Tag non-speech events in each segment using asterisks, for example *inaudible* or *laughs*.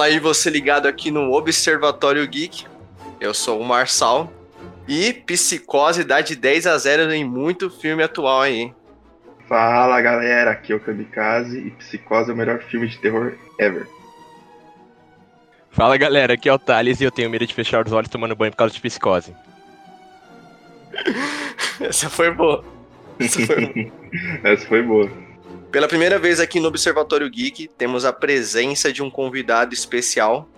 Fala aí, você ligado aqui no Observatório Geek. Eu sou o Marçal. E Psicose dá de 10 a 0 em muito filme atual aí. Fala galera, aqui é o Kamikaze e Psicose é o melhor filme de terror ever. Fala galera, aqui é o Thales e eu tenho medo de fechar os olhos tomando banho por causa de psicose. *laughs* Essa foi boa. Essa foi *laughs* boa. Essa foi boa. Pela primeira vez aqui no Observatório Geek, temos a presença de um convidado especial.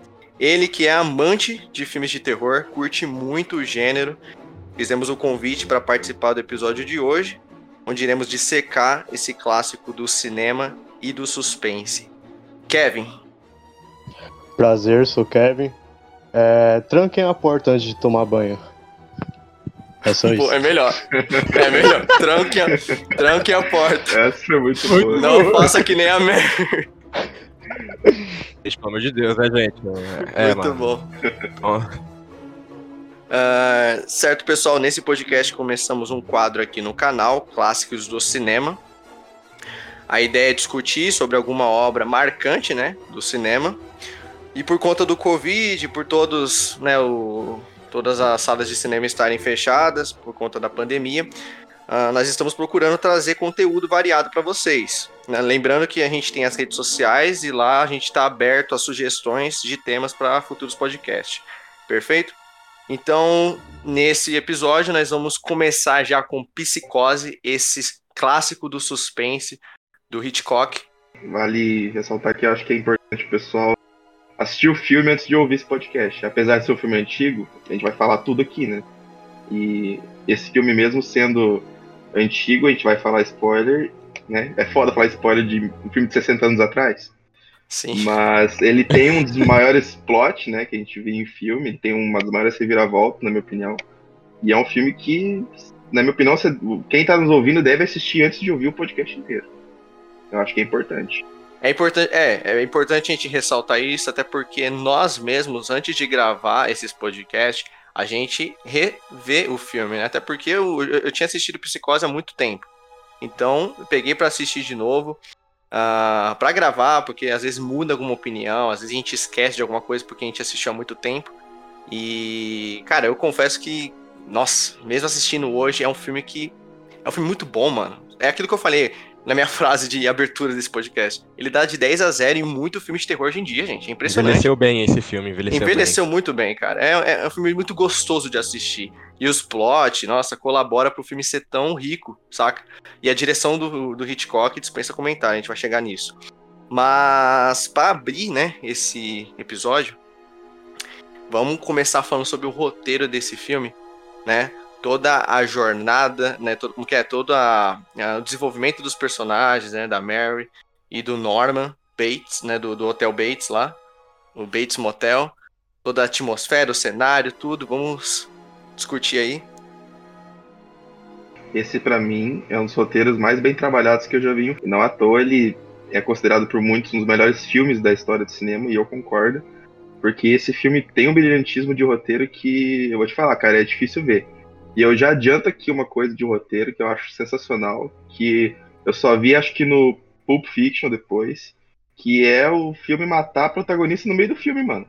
Ele que é amante de filmes de terror, curte muito o gênero. Fizemos o convite para participar do episódio de hoje, onde iremos dissecar esse clássico do cinema e do suspense. Kevin. Prazer, sou Kevin. É, tranquem a porta antes de tomar banho. É só isso. Pô, é melhor. É melhor. *laughs* Tranque a, tranque a porta. Essa foi muito boa. Não faça que nem a Mary. Pelo amor de Deus, né, gente? É, muito bom. Uh, certo, pessoal, nesse podcast começamos um quadro aqui no canal, Clássicos do Cinema. A ideia é discutir sobre alguma obra marcante, né, do cinema. E por conta do Covid, por todos, né, o, todas as salas de cinema estarem fechadas por conta da pandemia, uh, nós estamos procurando trazer conteúdo variado para vocês. Né? Lembrando que a gente tem as redes sociais e lá a gente está aberto a sugestões de temas para futuros podcasts. Perfeito? Então, nesse episódio, nós vamos começar já com Psicose, esse clássico do suspense do Hitchcock. Vale ressaltar que eu acho que é importante o pessoal assistir o filme antes de ouvir esse podcast. Apesar de ser um filme antigo, a gente vai falar tudo aqui, né? E esse filme, mesmo sendo antigo, a gente vai falar spoiler, né? É foda falar spoiler de um filme de 60 anos atrás. Sim. Mas ele tem um dos maiores *laughs* plot, né, que a gente viu em filme, ele tem uma das maiores reviravoltas, na minha opinião. E é um filme que, na minha opinião, quem tá nos ouvindo deve assistir antes de ouvir o podcast inteiro. Eu acho que é importante. É importante, é, é importante a gente ressaltar isso, até porque nós mesmos, antes de gravar esses podcasts, a gente revê o filme, né? Até porque eu, eu tinha assistido Psicose há muito tempo. Então, peguei para assistir de novo, uh, ah, para gravar, porque às vezes muda alguma opinião, às vezes a gente esquece de alguma coisa porque a gente assistiu há muito tempo. E, cara, eu confesso que, nossa, mesmo assistindo hoje, é um filme que. É um filme muito bom, mano. É aquilo que eu falei na minha *laughs* frase de abertura desse podcast. Ele dá de 10 a 0 em muito filme de terror hoje em dia, gente. É impressionante. Envelheceu bem esse filme, envelheceu, envelheceu bem. muito bem, cara. É, é, um filme muito gostoso de assistir. E os plot, nossa, colabora pro filme ser tão rico, saca? E a direção do, do Hitchcock dispensa comentário, a gente vai chegar nisso. Mas, para abrir, né, esse episódio, vamos começar falando sobre o roteiro desse filme, né? Toda a jornada, né, todo, como que é, todo a, a, o desenvolvimento dos personagens, né, da Mary e do Norman Bates, né, do, do Hotel Bates lá, o Bates Motel, toda a atmosfera, o cenário, tudo, vamos discutir aí. Esse para mim é um dos roteiros mais bem trabalhados que eu já vi. Não à toa ele é considerado por muitos um dos melhores filmes da história do cinema e eu concordo, porque esse filme tem um brilhantismo de roteiro que eu vou te falar, cara, é difícil ver. E eu já adianto aqui uma coisa de roteiro que eu acho sensacional, que eu só vi acho que no Pulp Fiction depois, que é o filme matar a protagonista no meio do filme, mano.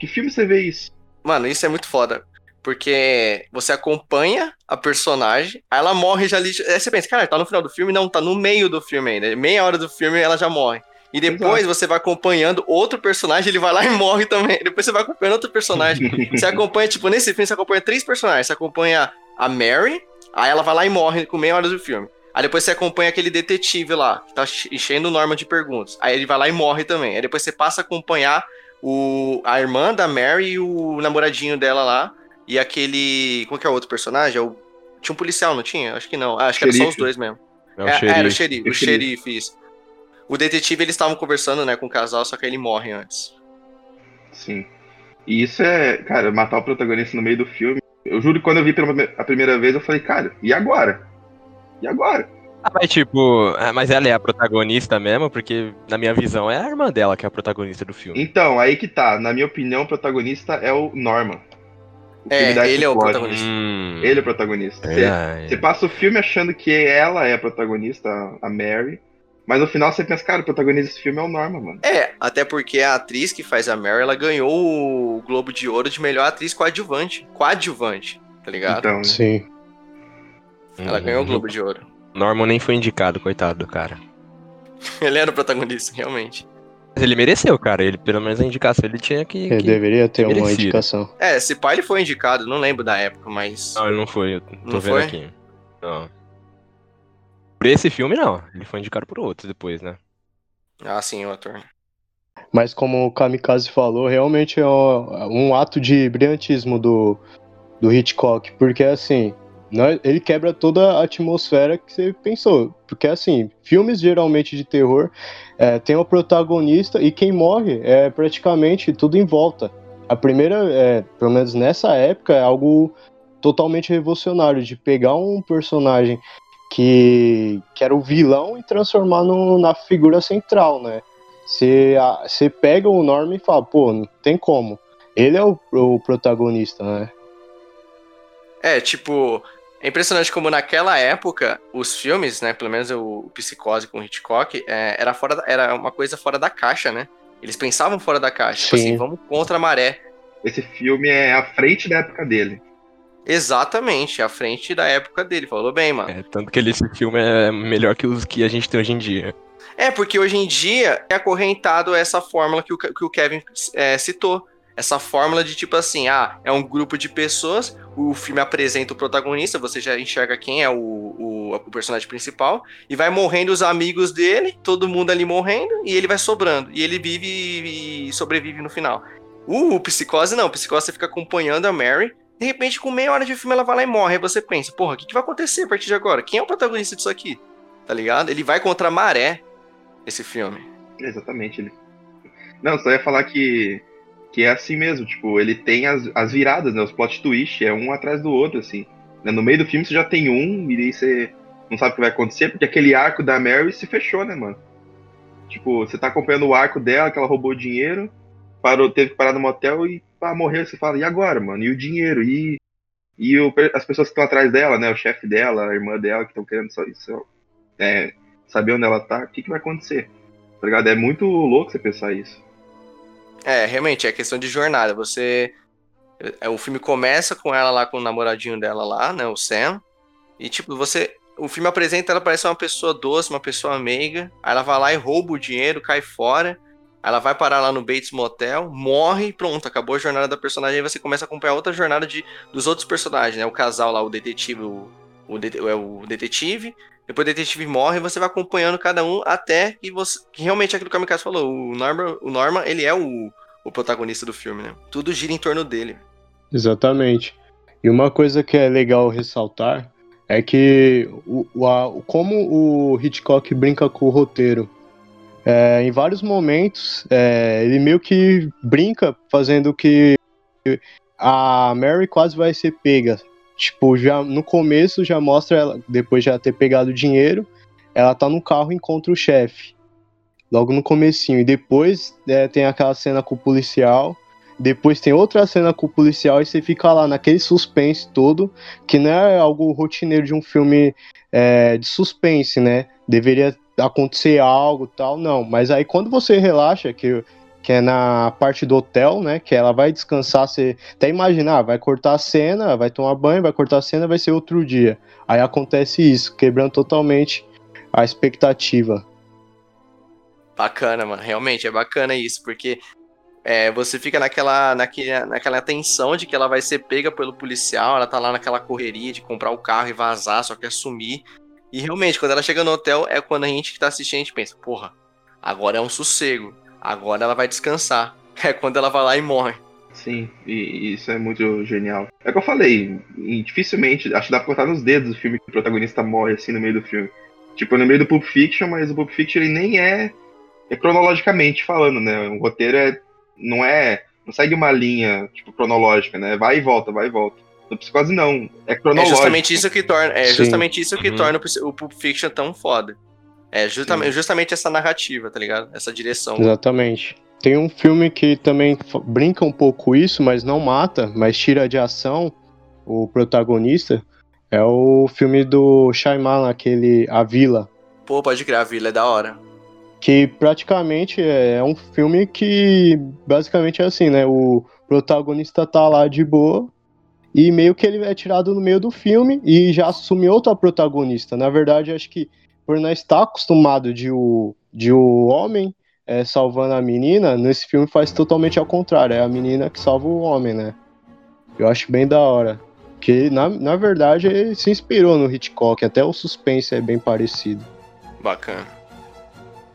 Que filme você vê isso? Mano, isso é muito foda. Porque você acompanha a personagem, aí ela morre já ali. Aí você pensa, cara, tá no final do filme? Não, tá no meio do filme ainda. Meia hora do filme ela já morre. E depois Exato. você vai acompanhando outro personagem, ele vai lá e morre também. Depois você vai acompanhando outro personagem. *laughs* você acompanha, tipo, nesse filme você acompanha três personagens. Você acompanha a Mary, aí ela vai lá e morre com meia hora do filme. Aí depois você acompanha aquele detetive lá, que tá enchendo o Norma de perguntas. Aí ele vai lá e morre também. Aí depois você passa a acompanhar o, a irmã da Mary e o namoradinho dela lá. E aquele. Como que é o outro personagem? É o, tinha um policial, não tinha? Acho que não. Ah, acho que era só os dois mesmo. É, o é, xerife. Era o xerife, o xerife, isso. O detetive, eles estavam conversando, né, com o casal, só que ele morre antes. Sim. E isso é, cara, matar o protagonista no meio do filme. Eu juro que quando eu vi pela a primeira vez, eu falei, cara, e agora? E agora? Ah, mas tipo, ah, mas ela é a protagonista mesmo, porque na minha visão é a irmã dela que é a protagonista do filme. Então, aí que tá. Na minha opinião, o protagonista é o Norman. O é, ele é o protagonista. Hum, ele é o protagonista. Você passa o filme achando que ela é a protagonista, a Mary. Mas no final você pensa, cara, o protagonista desse filme é o Norma, mano. É, até porque a atriz que faz a Mary, ela ganhou o Globo de Ouro de melhor atriz coadjuvante. Coadjuvante, tá ligado? Então, Sim. Ela Uhum. ganhou o Globo de Ouro. Norman nem foi indicado, coitado do cara. *laughs* Ele era o protagonista, realmente. Mas ele mereceu, cara. Ele, pelo menos a indicação, ele tinha que. Ele que- deveria ter uma merecido. indicação. É, esse pai ele foi indicado, não lembro da época, mas. Não, ele não foi. Eu tô Não vendo foi? aqui. Não. Por esse filme, não. Ele foi indicado por outros depois, né? Ah, sim, o ator. Mas como o Kamikaze falou, realmente é um, um ato de brilhantismo do, do Hitchcock. Porque assim, não- ele quebra toda a atmosfera que você pensou. Porque assim, filmes geralmente de terror é, tem o protagonista e quem morre é praticamente tudo em volta. A primeira, é, pelo menos nessa época, é algo totalmente revolucionário de pegar um personagem que, que era o vilão e transformar no- na figura central, né? Você a- pega o Norman e fala, pô, não tem como. Ele é o, o protagonista, né? É, tipo, é impressionante como naquela época os filmes, né, pelo menos o Psicose com o Hitchcock, é, era, fora da- era uma coisa fora da caixa, né? Eles pensavam fora da caixa, tipo Sim. assim, vamos contra a maré. esse filme é à frente da época dele. Exatamente, à frente da época dele. Falou bem, mano. É, tanto que ele- esse filme é melhor que os que a gente tem hoje em dia. É, porque hoje em dia é acorrentado essa fórmula que o, que o Kevin é, citou. Essa fórmula de tipo assim, ah, é um grupo de pessoas, o filme apresenta o protagonista, você já enxerga quem é o, o, o personagem principal, e vai morrendo os amigos dele, todo mundo ali morrendo, e ele vai sobrando. E ele vive e sobrevive no final. O, Psicose não, o Psicose você fica acompanhando a Mary, de repente com meia hora de filme ela vai lá e morre, aí você pensa, porra, o que, que vai acontecer a partir de agora? Quem é o protagonista disso aqui? Tá ligado? Ele vai contra a maré, esse filme. Exatamente. Ele... Não, só ia falar que, que é assim mesmo, tipo, ele tem as, as viradas, né? Os plot twist, é um atrás do outro, assim. Né, No meio do filme você já tem um, e aí você não sabe o que vai acontecer, porque aquele arco da Mary se fechou, né, mano? Tipo, você tá acompanhando o arco dela, que ela roubou dinheiro, parou, teve que parar no motel e pá, morreu. Você fala, e agora, mano? E o dinheiro? E, e o, as pessoas que estão atrás dela, né? O chefe dela, a irmã dela, que estão querendo só, só, é, saber onde ela tá, o que, que vai acontecer? Tá ligado? É muito louco você pensar isso. É, realmente, é questão de jornada. Você. é, O filme começa com ela lá, com o namoradinho dela lá, né? O Sam. E, tipo, você. O filme apresenta ela parece uma pessoa doce, uma pessoa meiga. Aí ela vai lá e rouba o dinheiro, cai fora. Ela vai parar lá no Bates Motel, morre pronto, acabou a jornada da personagem. Aí você começa a acompanhar outra jornada de, dos outros personagens, né? O casal lá, o detetive, o, o, det- é o detetive. Depois o detetive morre e você vai acompanhando cada um até que você. Que realmente é aquilo que o Kamikaze falou. O Norman, o Norman ele é o, o protagonista do filme, né? Tudo gira em torno dele. Exatamente. E uma coisa que é legal ressaltar é que o, o, a- como o Hitchcock brinca com o roteiro. É, em vários momentos, é, ele meio que brinca fazendo que a Mary quase vai ser pega. Tipo, já no começo já mostra ela, depois de já ter pegado o dinheiro, ela tá no carro e encontra o chefe. Logo no comecinho. E depois é, tem aquela cena com o policial. Depois tem outra cena com o policial e você fica lá naquele suspense todo, que não é algo rotineiro de um filme é, de suspense, né? Deveria acontecer algo tal, não. Mas aí quando você relaxa, que, que é na parte do hotel, né? Que ela vai descansar, você até imaginar, vai cortar a cena, vai tomar banho, vai cortar a cena, vai ser outro dia. Aí acontece isso, quebrando totalmente a expectativa. Bacana, mano. Realmente é bacana isso, porque é, você fica naquela, naquela, naquela tensão de que ela vai ser pega pelo policial, ela tá lá naquela correria de comprar o carro e vazar, só quer sumir. E realmente, quando ela chega no hotel, é quando a gente que tá assistindo, a gente pensa, porra, agora é um sossego, agora ela vai descansar. *laughs* É quando ela vai lá e morre. Sim, e, isso é muito genial. É o que eu falei, dificilmente, acho que dá pra contar nos dedos o filme que o protagonista morre assim no meio do filme. Tipo, no meio do Pulp Fiction, mas o Pulp Fiction ele nem é, é cronologicamente falando, né? O roteiro é, não é. Não segue uma linha, tipo, cronológica, né? Vai e volta, vai e volta. No Psicose não. É É cronológico. justamente isso que torna, é Sim. justamente isso que Uhum. torna o Pulp Fiction tão foda. É justamente, justamente essa narrativa, tá ligado? Essa direção. Exatamente. Tem um filme que também brinca um pouco isso, mas não mata, mas tira de ação o protagonista. É o filme do Shyamalan, aquele A Vila. Pô, pode criar a vila, é da hora. Que praticamente é um filme que basicamente é assim, né? O protagonista tá lá de boa e meio que ele é tirado no meio do filme e já assume outra protagonista. Na verdade, acho que por nós estar acostumado de o, de o homem é, salvando a menina, nesse filme faz totalmente ao contrário. É a menina que salva o homem, né? Eu acho bem da hora. Porque, na, na verdade, ele se inspirou no Hitchcock. Até o suspense é bem parecido. Bacana.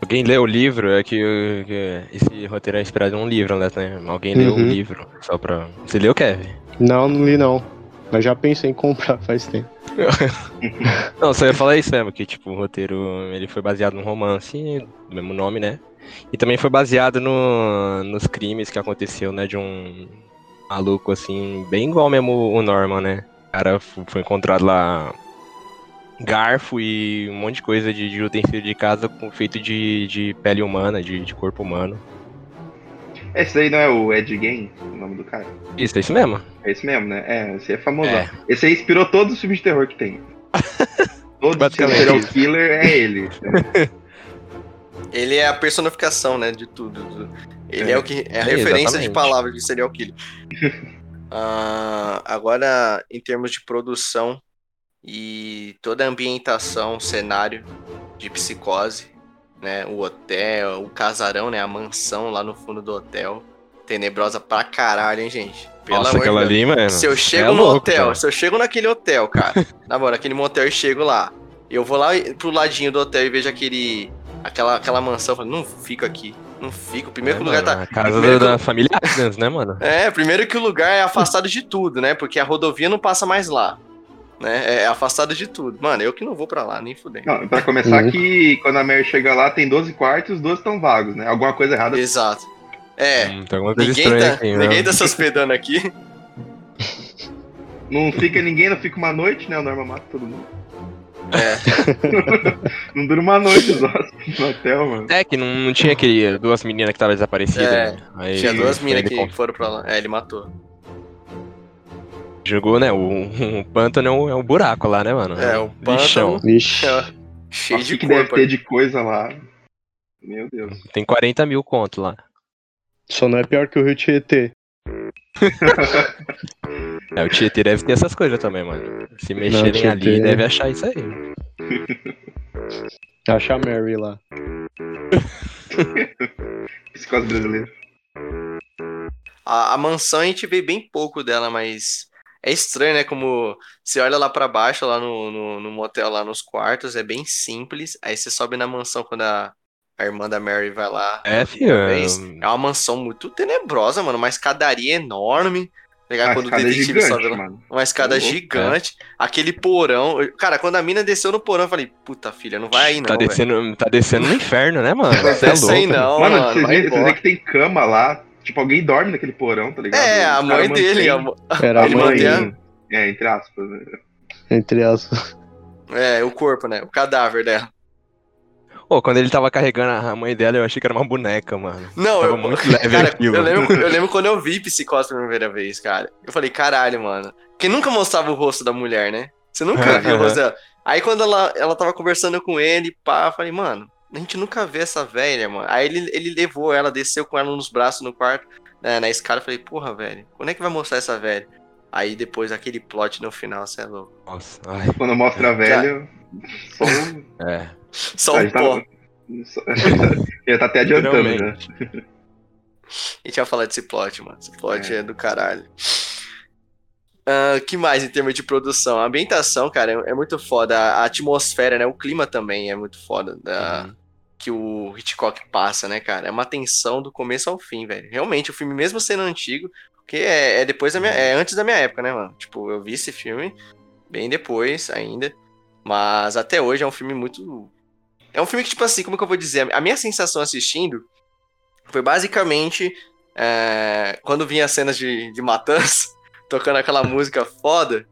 Alguém leu o livro? É que, que esse roteiro é inspirado em um livro, né? Alguém leu o Uhum. livro, só pra... Você leu, Kevin? Não, não li não. Mas já pensei em comprar *laughs* faz tempo. *laughs* Não, só ia falar isso mesmo, que tipo, o roteiro ele foi baseado num romance do mesmo nome, né? E também foi baseado no, nos crimes que aconteceu, né? De um maluco assim, bem igual mesmo o Norman, né? O cara foi encontrado lá garfo e um monte de coisa de, de utensílio de casa com- feito de, de pele humana, de, de corpo humano. Esse aí não é o Ed Gein, o nome do cara? Isso, é isso mesmo. É esse mesmo, né? É, esse aí é famosão. É. Esse aí inspirou todos os filmes de terror que tem. *laughs* Todo Basicamente serial isso. killer é ele. *laughs* Ele é a personificação, né, de tudo. Ele é, É. o que é a É, referência de exatamente. palavras de serial killer. *laughs* Ah, agora, em termos de produção e toda a ambientação, cenário de psicose, né, o hotel, o casarão, né, a mansão lá no fundo do hotel, tenebrosa pra caralho, hein, gente. Pelo Nossa, amor de aquela ali, mano. Se eu é chego no louco, hotel, cara. se eu chego naquele hotel, cara, *laughs* na moral, naquele motel e chego lá, eu vou lá pro ladinho do hotel e vejo aquele, aquela, aquela mansão, falo, não fico aqui, não fico. Primeiro É, que o lugar mano, tá. A casa da, que- da família Adams, né, mano? É, primeiro que o lugar é afastado de tudo, né? Porque a rodovia não passa mais lá. Né? É afastado de tudo. Mano, eu que não vou pra lá, nem fudei. Não, pra começar Uhum. que quando a Mary chega lá, tem 12 quartos e os 12 estão vagos, né? Alguma coisa errada. Exato. É, Hum, tem alguma coisa ninguém, estranha tá, aqui, ninguém né? tá se hospedando aqui. *laughs* Não fica ninguém, não fica uma noite, né? O Norma mata todo mundo. É, *laughs* Não dura uma noite os hóspedes no hotel, mano. É que não, não tinha aquele duas meninas que estavam desaparecidas. É, né? Aí tinha duas ele que foram pra lá. É, ele matou. Jogou, né? O, *laughs* o pântano é um, é um buraco lá, né, mano? É, o Lixão. Vixe. Cheio Nossa, de o que deve corpo. ter de coisa lá. Meu Deus. Tem 40 mil conto lá. Só não é pior que o Rio Tietê. *laughs* É, o Tietê deve ter essas coisas também, mano. Se mexerem Tietê- ali, deve achar isso aí. *laughs* Acha a Mary lá. Psicose brasileira. A, a mansão a gente vê bem pouco dela, mas é estranho, né? Como você olha lá pra baixo, lá no, no, no motel, lá nos quartos, é bem simples. Aí você sobe na mansão quando a, a irmã da Mary vai lá. É, filho. É. É uma mansão muito tenebrosa, mano. Uma escadaria enorme. Legal A quando o escada é detetive gigante, sobe lá. mano. Uma escada Louco, gigante. Aquele porão. Cara, quando a mina desceu no porão, eu falei, puta filha, não vai aí não. Tá descendo, tá descendo no inferno, né, mano? Não Você é louco. não, mano, mano. vocês vocês veem que tem cama lá. Tipo, alguém dorme naquele porão, tá ligado? É, a mãe caras dele. A, *laughs* Era a mãe, mantém. É, entre aspas, né? entre as. é, o corpo, né? O cadáver dela. Pô, quando ele tava carregando a mãe dela, eu achei que era uma boneca, mano. Não, Tava eu, muito leve cara, aquilo. eu lembro, *laughs* eu lembro quando eu vi Psicose pela primeira vez, cara. Eu falei, caralho, mano. Porque nunca mostrava o rosto da mulher, né? Você nunca viu o rosto dela. Aí quando ela, ela tava conversando com ele, pá, eu falei, mano, a gente nunca vê essa velha, mano. Aí ele, ele levou ela, desceu com ela nos braços no quarto, né, na escada. Eu falei, porra, velho, quando é que vai mostrar essa velha? Aí depois aquele plot no final, você é louco. Nossa, ai, Quando mostra velho, só um- é. Só a pó. tá, só- *laughs* Ele tá até adiantando. Literalmente. A gente vai falar desse plot, mano. Esse plot é, do caralho. Ah, que mais em termos de produção? A ambientação, cara, é, é muito foda. A atmosfera, né? O clima também é muito foda. Da, Uhum. Que o Hitchcock passa, né, cara? É uma tensão do começo ao fim, velho. Realmente, o filme, mesmo sendo antigo, porque é, é depois da minha. É antes da minha época, né, mano? Tipo, eu vi esse filme bem depois ainda. Mas até hoje é um filme muito. É um filme que, tipo assim, como que eu vou dizer? A minha sensação assistindo foi basicamente é, quando vinha as cenas de, de matança, tocando aquela música foda,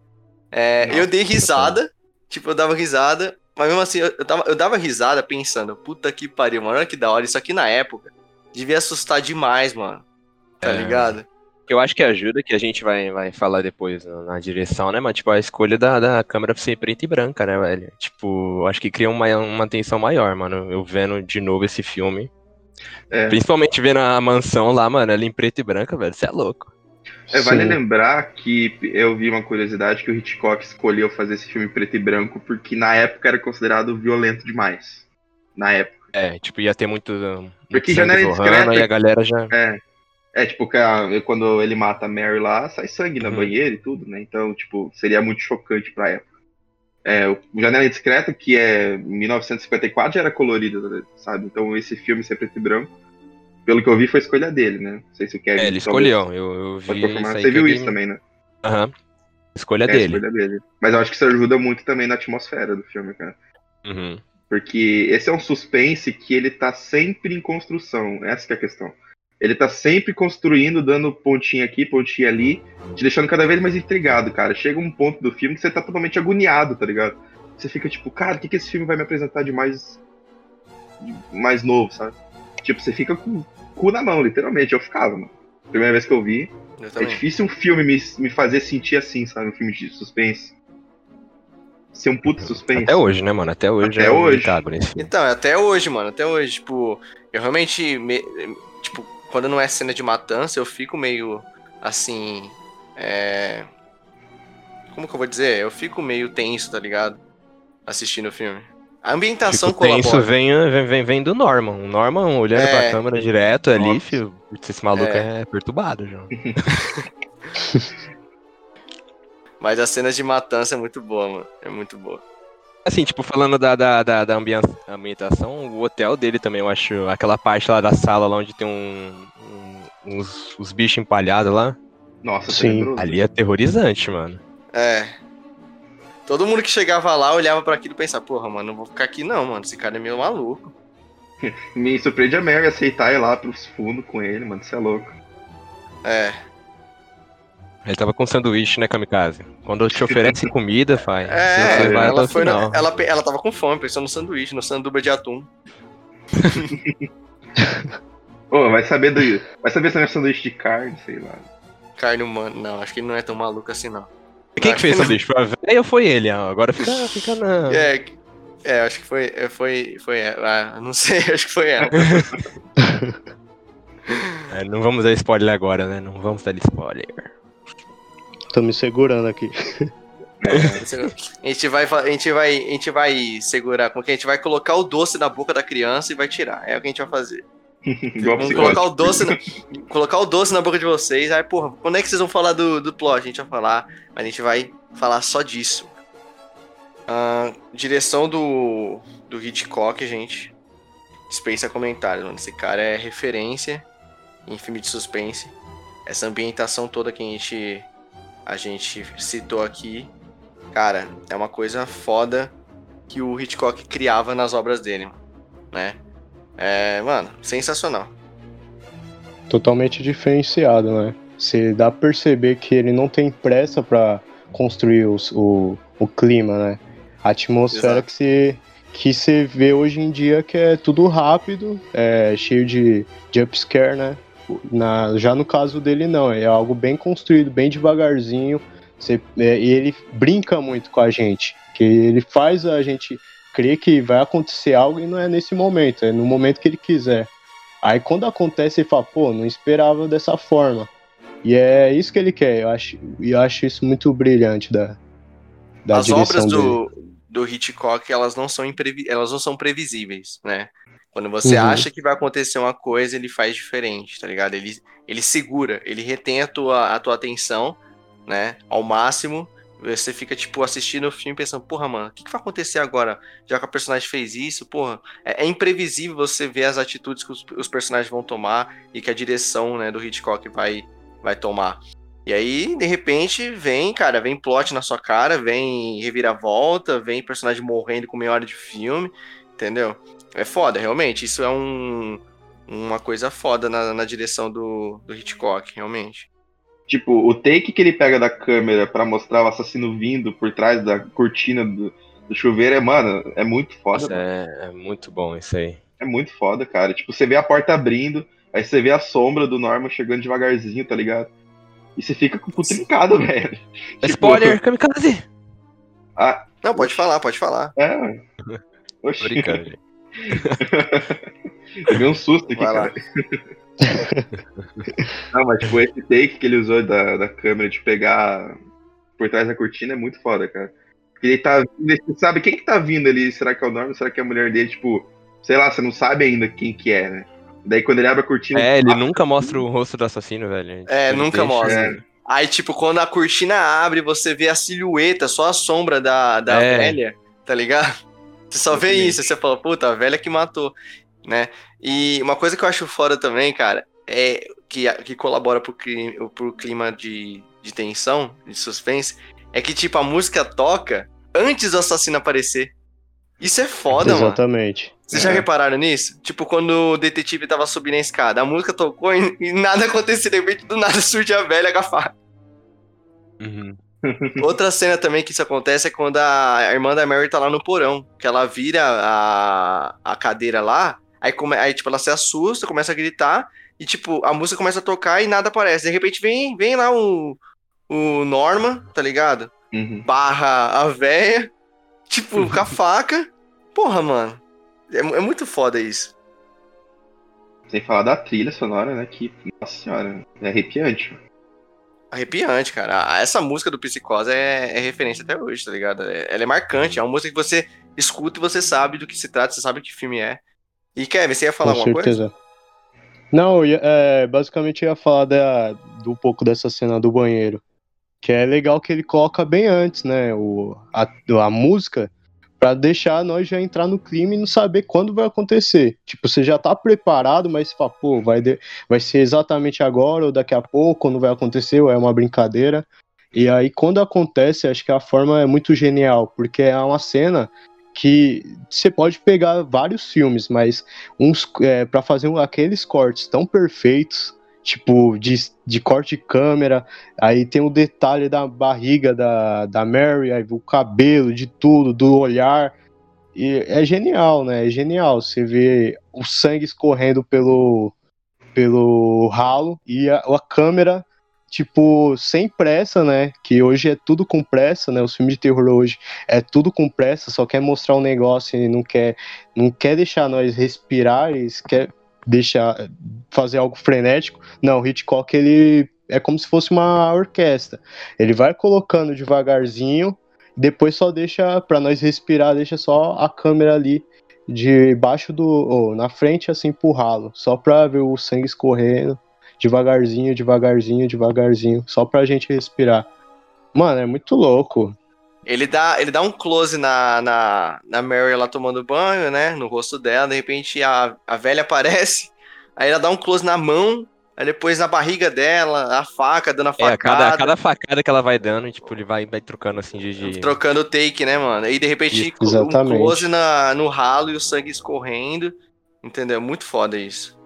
é, eu dei risada, tipo, eu dava risada, mas mesmo assim, eu, eu, tava- eu dava risada pensando, puta que pariu, mano, olha que da hora, isso aqui na época devia assustar demais, mano, tá É. ligado? eu acho que ajuda, que a gente vai, vai falar depois na, na direção, né, mas tipo, a escolha da, da câmera ser preta e branca, né, velho? Tipo, acho que cria uma, uma tensão maior, mano. Eu vendo de novo esse filme. É. Principalmente vendo a mansão lá, mano, ela em preto e branca, velho. Você é louco. É, vale Sim. lembrar que eu vi uma curiosidade que o Hitchcock escolheu fazer esse filme preto e branco porque na época era considerado violento demais. Na época. É, tipo, ia ter muito. muito Porque Janela Indiscreta- E a galera já. É. É, tipo, quando ele mata a Mary lá, sai sangue na Uhum. banheira e tudo, né? Então, tipo, seria muito chocante pra época. É, o Janela Indiscreta, que é 1954, já era colorido, sabe? Então, esse filme ser preto e branco, pelo que eu vi, foi escolha dele, né? Não sei se o Kevin... É, ele escolheu. Eu, eu vi. Você viu ele- isso também, né? Aham. Escolha É, dele. escolha dele. Mas eu acho que isso ajuda muito também na atmosfera do filme, cara. Uhum. Porque esse é um suspense que ele tá sempre em construção. Essa que é a questão. Ele tá sempre construindo, dando pontinha aqui, pontinha ali, te deixando cada vez mais intrigado, cara. Chega um ponto do filme que você tá totalmente agoniado, tá ligado? Você fica tipo, cara, o que, que esse filme vai me apresentar de mais. de mais novo, sabe? Tipo, você fica com o cu na mão, literalmente. Eu ficava, mano. Primeira vez que eu vi. Eu É difícil um filme me, me fazer sentir assim, sabe? Um filme de suspense. Ser um puto suspense. Até hoje, né, mano? Até hoje Até é hoje. filme. Então, até hoje, mano, até hoje, tipo, eu realmente, me- tipo, quando não é cena de matança, eu fico meio, assim, é... Como que eu vou dizer? Eu fico meio tenso, tá ligado? Assistindo o filme. A ambientação Tipo, colabora. vem, vem, vem, vem do Norman. O Norman olhando É. pra câmera direto ali, filho. Esse maluco É. é, perturbado, João. *laughs* Mas as cenas de matança é muito boa, mano. É muito boa. Assim, tipo, falando da, da, da, da ambientação, o hotel dele também, eu acho. Aquela parte lá da sala lá onde tem um, um- uns, os bichos empalhados lá. Nossa, Sim. Ali é aterrorizante, mano. É. Todo mundo que chegava lá olhava pra aquilo e pensava, porra, mano, não vou ficar aqui não, mano. Esse cara é meio maluco. *laughs* Me surpreende a Mary aceitar ir lá pros fundos com ele, mano. Você é louco. É. Ele tava com sanduíche, né, Kamikaze? Quando te oferece *laughs* comida, pai, É, ela, o foi no- final. ela, ela tava com fome, pensou no sanduíche, no sanduba de atum. *laughs* Ô, vai saber do. Vai saber se é um sanduíche de carne, sei lá. Carne humana. Não, acho que ele não é tão maluco assim, não. Quem que fez o sanduíche? Foi a velha ou foi ele? Ah, Agora fica, fica na. É, é, acho que foi. é, Foi. Foi ela. Ah, não sei, *laughs* acho que foi ela. *laughs* É, não vamos dar spoiler agora, né? Não vamos dar spoiler. Tô me segurando aqui. *laughs* A gente vai, a gente vai, a gente vai segurar, como que a gente vai colocar o doce na boca da criança e vai tirar. É o que a gente vai fazer. *laughs* Igual Vamos psicótico. colocar o doce, na, colocar o doce na boca de vocês. Aí, porra, quando é que vocês vão falar do, do plot? A gente vai falar, mas a gente vai falar só disso. Ah, direção do, do Hitchcock, gente. Dispensa comentários, mano. Esse cara é referência em filme de suspense. Essa ambientação toda que a gente, a gente citou aqui, cara, é uma coisa foda que o Hitchcock criava nas obras dele, né? É, mano, sensacional. Totalmente diferenciado, né? Você dá pra perceber que ele não tem pressa pra construir os- o, o clima, né? A atmosfera Exato. que você que você vê hoje em dia que é tudo rápido, é cheio de jumpscare, né? Na, já no caso dele não, é algo bem construído, bem devagarzinho. Você, é, e ele brinca muito com a gente, que ele faz a gente crer que vai acontecer algo e não é nesse momento, é no momento que ele quiser. Aí quando acontece, ele fala, pô, não esperava dessa forma. E é isso que ele quer, eu acho, e eu acho isso muito brilhante da, da As obras dele. do, do Hitchcock, elas não são elas não são previsíveis, né? Quando você Uhum. acha que vai acontecer uma coisa, ele faz diferente, tá ligado? Ele, ele segura, ele retém a tua, a tua atenção, né? Ao máximo. Você fica, tipo, assistindo o filme pensando, porra, mano, o que, que vai acontecer agora? Já que a personagem fez isso, porra. É, é imprevisível você ver as atitudes que os, os personagens vão tomar e que a direção, né, do Hitchcock vai, vai tomar. E aí, de repente, vem, cara, vem plot na sua cara, vem reviravolta, vem personagem morrendo com meia hora de filme, entendeu? É foda, realmente. Isso é um, uma coisa foda na, na direção do, do Hitchcock, realmente. Tipo, o take que ele pega da câmera pra mostrar o assassino vindo por trás da cortina do, do chuveiro é, mano, é muito foda. Nossa, é, é muito bom isso aí. É muito foda, cara. Tipo, você vê a porta abrindo, aí você vê a sombra do Norman chegando devagarzinho, tá ligado? E você fica com o cu trincado, *laughs* velho. Tipo, Spoiler, kamikaze! Ah, Não, pode falar, pode falar. é, *laughs* Oxi, brincando, gente. Levei um susto aqui, Vai lá. *laughs* Não, mas tipo, esse take que ele usou da, da câmera de pegar por trás da cortina é muito foda, cara. Porque ele tá vindo, você sabe quem que tá vindo ali? Será que é o Norman? Será que é a mulher dele? Tipo, sei lá, você não sabe ainda quem que é, né? Daí quando ele abre a cortina. É, ele ah, nunca mostra o rosto do assassino, velho. É, ele nunca deixa- mostra. é, Aí, tipo, quando a cortina abre, você vê a silhueta, só a sombra da, da É. velha, tá ligado? Você só vê isso, você fala, puta, a velha que matou, né? E uma coisa que eu acho foda também, cara, é que, que colabora pro clima, pro clima de, de tensão, de suspense, é que, tipo, a música toca antes do assassino aparecer. Isso é foda, mano. Exatamente. Vocês já É. repararam nisso? Tipo, quando o detetive tava subindo a escada, a música tocou e, e nada aconteceu. De repente, do nada surge a velha com a faca. Uhum. *laughs* *laughs* Outra cena também que isso acontece é quando a irmã da Mary tá lá no porão. Que ela vira a, a cadeira lá, aí, come, aí, tipo, ela se assusta, começa a gritar, e, tipo, a música começa a tocar e nada aparece. De repente vem, vem lá o, o Norman, tá ligado? uhum. Barra a véia, tipo, *laughs* com a faca. Porra, mano. É, é muito foda isso. Sem falar da trilha sonora, né? Que, nossa senhora, é arrepiante. Arrepiante, cara. Ah, Essa música do Psicose é, é referência até hoje, tá ligado? É- ela é marcante, é uma música que você escuta e você sabe do que se trata, você sabe que filme é. E Kevin, você ia falar Com alguma coisa? certeza. Não, eu ia- é, basicamente eu ia falar da, do um pouco dessa cena do banheiro. Que é legal que ele coloca bem antes, né? O, a, a música, pra deixar nós já entrar no clima e não saber quando vai acontecer. Tipo, você já tá preparado, mas você fala, pô, vai, de- vai ser exatamente agora ou daqui a pouco, quando vai acontecer, ou é uma brincadeira. E aí, quando acontece, acho que a forma é muito genial, porque é uma cena que você pode pegar vários filmes, mas uns é, para fazer aqueles cortes tão perfeitos, tipo de, de corte de câmera, aí tem o detalhe da barriga da, da Mary, aí o cabelo, de tudo, do olhar. E é genial, né? É genial. Você vê o sangue escorrendo pelo, pelo ralo e a, a câmera, tipo, sem pressa, né? Que hoje é tudo com pressa, né? Os filmes de terror hoje é tudo com pressa, só quer mostrar um negócio e não quer, não quer deixar nós respirar, e quer deixar fazer algo frenético. Não, Hitchcock ele é como se fosse uma orquestra. Ele vai colocando devagarzinho, depois só deixa para nós respirar, deixa só a câmera ali debaixo do, ou na frente assim ralo, só pra ver o sangue escorrendo, devagarzinho, devagarzinho, devagarzinho, só pra gente respirar. Mano, é muito louco. Ele dá, ele dá um close na, na, na Mary lá tomando banho, né? No rosto dela, de repente a, a velha aparece, *laughs* aí ela dá um close na mão, aí depois na barriga dela, a faca dando a É, facada. a cada, cada facada que ela vai dando, tipo, ele vai, vai trocando assim de. de- Trocando o take, né, mano? Aí de repente Isso, um exatamente. close na, no ralo e o sangue escorrendo. Entendeu? Muito foda isso.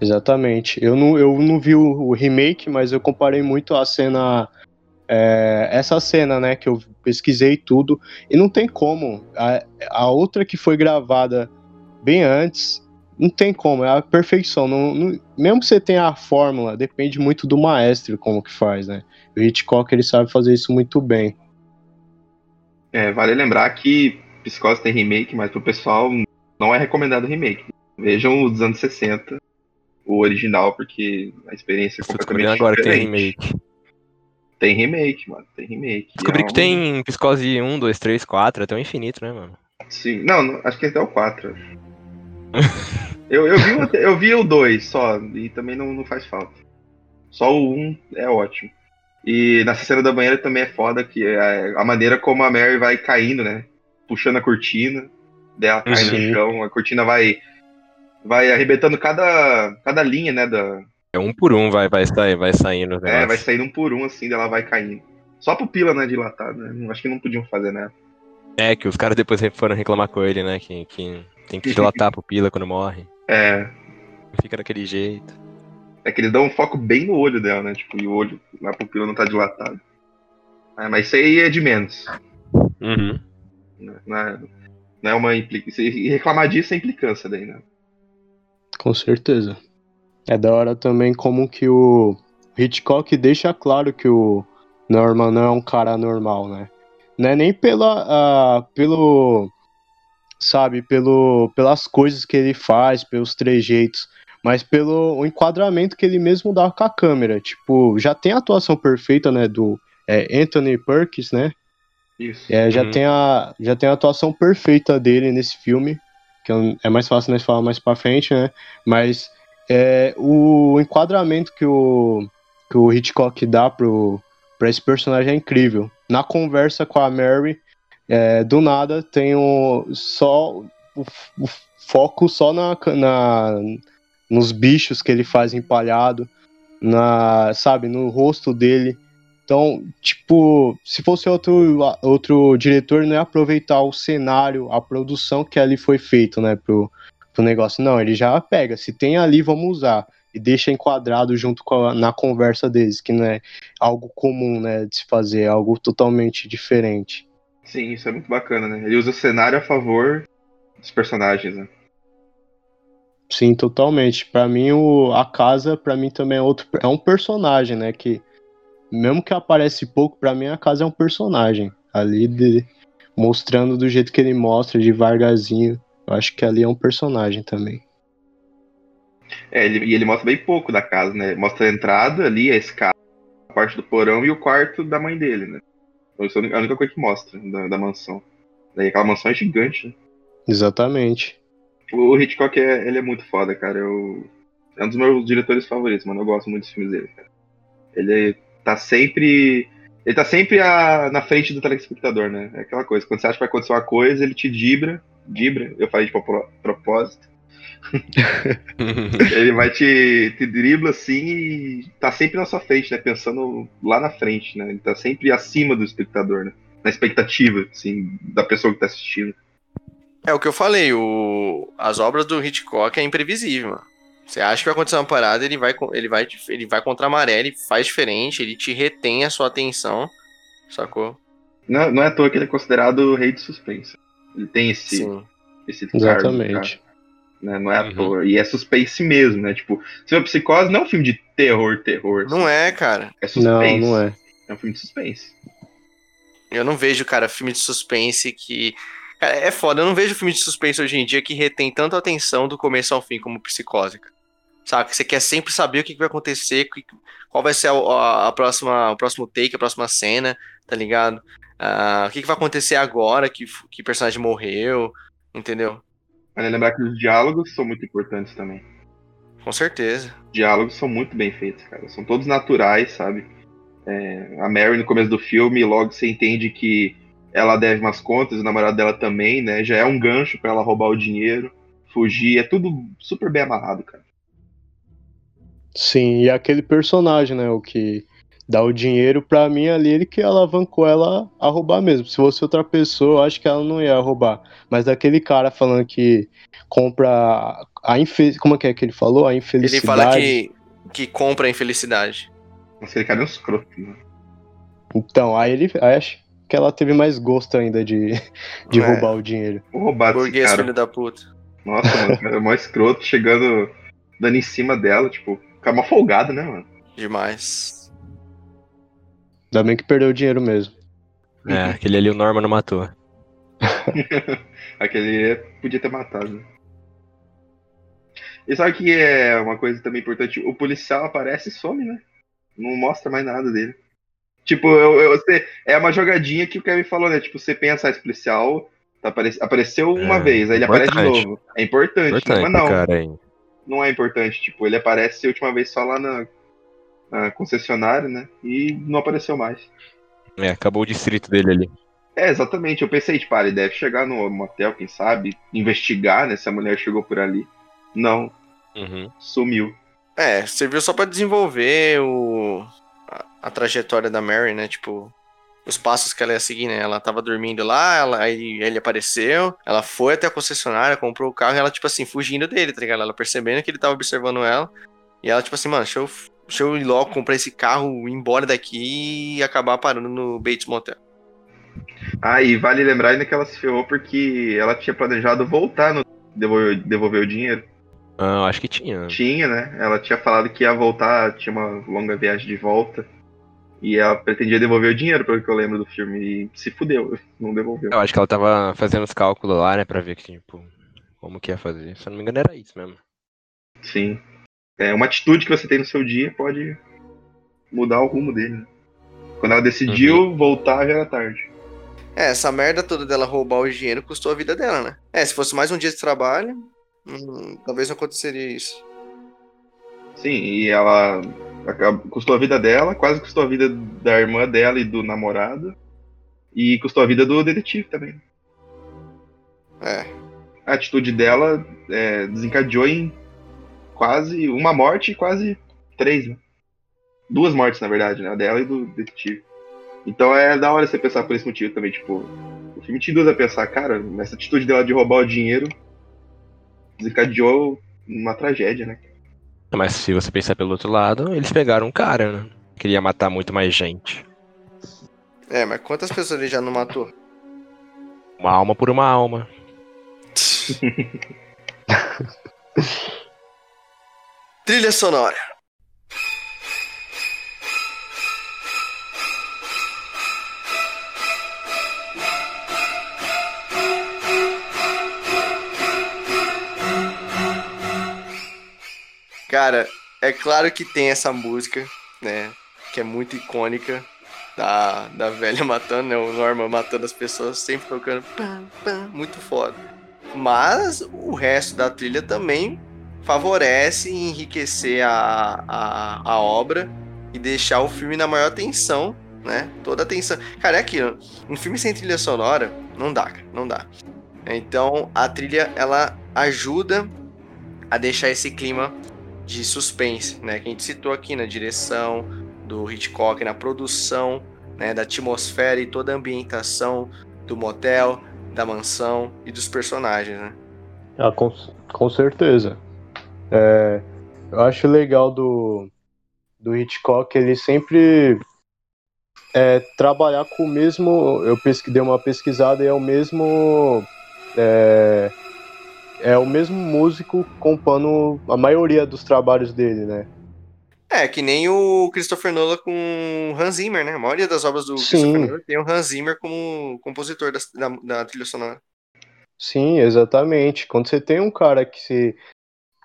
Exatamente. Eu não, eu não vi o, o remake, mas eu comparei muito a cena. é, essa cena, né? Que eu pesquisei tudo. E não tem como. A, a outra que foi gravada bem antes, não tem como. É a perfeição. Não, não- mesmo que você tenha a fórmula, depende muito do maestro como que faz, né? O Hitchcock ele sabe fazer isso muito bem. É, vale lembrar que Psicose tem remake, mas pro pessoal não é recomendado remake. Vejam os anos 60, o original, porque a experiência é completamente agora que tem diferente. remake. Tem remake, mano. Tem remake. Descobri É que um- tem Psicose 1, 2, 3, 4, até o infinito, né, mano? Sim. Não, não, acho que até o 4. *laughs* eu, eu, vi, o- eu vi o 2 só, e também não, não faz falta. Só o 1 é ótimo. E nessa cena da banheira também é foda, que é a maneira como a Mary vai caindo, né? Puxando a cortina, dela cai Sim. no chão, a cortina vai vai arrebentando cada, cada linha, né? Da, É um por um, vai, vai, sair, vai saindo. é, vai saindo um por um, assim, dela vai caindo. Só a pupila, né, dilatada, né? Acho que não podiam fazer, né? É, que os caras depois foram reclamar com ele, né? Que, que tem que dilatar a pupila quando morre. *laughs* É, Fica daquele jeito. É que eles dão um foco bem no olho dela, né? Tipo, e o olho, a pupila não tá dilatada. É, mas isso aí é de menos. Uhum. Né? Não, é, não é uma implicância. E reclamar disso é implicância daí, né? Com certeza. É da hora também como que o Hitchcock deixa claro que o Norman não é um cara normal, né? Não é nem pela, uh, pelo, sabe, pelo, pelas coisas que ele faz, pelos trejeitos, mas pelo enquadramento que ele mesmo dá com a câmera. Tipo, já tem a atuação perfeita, né, do é, Anthony Perkins, né? Isso. É, já, Uhum. tem a, já tem a atuação perfeita dele nesse filme, que é- é mais fácil nós falar mais pra frente, né? Mas é, o enquadramento que o, que o Hitchcock dá pro, pra esse personagem é incrível. Na conversa com a Mary, é, do nada tem o, só o, o foco só na, na, nos bichos que ele faz empalhado, na, sabe, no rosto dele. Então, tipo, se fosse outro, outro diretor, não ia aproveitar o cenário, a produção que ali foi feito, né, pro, pro negócio. Não, ele já pega, se tem ali, vamos usar. E deixa enquadrado junto com a, na conversa deles, que não é algo comum, né, de se fazer, é algo totalmente diferente. Sim, isso é muito bacana, né? Ele usa o cenário a favor dos personagens, né? Sim, totalmente. Pra mim, o, a casa, pra mim também é outro, é um personagem, né, que mesmo que aparece pouco, pra mim a casa é um personagem ali de, mostrando do jeito que ele mostra, devagarzinho. Eu acho que ali é um personagem também. É, ele, e ele mostra bem pouco da casa, né? Mostra a entrada ali, a escada, a parte do porão e o quarto da mãe dele, né? Então, isso é a única coisa que mostra da, da mansão. Daí aquela mansão é gigante, né? Exatamente. O o Hitchcock é, ele é muito foda, cara. Eu, é um dos meus diretores favoritos, mano. Eu gosto muito dos filmes dele, cara. Ele tá sempre. Ele tá sempre a- na frente do telespectador, né? É aquela coisa. Quando você acha que vai acontecer uma coisa, ele te dibra. Dibra, eu falei de propó- propósito. *laughs* Ele vai te, te dribla assim e tá sempre na sua frente, né? Pensando lá na frente, né? Ele tá sempre acima do espectador, né? Na expectativa, assim, da pessoa que tá assistindo. É o que eu falei, o... as obras do Hitchcock é imprevisível, mano. Você acha que vai acontecer uma parada, ele vai, ele vai, ele vai contra a maré, ele faz diferente, ele te retém a sua atenção, sacou? Não, não é à toa que ele é considerado o rei de suspense. Ele tem esse, Sim. esse cargo, Exatamente. cara, né? Não é à Uhum. toa. E é suspense mesmo, né? Tipo, se for Psicose não é um filme de terror, terror. Não é, cara. É suspense. Não, não é. É um filme de suspense. Eu não vejo, cara, filme de suspense que. Cara, é foda, eu não vejo filme de suspense hoje em dia que retém tanto a atenção do começo ao fim como psicose. Sabe? Você quer sempre saber o que que vai acontecer, qual vai ser a, a- a próxima, o próximo take, a próxima cena, tá ligado? Ah, o que, que vai acontecer agora que, que personagem morreu, entendeu? Mas lembrar que os diálogos são muito importantes também. Com certeza. diálogos são muito bem feitos, cara. São todos naturais, sabe? É, a Mary no começo do filme, logo você entende que ela deve umas contas, o namorado dela também, né? Já é um gancho pra ela roubar o dinheiro, fugir. É tudo super bem amarrado, cara. Sim, e aquele personagem, né, o que dá o dinheiro pra mim ali, ele que alavancou ela a roubar mesmo. Se fosse outra pessoa, eu acho que ela não ia roubar. Mas daquele cara falando que compra a infe... como é que é que ele falou? A Ele infelicidade. fala que, que compra a infelicidade. Mas aquele cara é um escroto, né? Então, aí ele aí acho que ela teve mais gosto ainda de, *laughs* de É. roubar o dinheiro. Vou roubar Burguês, cara. filho da puta. Nossa, mano, o cara é mó escroto, chegando, dando em cima dela, tipo, ficar mó folgado, né, mano? Demais. Ainda bem que perdeu o dinheiro mesmo. É, aquele ali o Norman não matou. *laughs* Aquele é- podia ter matado. né? E sabe que é uma coisa também importante? O policial aparece e some, né? Não mostra mais nada dele. Tipo, eu, eu- você- é uma jogadinha que o Kevin falou, né? Tipo, você pensa, ah, esse policial tá apare- apareceu uma É, vez, aí ele aparece de novo. É importante, né? Importante, mas não, cara, aí. Não é importante. Tipo, ele aparece a última vez só lá na, na concessionária, né? E não apareceu mais. É, acabou o distrito dele ali. É, exatamente. Eu pensei, tipo, ah, ele deve chegar no motel, quem sabe, investigar, né, se a mulher chegou por ali. Não, Uhum. sumiu. É, serviu só pra desenvolver o, a, a trajetória da Mary, né? Tipo, os passos que ela ia seguir, né? Ela tava dormindo lá, ela, aí ele apareceu, ela foi até a concessionária, comprou o carro e ela, tipo assim, fugindo dele, tá ligado? Ela percebendo que ele tava observando ela. E ela, tipo assim, mano, deixa eu, deixa eu ir logo comprar esse carro, ir embora daqui e acabar parando no Bates Motel. Ah, e vale lembrar ainda que ela se ferrou porque ela tinha planejado voltar no devolver, devolver o dinheiro. Ah, acho que tinha. Tinha, né? Ela tinha falado que ia voltar, tinha uma longa viagem de volta. E ela pretendia devolver o dinheiro, pelo que eu lembro do filme, e se fudeu, *laughs* não devolveu. Eu acho que ela tava fazendo os cálculos lá, né, pra ver que, tipo, como que ia fazer. Se eu não me engano, era isso mesmo. Sim. É, uma atitude que você tem no seu dia pode mudar o rumo dele. Né? Quando ela decidiu voltar, já era tarde. É, essa merda toda dela roubar o dinheiro custou a vida dela, né? É, se fosse mais um dia de trabalho, hum, talvez não aconteceria isso. Sim, e ela custou a vida dela, quase custou a vida da irmã dela e do namorado. E custou a vida do detetive também. É. A atitude dela é, desencadeou em quase uma morte e quase três, né? Duas mortes, na verdade, né? A dela e do detetive. Então é da hora você pensar por esse motivo também, tipo, o filme te induz a pensar, cara, essa atitude dela de roubar o dinheiro desencadeou uma tragédia, né? Mas se você pensar pelo outro lado, eles pegaram um cara, né? Queria matar muito mais gente. É, mas quantas pessoas ele já não matou? Uma alma por uma alma. *laughs* Trilha sonora. Cara, é claro que tem essa música, né? Que é muito icônica da, da velha *laughs* matando, né? O Norman matando as pessoas, sempre tocando pam, pam, muito foda. Mas o resto da trilha também favorece enriquecer a, a, a obra e deixar o filme na maior tensão, né? Toda a tensão. Cara, é aquilo. Um filme sem trilha sonora não dá, cara, não dá. Então a trilha ela ajuda a deixar esse clima de suspense, né? Que a gente citou aqui na direção do Hitchcock, na produção, né? Da atmosfera e toda a ambientação do motel, da mansão e dos personagens, né? Ah, com, com certeza. É, eu acho legal do, do Hitchcock ele sempre é, trabalhar com o mesmo. Eu pesqui, dei uma pesquisada e é o mesmo. É, é o mesmo músico compondo a maioria dos trabalhos dele, né? É, que nem o Christopher Nolan com Hans Zimmer, né? A maioria das obras do Sim. Christopher Nolan tem o Hans Zimmer como compositor da, da, da trilha sonora. Sim, exatamente. Quando você tem um cara que se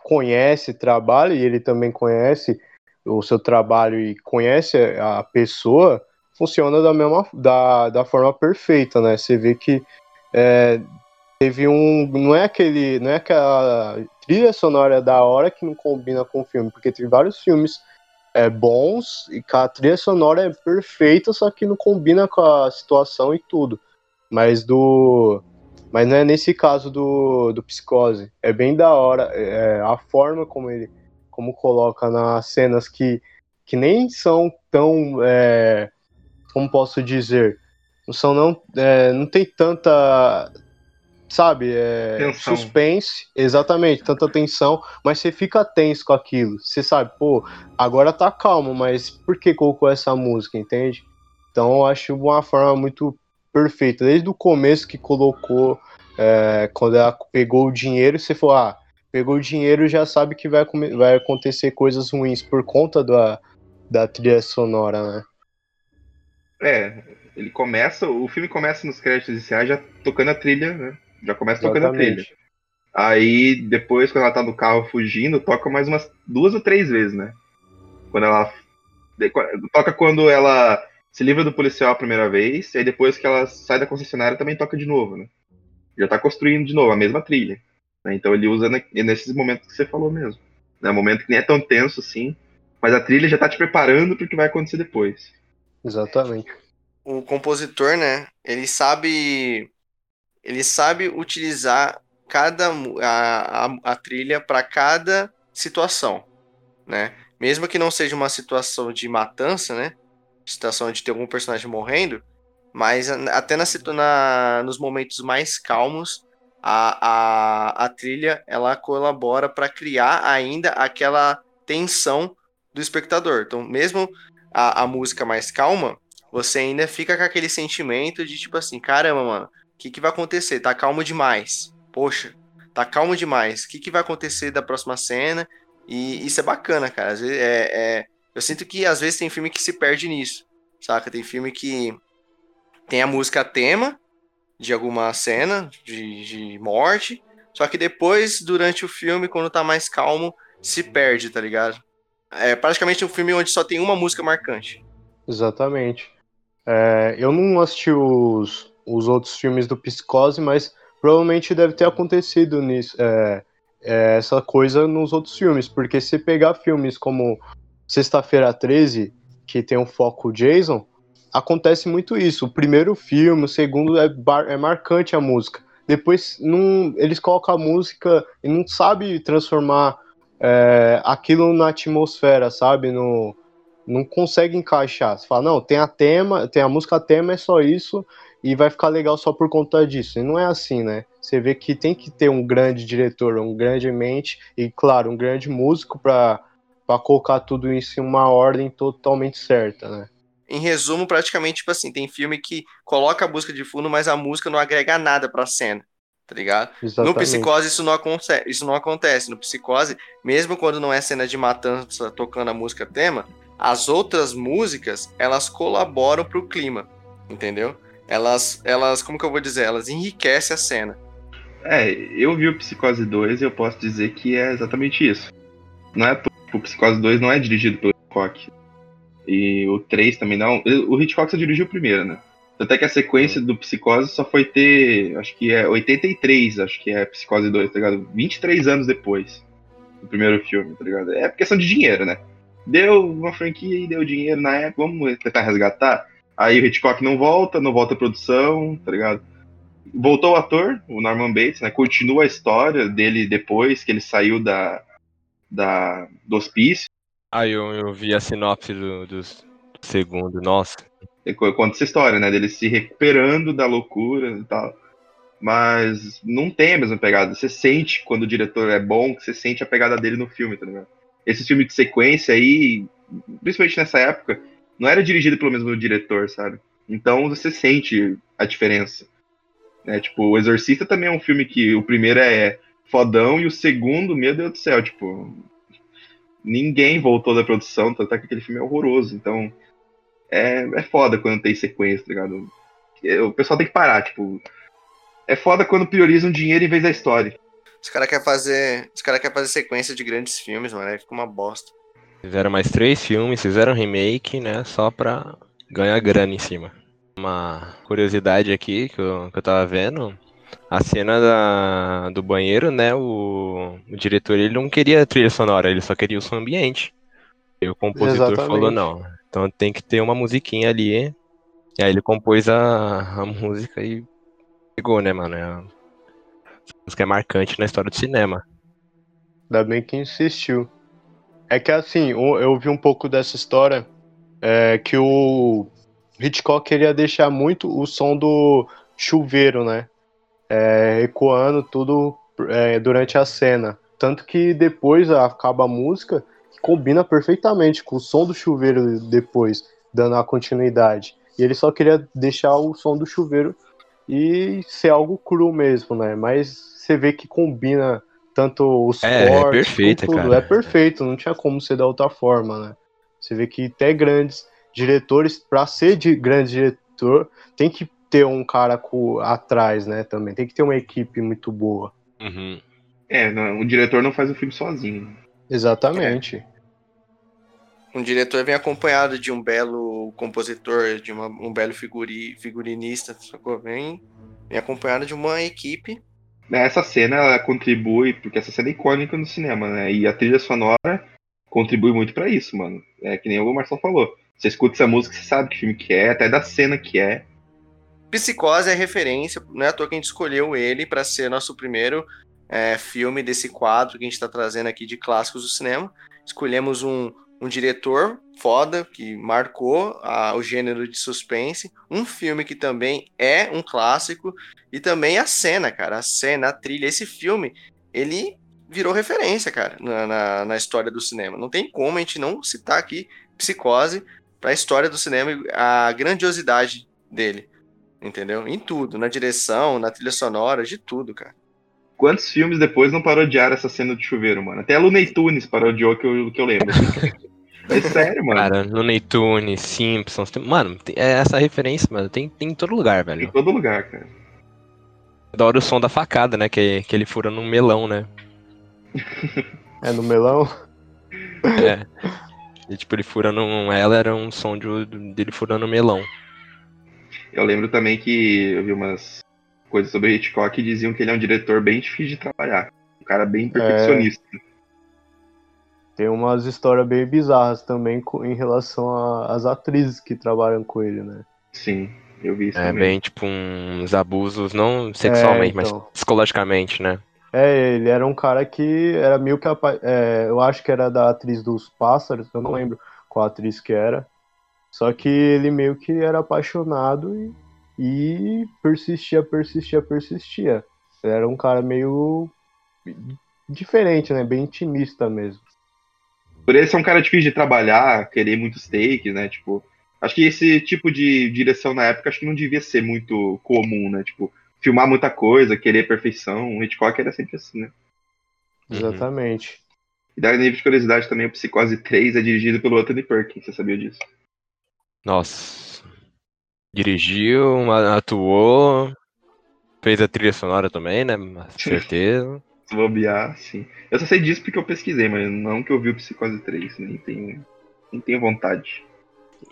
conhece, trabalha, e ele também conhece o seu trabalho e conhece a pessoa, funciona da mesma da, da forma perfeita, né? Você vê que é, teve um. Não é aquele. Não é aquela trilha sonora da hora que não combina com o filme, porque tem vários filmes é, bons e a trilha sonora é perfeita, só que não combina com a situação e tudo. Mas do. Mas não é nesse caso do, do Psicose. É bem da hora é, a forma como ele como coloca nas cenas que, que nem são tão. É, como posso dizer? Não são não. É, não tem tanta. Sabe? É, Tensão. suspense. Exatamente, tanta tensão. Mas você fica tenso com aquilo. Você sabe, pô, agora tá calmo, mas por que colocou essa música, entende? Então eu acho uma forma muito perfeita. Desde o começo que colocou, é, quando ela pegou o dinheiro, você falou, ah, pegou o dinheiro já sabe que vai, vai acontecer coisas ruins por conta da, da trilha sonora, né? É, ele começa, o filme começa nos créditos iniciais já tocando a trilha, né? Já começa tocando a trilha. Aí depois, quando ela tá no carro fugindo, toca mais umas duas ou três vezes, né? Quando ela. Toca quando ela se livra do policial a primeira vez, e aí depois que ela sai da concessionária também toca de novo, né? Já tá construindo de novo a mesma trilha. né? Então ele usa ne- nesses momentos que você falou mesmo. Né? Momento que nem é tão tenso assim, mas a trilha já tá te preparando pro que vai acontecer depois. Exatamente. o compositor, né, ele sabe ele sabe utilizar cada a, a, a trilha para cada situação, né? Mesmo que não seja uma situação de matança, né? Situação de ter algum personagem morrendo, mas até na, na- nos momentos mais calmos, a, a, a trilha ela colabora para criar ainda aquela tensão do espectador. Então, mesmo a, a música mais calma, você ainda fica com aquele sentimento de tipo assim, caramba, mano, que, que vai acontecer? Tá calmo demais. Poxa, tá calmo demais. O que, que vai acontecer da próxima cena? E isso é bacana, cara. Vezes é, é, eu sinto que às vezes tem filme que se perde nisso, saca? Tem filme que tem a música tema de alguma cena de, de morte, só que depois, durante o filme, quando tá mais calmo, se perde, tá ligado? É praticamente um filme onde só tem uma música marcante. Exatamente. É, eu não assisti os, os outros filmes do Psicose, mas provavelmente deve ter acontecido nisso, é, é, essa coisa nos outros filmes, porque se pegar filmes como Sexta-feira 13, que tem um foco Jason, acontece muito isso. O primeiro filme, o segundo é, é marcante a música. Depois eles colocam a música e não sabe transformar é, aquilo na atmosfera, sabe? No, não consegue encaixar. Você fala, não, tem a tema, tem a música tema, é só isso, e vai ficar legal só por conta disso. E não é assim, né? Você vê que tem que ter um grande diretor, um grande mente, e claro, um grande músico para colocar tudo isso em uma ordem totalmente certa, né? Em resumo, praticamente, tipo assim, tem filme que coloca a música de fundo, mas a música não agrega nada pra cena, tá ligado? Exatamente. No Psicose isso não, acontece, isso não acontece. No Psicose, mesmo quando não é cena de matança tocando a música tema, as outras músicas, elas colaboram pro clima, entendeu? Elas, elas, como que eu vou dizer? Elas enriquecem a cena. É, eu vi o Psicose 2 e eu posso dizer que é exatamente isso. Não é o Psicose 2 não é dirigido pelo Hitchcock. E o 3 também não. O Hitchcock só dirigiu o primeiro, né? Até que a sequência do Psicose só foi ter, acho que é 83, acho que é Psicose 2, tá ligado? 23 anos depois do primeiro filme, tá ligado? É questão de dinheiro, né? Deu uma franquia e deu dinheiro na época, vamos tentar resgatar. Aí o Hitchcock não volta, não volta a produção, tá ligado? Voltou o ator, o Norman Bates, né? Continua a história dele depois que ele saiu da, da, do hospício. Aí eu, eu vi a sinopse do, do segundo, nossa. Conta essa história, né? Dele se recuperando da loucura e tal. Mas não tem a mesma pegada. Você sente quando o diretor é bom, que você sente a pegada dele no filme, tá ligado? Esse filme de sequência aí, principalmente nessa época, não era dirigido pelo mesmo diretor, sabe? Então você sente a diferença. É, tipo, O Exorcista também é um filme que o primeiro é fodão, e o segundo, meu Deus do céu, tipo. Ninguém voltou da produção, tanto é que aquele filme é horroroso. Então, é, é foda quando tem sequência, tá ligado? O pessoal tem que parar, tipo. É foda quando priorizam dinheiro em vez da história. Os caras querem fazer. Os caras querem fazer sequência de grandes filmes, mano. Aí fica uma bosta. Fizeram mais três filmes, fizeram remake, né? Só pra ganhar grana em cima. Uma curiosidade aqui que eu, que eu tava vendo a cena da, do banheiro, né? O, o, diretor ele não queria trilha sonora, ele só queria o som ambiente. E o compositor Exatamente. falou, não, então tem que ter uma musiquinha ali. E aí ele compôs a, a música e pegou, né, mano? É a música é marcante na história do cinema. Ainda bem que insistiu. É que assim, eu vi um pouco dessa história é, que o Hitchcock queria deixar muito o som do chuveiro, né? é, ecoando tudo é, durante a cena. Tanto que depois acaba a música que combina perfeitamente com o som do chuveiro depois, dando a continuidade. E ele só queria deixar o som do chuveiro e ser algo cru mesmo, né? Mas você vê que combina tanto os é, cortes, é perfeito, tudo. Cara. É perfeito, não tinha como ser da outra forma, né? Você vê que até grandes diretores, para ser de grande diretor, tem que ter um cara com, atrás, né? Também tem que ter uma equipe muito boa. Uhum. É, não, o diretor não faz o filme sozinho. Exatamente. É. Um diretor vem acompanhado de um belo compositor, de uma, um belo figuri, figurinista, sacou? Vem, vem acompanhado de uma equipe. Essa cena ela contribui, porque essa cena é icônica no cinema, né? E a trilha sonora contribui muito para isso, mano. É que nem o Marcelo falou. Você escuta essa música, você sabe que filme que é, até da cena que é. Psicose é referência, não é à toa que a gente escolheu ele para ser nosso primeiro é, filme desse quadro que a gente está trazendo aqui de clássicos do cinema. Escolhemos um, um diretor foda que marcou a, o gênero de suspense, um filme que também é um clássico e também a cena, cara, a cena, a trilha. Esse filme, ele virou referência, cara, na, na, na história do cinema. Não tem como a gente não citar aqui Psicose para a história do cinema e a grandiosidade dele entendeu? Em tudo, na direção, na trilha sonora, de tudo, cara. quantos filmes depois não parodiaram essa cena do chuveiro, mano? Até a Looney Tunes parodiou que eu, que eu lembro. *laughs* é sério, mano. Cara, Looney Tunes, Simpsons. Tem... Mano, tem... é essa referência, mano, tem, tem em todo lugar, velho. Em todo lugar, cara. Da hora o som da facada, né? Que, que ele fura num melão, né? É no melão? É. E, tipo, ele furando um. Ela era um som de, dele furando um melão. Eu lembro também que eu vi umas coisas sobre Hitchcock que diziam que ele é um diretor bem difícil de trabalhar. Um cara bem perfeccionista. É... Tem umas histórias bem bizarras também em relação às atrizes que trabalham com ele, né? Sim, eu vi isso É também. bem, tipo, uns abusos, não sexualmente, é, então... mas psicologicamente, né? É, ele era um cara que era meio que. É, eu acho que era da atriz dos Pássaros, eu não lembro qual atriz que era. Só que ele meio que era apaixonado e, e persistia, persistia, persistia. Ele era um cara meio diferente, né? Bem intimista mesmo. Por ele ser um cara difícil de trabalhar, querer muitos takes, né? Tipo, acho que esse tipo de direção na época acho que não devia ser muito comum, né? Tipo, filmar muita coisa, querer perfeição. O Hitchcock era sempre assim, né? Uhum. Exatamente. E da nível de curiosidade também, o Psicose 3 é dirigido pelo Anthony Perkins, você sabia disso? Nossa. Dirigiu, atuou, fez a trilha sonora também, né? Certeza. Se bobear, sim. Eu só sei disso porque eu pesquisei, mas não que eu vi o Psicose 3, nem tenho, nem tenho vontade.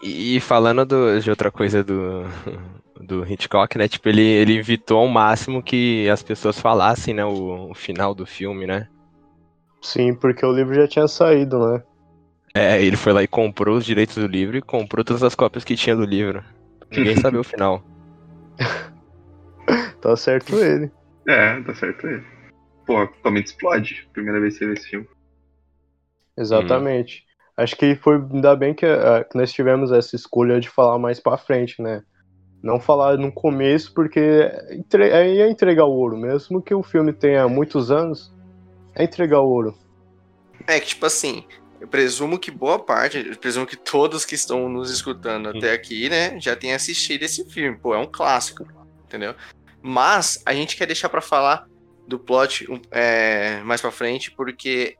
E falando do, de outra coisa do, *laughs* do Hitchcock, né? Tipo, ele, ele evitou ao máximo que as pessoas falassem, né? O, o, final do filme, né? Sim, porque o livro já tinha saído, né? É, ele foi lá e comprou os direitos do livro e comprou todas as cópias que tinha do livro. Ninguém *laughs* sabia o final. tá certo ele. É, tá certo ele. Pô, totalmente explode. Primeira vez que você vê esse filme. Exatamente. Hum. Acho que foi ainda bem que, uh, que nós tivemos essa escolha de falar mais pra frente, né? Não falar no começo, porque entre... é entregar o ouro. Mesmo que o filme tenha muitos anos, é entregar o ouro. É que, tipo assim, eu presumo que boa parte, eu presumo que todos que estão nos escutando até aqui, né, já tenham assistido esse filme. Pô, é um clássico, entendeu? Mas a gente quer deixar para falar do plot é, mais pra frente, porque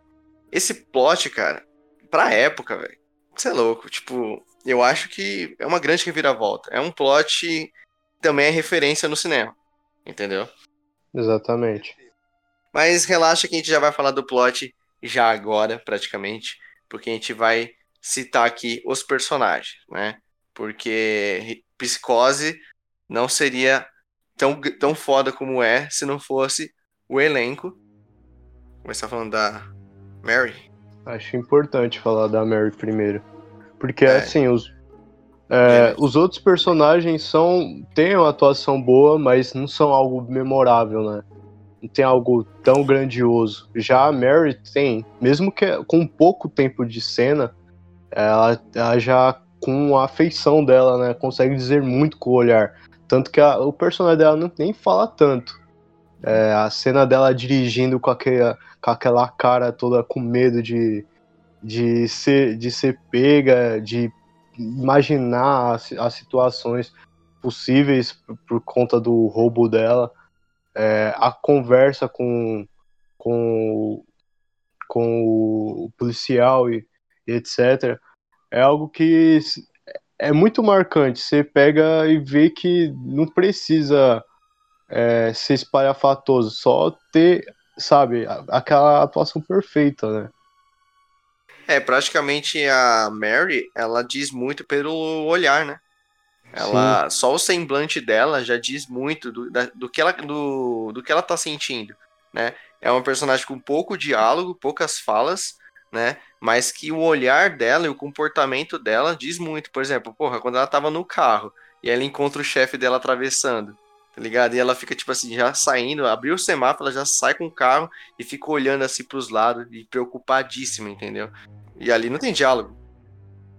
esse plot, cara, pra época, velho, você é louco. Tipo, eu acho que é uma grande reviravolta. É um plot também é referência no cinema, entendeu? Exatamente. Mas relaxa que a gente já vai falar do plot já agora, praticamente porque a gente vai citar aqui os personagens, né? Porque Psicose não seria tão, tão foda como é se não fosse o elenco. Começar falando da Mary. Acho importante falar da Mary primeiro. Porque, é. assim, os, é, os outros personagens são têm uma atuação boa, mas não são algo memorável, né? não tem algo tão grandioso. Já a Mary tem, mesmo que com pouco tempo de cena, ela, ela já com a afeição dela, né, consegue dizer muito com o olhar. Tanto que a, o personagem dela não, nem fala tanto. É, a cena dela dirigindo com, aquele, com aquela cara toda com medo de, de, ser, de ser pega, de imaginar as, as situações possíveis por, por conta do roubo dela é, a conversa com, com, com o policial e, e, etc. É algo que é muito marcante. Você pega e vê que não precisa é, ser espalhafatoso, só ter, sabe, aquela atuação perfeita, né? É, praticamente a Mary, ela diz muito pelo olhar, né? Ela, Sim. só o semblante dela já diz muito do, da, do, que ela, do, do que ela tá sentindo, né? É uma personagem com pouco diálogo, poucas falas, né? Mas que o olhar dela e o comportamento dela diz muito. Por exemplo, porra, quando ela tava no carro e ela encontra o chefe dela atravessando, tá ligado? E ela fica, tipo assim, já saindo, abriu o semáforo, ela já sai com o carro e fica olhando assim pros lados e preocupadíssima, entendeu? E ali não tem diálogo.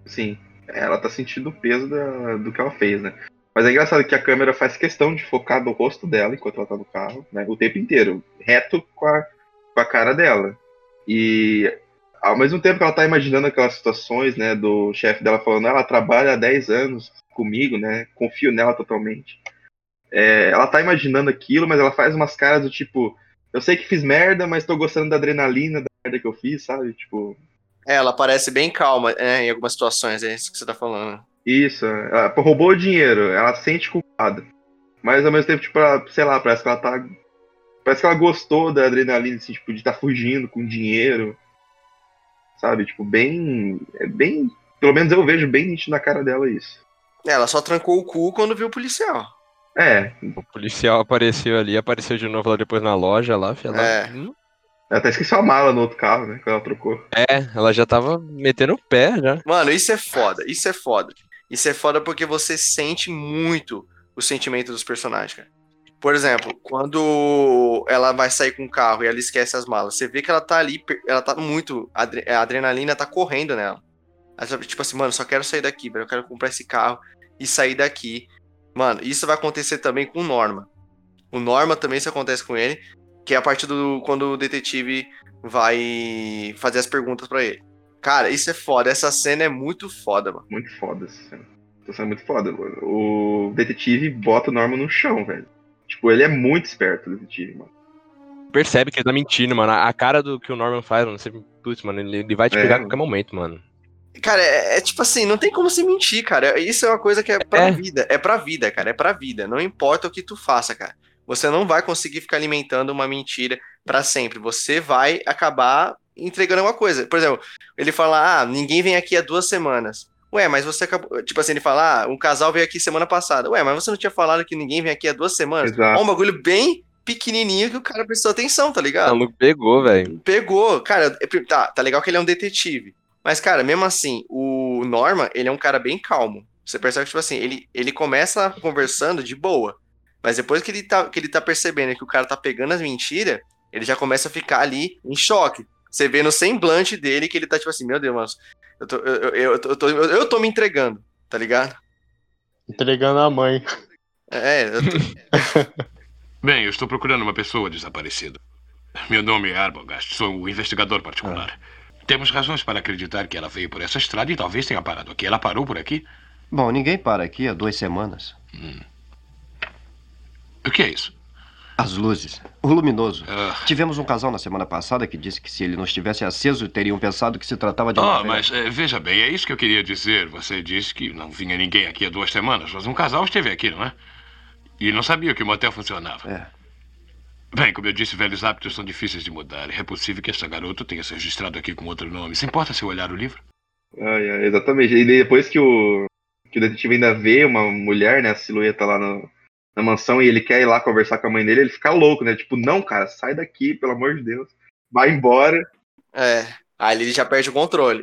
Sim ela tá sentindo o peso da, do que ela fez, né? Mas é engraçado que a câmera faz questão de focar no rosto dela enquanto ela tá no carro, né? O tempo inteiro, reto com a, com a cara dela. E ao mesmo tempo que ela tá imaginando aquelas situações, né, do chefe dela falando, ela trabalha há 10 anos comigo, né? Confio nela totalmente. É, ela tá imaginando aquilo, mas ela faz umas caras do tipo, Eu sei que fiz merda, mas tô gostando da adrenalina da merda que eu fiz, sabe? Tipo. É, ela parece bem calma né, em algumas situações, é isso que você tá falando. Isso, ela roubou o dinheiro, ela sente culpada. Mas ao mesmo tempo, tipo, ela, sei lá, parece que ela tá. Parece que ela gostou da adrenalina, assim, tipo, de estar tá fugindo com dinheiro. Sabe? Tipo, bem. É bem. Pelo menos eu vejo bem nítido na cara dela isso. É, ela só trancou o cu quando viu o policial. É. O policial apareceu ali, apareceu de novo lá depois na loja lá, filha. É. Hum? Ela até esqueceu a mala no outro carro, né? Quando ela trocou. É, ela já tava metendo o pé já. Mano, isso é foda, isso é foda. Isso é foda porque você sente muito o sentimento dos personagens, cara. Por exemplo, quando ela vai sair com o carro e ela esquece as malas, você vê que ela tá ali, ela tá muito. A adrenalina tá correndo nela. Ela, tipo assim, mano, só quero sair daqui, eu quero comprar esse carro e sair daqui. Mano, isso vai acontecer também com o Norma. O Norma também isso acontece com ele, que é a partir do quando o detetive vai fazer as perguntas para ele. Cara, isso é foda. Essa cena é muito foda, mano. Muito foda essa cena. Essa cena é muito foda, mano. O detetive bota o Norma no chão, velho. Tipo, ele é muito esperto, o detetive, mano. Percebe que ele tá mentindo, mano. A cara do que o Norman faz, mano, você, putz, mano, ele, ele vai te É. pegar a qualquer momento, mano. Cara, é, é tipo assim, não tem como se mentir, cara. Isso é uma coisa que é pra É. vida. É pra vida, cara. É pra vida. Não importa o que tu faça, cara. Você não vai conseguir ficar alimentando uma mentira pra sempre. Você vai acabar entregando uma coisa. Por exemplo, ele fala: Ah, ninguém vem aqui há duas semanas. Ué, mas você acabou. Tipo assim, ele fala: Ah, um casal veio aqui semana passada. Ué, mas você não tinha falado que ninguém vem aqui há duas semanas? Exato. Ó, um bagulho bem pequenininho que o cara prestou atenção, tá O ligado? maluco pegou, velho. Pegou. Cara, é tá, tá legal que ele é um detetive. Mas, cara, mesmo assim, o Norma, ele é um cara bem calmo. Você percebe que, tipo assim, ele, ele começa conversando de boa. Mas depois que ele, tá, que ele tá percebendo que o cara tá pegando as mentiras, ele já começa a ficar ali em choque. Você vê no semblante dele que ele tá, tipo assim, meu Deus, mas eu tô, eu, eu, eu, tô- eu, tô, eu, eu tô me entregando, tá ligado? Entregando a mãe. É, eu tô- *laughs* Bem, eu estou procurando uma pessoa desaparecida. Meu nome é Arbogast, sou o investigador particular. Temos razões para acreditar que ela veio por essa estrada e talvez tenha parado aqui. Ela parou por aqui? Bom, ninguém para aqui há duas semanas. O que é isso? As luzes. O luminoso. Ah, Tivemos um casal na semana passada que disse que se ele não estivesse aceso, teriam pensado que se tratava de uma. Velha- mas eh, veja bem, é isso que eu queria dizer. Você disse que não vinha ninguém aqui há duas semanas, mas um casal esteve aqui, não é? E não sabia que o motel funcionava. É. Bem, como eu disse, velhos hábitos são difíceis de mudar. É possível que esta garota tenha se registrado aqui com outro nome. Se importa se eu olhar o livro? Ai, ai, exatamente. E depois que o, que o detetive ainda vê uma mulher, né, a silhueta lá no- na mansão, e ele quer ir lá conversar com a mãe dele, ele fica louco, né? Tipo, não, cara, sai daqui, pelo amor de Deus. Vai embora. é. Aí ele já perde o controle.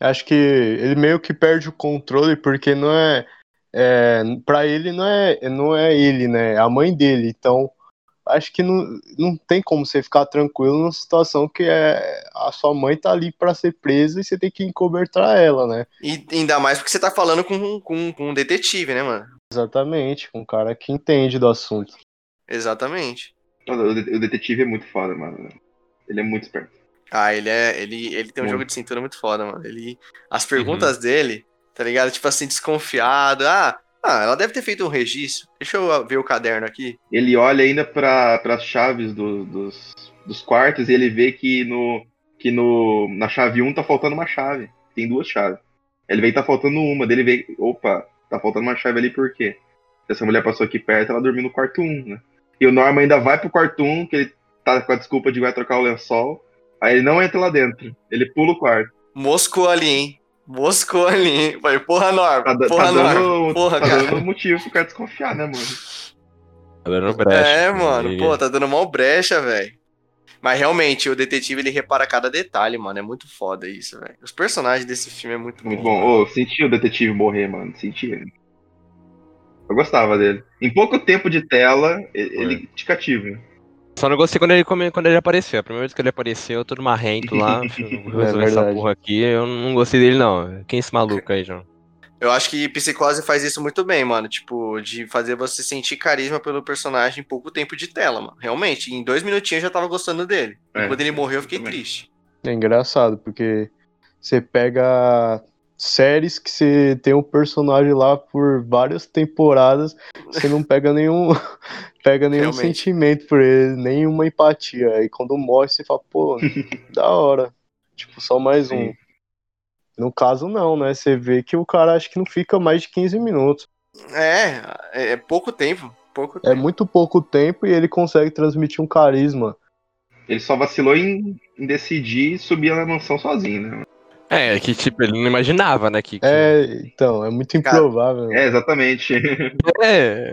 Acho que ele meio que perde o controle porque não é, é para ele não é não é ele, né? É a mãe dele. Então, acho que não, não tem como você ficar tranquilo numa situação que é a sua mãe tá ali pra ser presa e você tem que encobertar ela, né? E ainda mais porque você tá falando com, com, com um detetive, né, mano? Exatamente, com um cara que entende do assunto. Exatamente. O de- o detetive é muito foda, mano. Ele é muito esperto. Ah, ele é. Ele, ele tem um Muito. jogo de cintura muito foda, mano. Ele. As perguntas dele, tá ligado? Tipo assim, desconfiado. Ah, ah, ela deve ter feito um registro. Deixa eu ver o caderno aqui. Ele olha ainda para as chaves do- dos, dos quartos e ele vê que no que no na chave 1 tá faltando uma chave. Tem duas chaves. Ele vê que tá faltando uma, dele vê, opa, tá faltando uma chave ali por quê? Essa mulher passou aqui perto, ela dormiu no quarto 1, né? E o Norman ainda vai pro quarto 1, que ele tá com a desculpa de vai trocar o lençol. Aí ele não entra lá dentro. Ele pula o quarto. Moscou ali, hein? Moscou ali, hein? Falei, porra, Norma. Tá, porra, tá Norma. dando, Porra, tá cara. dando motivo pro cara desconfiar, né, mano? Tá dando brecha. É, mano. Pô, tá dando mal brecha, velho. Mas realmente, o detetive ele repara cada detalhe, mano. É muito foda isso, velho. Os personagens desse filme é muito, Muito bom. bom. Ô, senti o detetive morrer, mano. Senti ele. Eu gostava dele. Em pouco tempo de tela, ele, ele te cativa. Só não gostei quando ele, quando ele apareceu. A primeira vez que ele apareceu, todo marrento lá. *laughs* Vou resolver essa verdade. porra aqui. Eu não gostei dele, não. Quem é esse maluco aí, João? Eu acho que Psicose faz isso muito bem, mano. Tipo, de fazer você sentir carisma pelo personagem em pouco tempo de tela, mano. Realmente, em dois minutinhos eu já tava gostando dele. E É, quando ele morreu, eu fiquei também. triste. É engraçado, porque você pega. séries que você tem um personagem lá por várias temporadas, você não pega nenhum, *laughs* pega nenhum Realmente. sentimento por ele, nenhuma empatia. Aí quando morre, você fala, pô, *laughs* da hora. Tipo, só mais um. Sim. No caso, não, né? Você vê que o cara acho que não fica mais de 15 minutos. É, é, é pouco tempo. Pouco É tempo. muito pouco tempo e ele consegue transmitir um carisma. Ele só vacilou em, em decidir subir na mansão sozinho, né? É, que tipo, ele não imaginava, né? Que, que- É, então, é muito Cara, improvável. É, exatamente. É,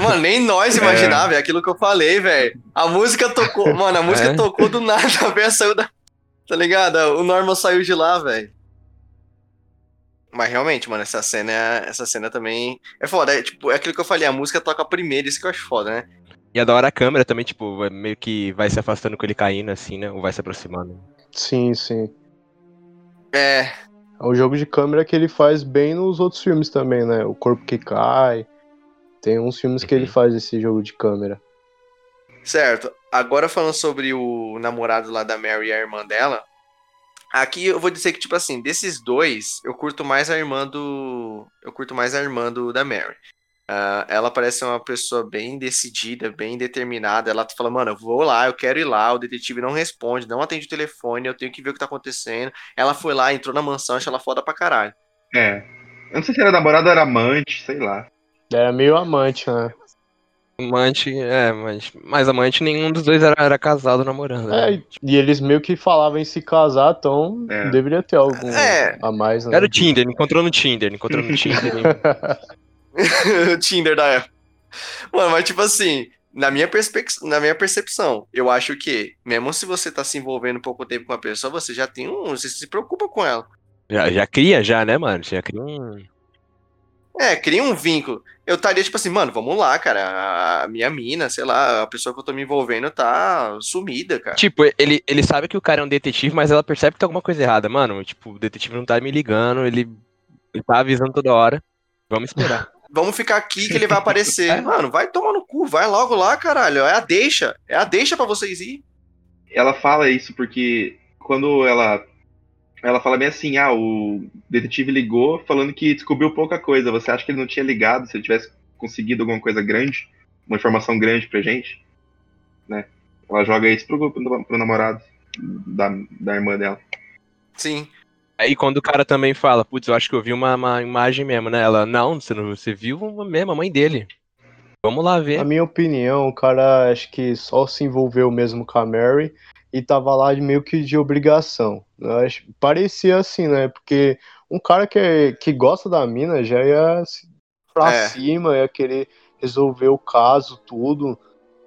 Mano, nem nós imaginava, é aquilo que eu falei, velho. A música tocou, mano, a música É? tocou do nada, a véia saiu da. Tá ligado? O Norman saiu de lá, velho. Mas realmente, mano, essa cena, é- essa cena também é foda. É, tipo, é aquilo que eu falei, a música toca primeiro, isso que eu acho foda, né? E a da hora a câmera também, tipo, é meio que vai se afastando com ele caindo, assim, né? Ou vai se aproximando. Sim, sim. É, É um jogo de câmera que ele faz bem nos outros filmes também, né? O Corpo que Cai. Tem uns filmes que ele Uhum. faz esse jogo de câmera. certo. Agora falando sobre o namorado lá da Mary e a irmã dela. Aqui eu vou dizer que, tipo assim, desses dois, eu curto mais a irmã do. Eu curto mais a irmã do, da Mary. Ah, ela parece uma pessoa bem decidida, bem determinada. Ela fala, mano, eu vou lá, eu quero ir lá. O detetive não responde, não atende o telefone, eu tenho que ver o que tá acontecendo. Ela foi lá, entrou na mansão, achei ela foda pra caralho. É. Eu não sei se era namorado ou era amante, sei lá. Era meio amante, né? Amante, é, mas, mas amante nenhum dos dois era, era casado namorando. né? É, e eles meio que falavam em se casar, então É. deveria ter algum É. a mais, né? Era o Tinder, ele encontrou no Tinder, ele encontrou no *laughs* Tinder. *laughs* o *laughs* Tinder da época. Mano, mas tipo assim, na minha, perspec... na minha percepção, eu acho que, mesmo se você tá se envolvendo pouco tempo com a pessoa, você já tem um. Você se preocupa com ela. já, já cria, já, né, mano? Já cria um. É, cria um vínculo. Eu estaria tipo assim, mano, vamos lá, cara. A minha mina, sei lá, a pessoa que eu tô me envolvendo tá sumida, cara. Tipo, ele, ele sabe que o cara é um detetive, mas ela percebe que tem alguma coisa errada. Mano, tipo, o detetive não tá me ligando, ele, ele tá avisando toda hora. Vamos esperar. *laughs* Vamos ficar aqui que ele vai aparecer. *laughs* Mano, vai tomar no cu, vai logo lá, caralho. É a deixa. É a deixa pra vocês ir. Ela fala isso porque quando ela. Ela fala bem assim: ah, o detetive ligou falando que descobriu pouca coisa. Você acha que ele não tinha ligado se ele tivesse conseguido alguma coisa grande? Uma informação grande pra gente? Né? Ela joga isso pro, pro, pro namorado da, da irmã dela. Sim. Aí quando o cara também fala, putz, eu acho que eu vi uma, uma imagem mesmo, né? Ela, não, você, não, você viu mesmo a mãe dele. Vamos lá ver. Na minha opinião, o cara acho que só se envolveu mesmo com a Mary e tava lá de meio que de obrigação. Acho- parecia assim, né? Porque um cara que, que gosta da mina já ia se- pra É. cima, ia querer resolver o caso, tudo.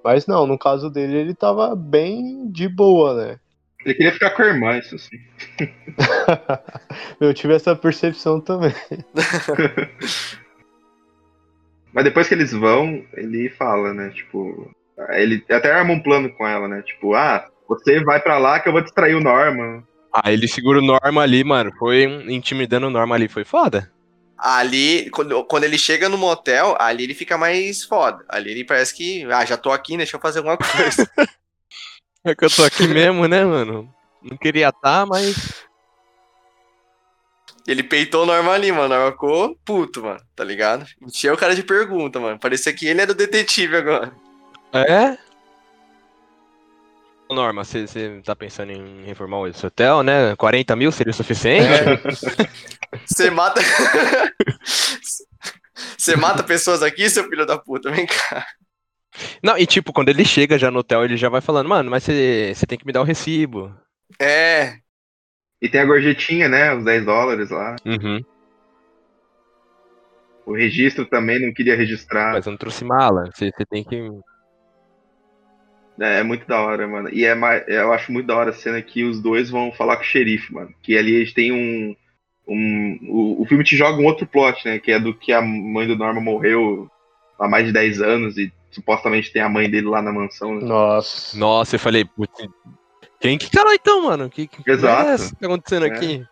Mas não, no caso dele ele tava bem de boa, né? Ele queria ficar com a irmã, isso sim. *laughs* Eu tive essa percepção também. *laughs* Mas depois que eles vão, ele fala, né? Tipo. Ele até arma um plano com ela, né? Tipo, ah, você vai pra lá que eu vou distrair o Norman. Ah, ele segura o Norma ali, mano. Foi intimidando o Norma ali, foi foda. Ali, quando, quando ele chega no motel, ali ele fica mais foda. Ali ele parece que, ah, já tô aqui, deixa eu fazer alguma coisa. *laughs* *laughs* É que eu tô aqui mesmo, né, mano? Não queria estar, mas. ele peitou o Norman ali, mano. O Norman ficou puto, mano, tá ligado? Encheu o cara de pergunta, mano. Parecia que ele era o detetive agora. É? Norma, você você tá pensando em reformar esse hotel, né? 40 mil seria o suficiente? Você mata. *laughs* Você mata pessoas aqui, seu filho da puta, vem cá. Não, e tipo, quando ele chega já no hotel, ele já vai falando, mano, mas você tem que me dar o recibo. É, E tem a gorjetinha, né? Os 10 dólares lá. Uhum. O registro também não queria registrar. Mas eu não trouxe mala. Você tem que. É, é muito da hora, mano. E é mais, eu acho muito da hora a cena que os dois vão falar com o xerife, mano. Que ali eles têm um. um o, o filme te joga um outro plot, né? Que é do que a mãe do Norman morreu há mais de 10 anos e supostamente tem a mãe dele lá na mansão, né? Nossa. Nossa, eu falei, putz, quem que cara então, mano? Que, que Exato. é que tá acontecendo É. aqui?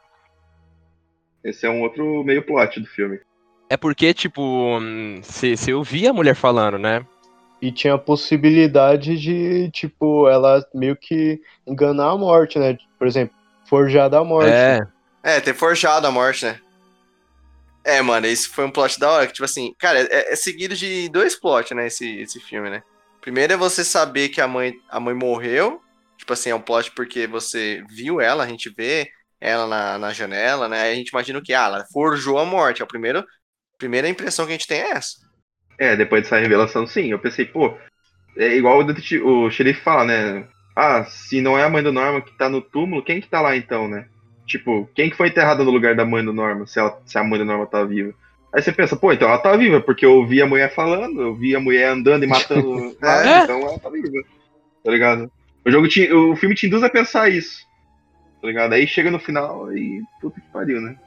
Esse é um outro meio plot do filme. É porque, tipo, você ouvia a mulher falando, né? E tinha a possibilidade de, tipo, ela meio que enganar a morte, né? Por exemplo, forjar da morte. É. é, ter forjado a morte, né? É, mano, esse foi um plot da hora, que, tipo assim, cara, é, é seguido de dois plots, né, esse, esse filme, né? Primeiro é você saber que a mãe, a mãe morreu, tipo assim, é um plot porque você viu ela, a gente vê ela na, na janela, né? Aí a gente imagina que? Ah, ela forjou a morte. É a primeira, primeira impressão que a gente tem é essa. É, depois dessa revelação, sim. Eu pensei, pô, é igual o, detetive, o xerife fala, né? Ah, se não é a mãe do Norma que tá no túmulo, quem que tá lá então, né? Tipo, quem que foi enterrada no lugar da mãe do Norma, se, ela, se a mãe do Norma tá viva? Aí você pensa, pô, então ela tá viva, porque eu vi a mulher falando, eu vi a mulher andando e matando. *laughs* É. então ela tá viva. Tá ligado? O jogo te, o filme te induz a pensar isso. Tá ligado? Aí chega no final e puta que pariu, né?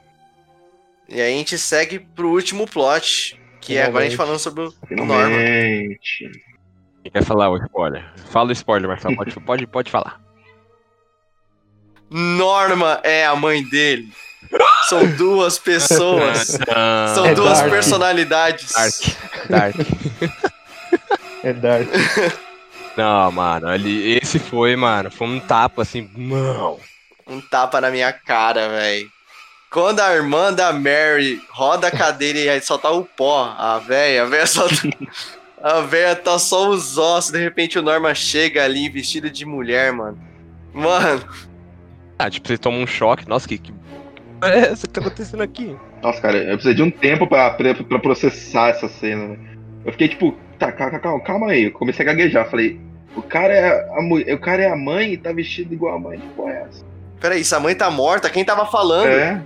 E aí a gente segue pro último plot, que é agora a gente falando sobre o Norma. Finalmente. Quem quer falar o spoiler? Fala o spoiler, Marcelo. Pode, pode, pode falar. Norma é a mãe dele. São duas pessoas. *laughs* São É duas Dark. personalidades. Dark. Dark. É Dark. *laughs* Não, mano, ali, esse foi, mano, foi um tapa assim, não. Um tapa na minha cara, velho. Quando a irmã da Mary roda a cadeira e aí só tá o pó, a véia, a véia só tá, *laughs* a véia tá só os ossos, de repente o Norma chega ali vestido de mulher, mano. Mano, Ah, tipo, você toma um choque, nossa, que. que... É, isso que tá acontecendo aqui. Nossa, cara, eu precisei de um tempo pra, pra, pra processar essa cena, né? Eu fiquei tipo, tá, calma, calma, calma aí. Eu comecei a gaguejar. Falei, o cara é a mulher, o cara é a mãe e tá vestido igual a mãe. Que porra é essa? peraí, se a mãe tá morta, quem tava falando? É,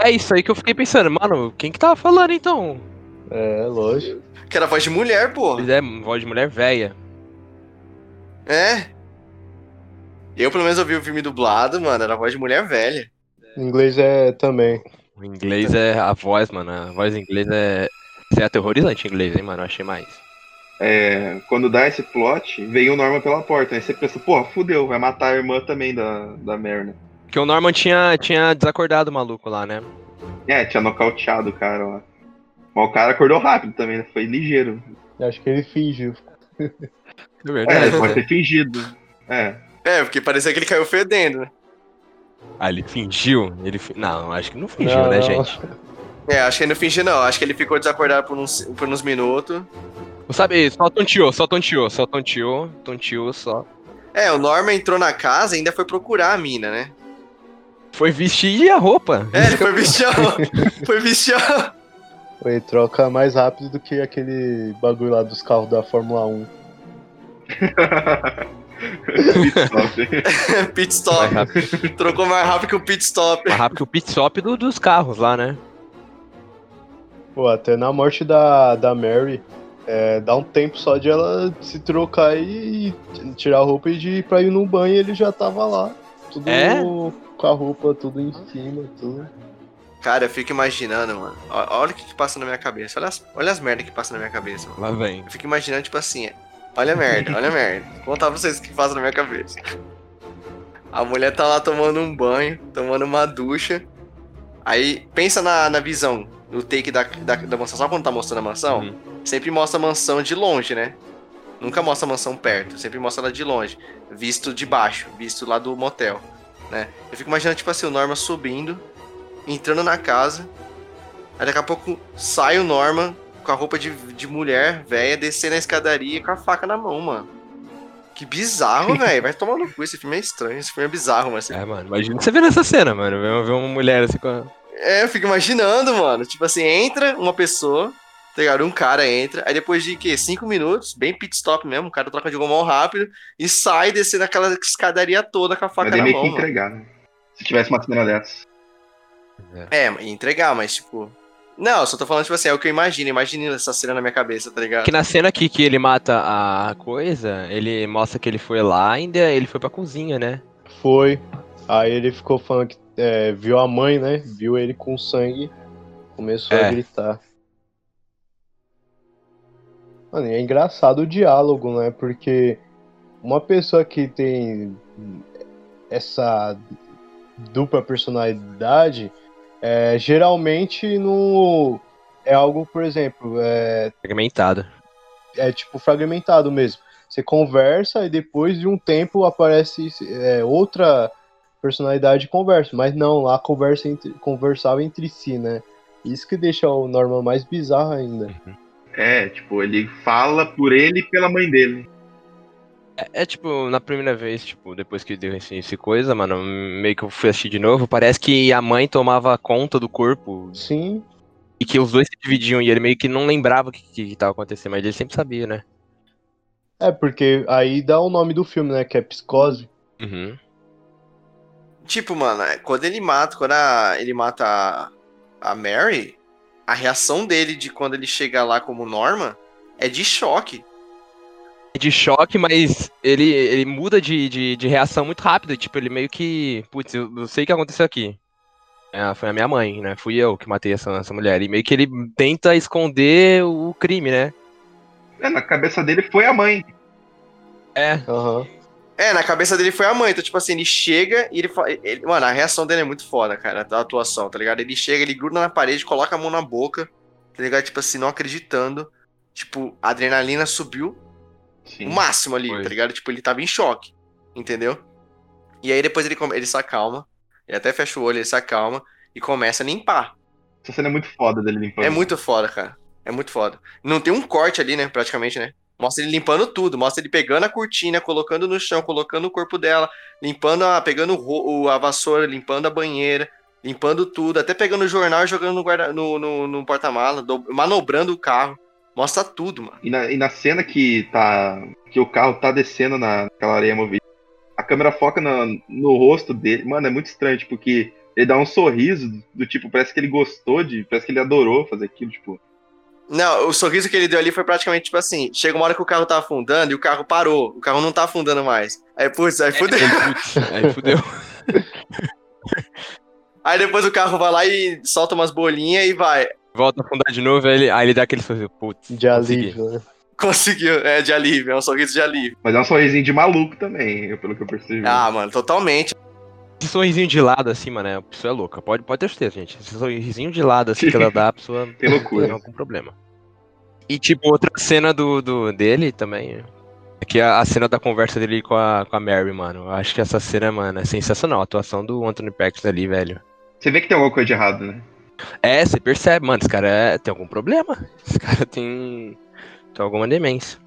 É isso aí que eu fiquei pensando, mano, quem que tava falando então? É, lógico. Que era voz de mulher, pô. É, voz de mulher velha. É. Eu, pelo menos, ouvi o filme dublado, mano, era voz de mulher velha. Em inglês é também. O inglês é a voz, mano. A voz em inglês é. Você é aterrorizante em inglês, hein, mano? Eu achei mais. é, quando dá esse plot, vem o Norman pela porta. Aí você pensa, porra, fudeu, vai matar a irmã também da, da Mary, né? Porque o Norman tinha, tinha desacordado o maluco lá, né? É, tinha nocauteado o cara lá. Mas o cara acordou rápido também, né? Foi ligeiro. Acho que ele fingiu. É É, verdade. ele pode ter fingido. É. É, porque parecia que ele caiu fedendo, né? Ah, ele fingiu? Ele fi- Não, acho que não fingiu, Não, né, não. gente? É, acho que ele não fingiu, não. Acho que ele ficou desacordado por uns, por uns minutos. Sabe, só tonteou, só tonteou, só tonteou, tonteou só. É, o Norman entrou na casa e ainda foi procurar a mina, né? Foi vestir a roupa. É, ele foi bichão. *laughs* foi bichão. Ele troca mais rápido do que aquele bagulho lá dos carros da Fórmula 1. *laughs* Pit stop. *laughs* pit stop. Trocou mais rápido que o pit stop. mais rápido que o pit stop do- dos carros lá, né? Pô, até na morte da, da Mary, é, dá um tempo só de ela se trocar e tirar a roupa e de ir pra ir no banho ele já tava lá. Tudo É? com a roupa, tudo em cima, tudo. Cara, eu fico imaginando, mano. Ó- Olha o que, que passa na minha cabeça. Olha as, olha as merdas que passam na minha cabeça, mano. Lá vem. Eu fico imaginando, tipo assim, olha a merda, olha a merda. Vou contar pra vocês o que passa na minha cabeça. A mulher tá lá tomando um banho, tomando uma ducha. Aí, pensa na, na visão, no take da, da, da mansão. Sabe quando tá mostrando a mansão? Uhum. Sempre mostra a mansão de longe, né? Nunca mostra a mansão perto, sempre mostra ela de longe. Visto de baixo, visto lá do motel, né? Eu fico imaginando, tipo assim, o Norma subindo, entrando na casa. Aí daqui a pouco sai o Norman com a roupa de, de mulher, velha, descendo a escadaria com a faca na mão, mano. Que bizarro, *laughs* velho. Vai tomar no cu. Esse filme é estranho. Esse filme é bizarro, mas. É, mano, imagina você vendo essa cena, mano. Ver uma mulher assim com a... É, eu fico imaginando, mano. Tipo assim, entra uma pessoa, tá ligado? Um cara entra, aí depois de quê? Cinco minutos, bem pit stop mesmo, o cara troca de gomão rápido e sai descendo aquela escadaria toda com a faca Mas na meio mão. que mano. entregar, né? Se tivesse uma cena dessa. É, ia entregar, mas tipo. Não, eu só tô falando, tipo assim, é o que eu imagino, imagine essa cena na minha cabeça, tá ligado? Que na cena aqui que ele mata a coisa, ele mostra que ele foi lá ainda ele foi pra cozinha, né? Foi. Aí ele ficou falando que é, viu a mãe, né? Viu ele com sangue. Começou É. a gritar. Mano, e é engraçado o diálogo, né? Porque uma pessoa que tem essa dupla personalidade, é, geralmente não é algo, por exemplo, é, Fragmentado. é tipo fragmentado mesmo. Você conversa e depois de um tempo aparece é, outra personalidade conversa. Mas não, lá conversa entre, conversava entre si, né? Isso que deixa o Norman mais bizarro ainda. É, tipo, ele fala por ele e pela mãe dele. É, é, tipo, na primeira vez, tipo, depois que deu esse, esse coisa, mano, meio que eu fui assistir de novo, parece que a mãe tomava conta do corpo Sim. e que os dois se dividiam e ele meio que não lembrava o que, que, que tava acontecendo, mas ele sempre sabia, né? É, porque aí dá o nome do filme, né? Que é Psicose. Uhum. Tipo, mano, é, quando ele mata, quando a- ele mata a, a Mary, a reação dele de quando ele chega lá como Norman é de choque. De choque, mas ele, ele muda de, de, de reação muito rápido, tipo, ele meio que, putz, eu, eu sei o que aconteceu aqui. É, foi a minha mãe, né? Fui eu que matei essa, essa mulher. E meio que ele tenta esconder o crime, né? É, na cabeça dele foi a mãe. É, Aham. É, na cabeça dele foi a mãe. Então, tipo assim, ele chega e ele fala. ele- mano, a reação dele é muito foda, cara, a atuação, tá ligado? Ele chega, ele gruda na parede, coloca a mão na boca, tá ligado? Tipo assim, não acreditando. Tipo, a adrenalina subiu Sim. o máximo ali, Foi. tá ligado? Tipo, ele tava em choque, entendeu? E aí depois ele, ele se acalma, ele até fecha o olho, ele se acalma e começa a limpar. Essa cena é muito foda dele limpando. É muito foda, cara. É muito foda. Não tem um corte ali, né? Praticamente, né? Mostra ele limpando tudo. Mostra ele pegando a cortina, colocando no chão, colocando o corpo dela, limpando a. pegando o, a vassoura, limpando a banheira, limpando tudo, até pegando o jornal e jogando no, guarda, no, no, no porta-mala, do- manobrando o carro. Mostra tudo, mano. E na, e na cena que tá. que o carro tá descendo na- naquela areia movida, a câmera foca na- no rosto dele. Mano, é muito estranho, tipo, que ele dá um sorriso do tipo, parece que ele gostou de. Parece que ele adorou fazer aquilo, tipo. Não, o sorriso que ele deu ali foi praticamente tipo assim: chega uma hora que o carro tá afundando e o carro parou. O carro não tá afundando mais. Aí, putz, aí fudeu. Putz, aí fudeu. *laughs* Aí depois o carro vai lá e solta umas bolinhas e vai. Volta a afundar de novo, aí ele, aí ele dá aquele sorriso, putz. De consegui. alívio, né? Conseguiu, é de alívio, é um sorriso de alívio. Mas é um sorrisinho de maluco também, pelo que eu percebi. Ah, mano, totalmente. Esse sorrisinho de lado, assim, mano, é- a pessoa é louca. Pode, pode ter certeza, gente. Esse sorrisinho de lado, assim, que ela dá, a pessoa *laughs* Tem loucura. tem algum problema. E, tipo, outra cena do, do dele também, é que a, a cena da conversa dele com a, com a Mary, mano. Eu acho que essa cena, mano, é sensacional. A atuação do Anthony Paxton ali, velho. Você vê que tem alguma coisa de errado, né? É, você percebe, mano, esse cara é- tem algum problema. Esse *laughs* cara tem, tem alguma demência.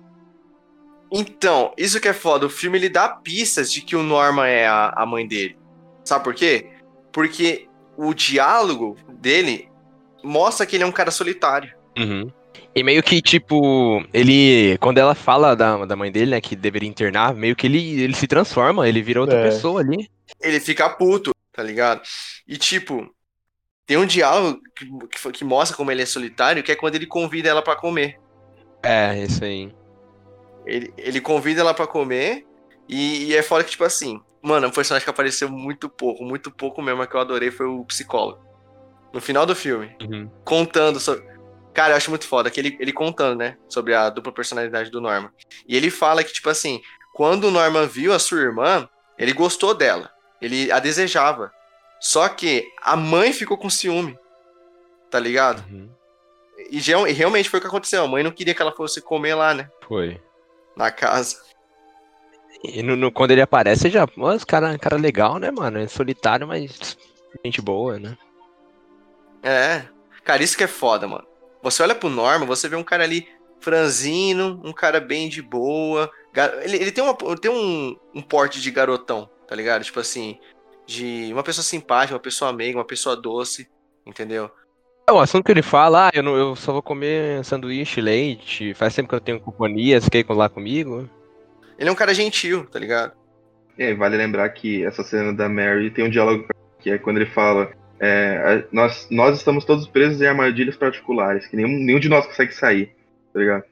Então, isso que é foda. O filme ele dá pistas de que o Norman é a, a mãe dele. Sabe por quê? Porque o diálogo dele mostra que ele é um cara solitário. Uhum. E meio que, tipo, ele. Quando ela fala da, da mãe dele, né, que deveria internar, meio que ele, ele se transforma, ele vira outra É. pessoa ali. Ele fica puto, tá ligado? E tipo, tem um diálogo que, que, que mostra como ele é solitário, que é quando ele convida ela pra comer. É, isso aí. Ele, ele convida ela pra comer e, e é foda que, tipo assim, mano, um personagem que apareceu muito pouco, muito pouco mesmo, que eu adorei foi o psicólogo. No final do filme, Uhum. contando sobre. Cara, eu acho muito foda que ele, ele contando, né? Sobre a dupla personalidade do Norman. E ele fala que, tipo assim, quando o Norman viu a sua irmã, ele gostou dela. Ele a desejava. Só que a mãe ficou com ciúme. Tá ligado? Uhum. E, geral- e realmente foi o que aconteceu. A mãe não queria que ela fosse comer lá, né? Foi. Na casa. E no, no- quando ele aparece, já. Nossa, cara, cara legal, né, mano? É solitário, mas gente boa, né? É. Cara, isso que é foda, mano. Você olha pro Norman, você vê um cara ali franzino, um cara bem de boa. Gar- Ele, ele tem, uma, tem um, um porte de garotão, tá ligado? Tipo assim, de uma pessoa simpática, uma pessoa meiga, uma pessoa doce, entendeu? É o assunto que ele fala, ah, eu, não, eu só vou comer sanduíche, leite, faz tempo que eu tenho companhia, você quer ir lá comigo? Ele é um cara gentil, tá ligado? É, vale lembrar que essa cena da Mary tem um diálogo que é quando ele fala: é, nós, nós estamos todos presos em armadilhas particulares, que nenhum, nenhum de nós consegue sair, tá ligado?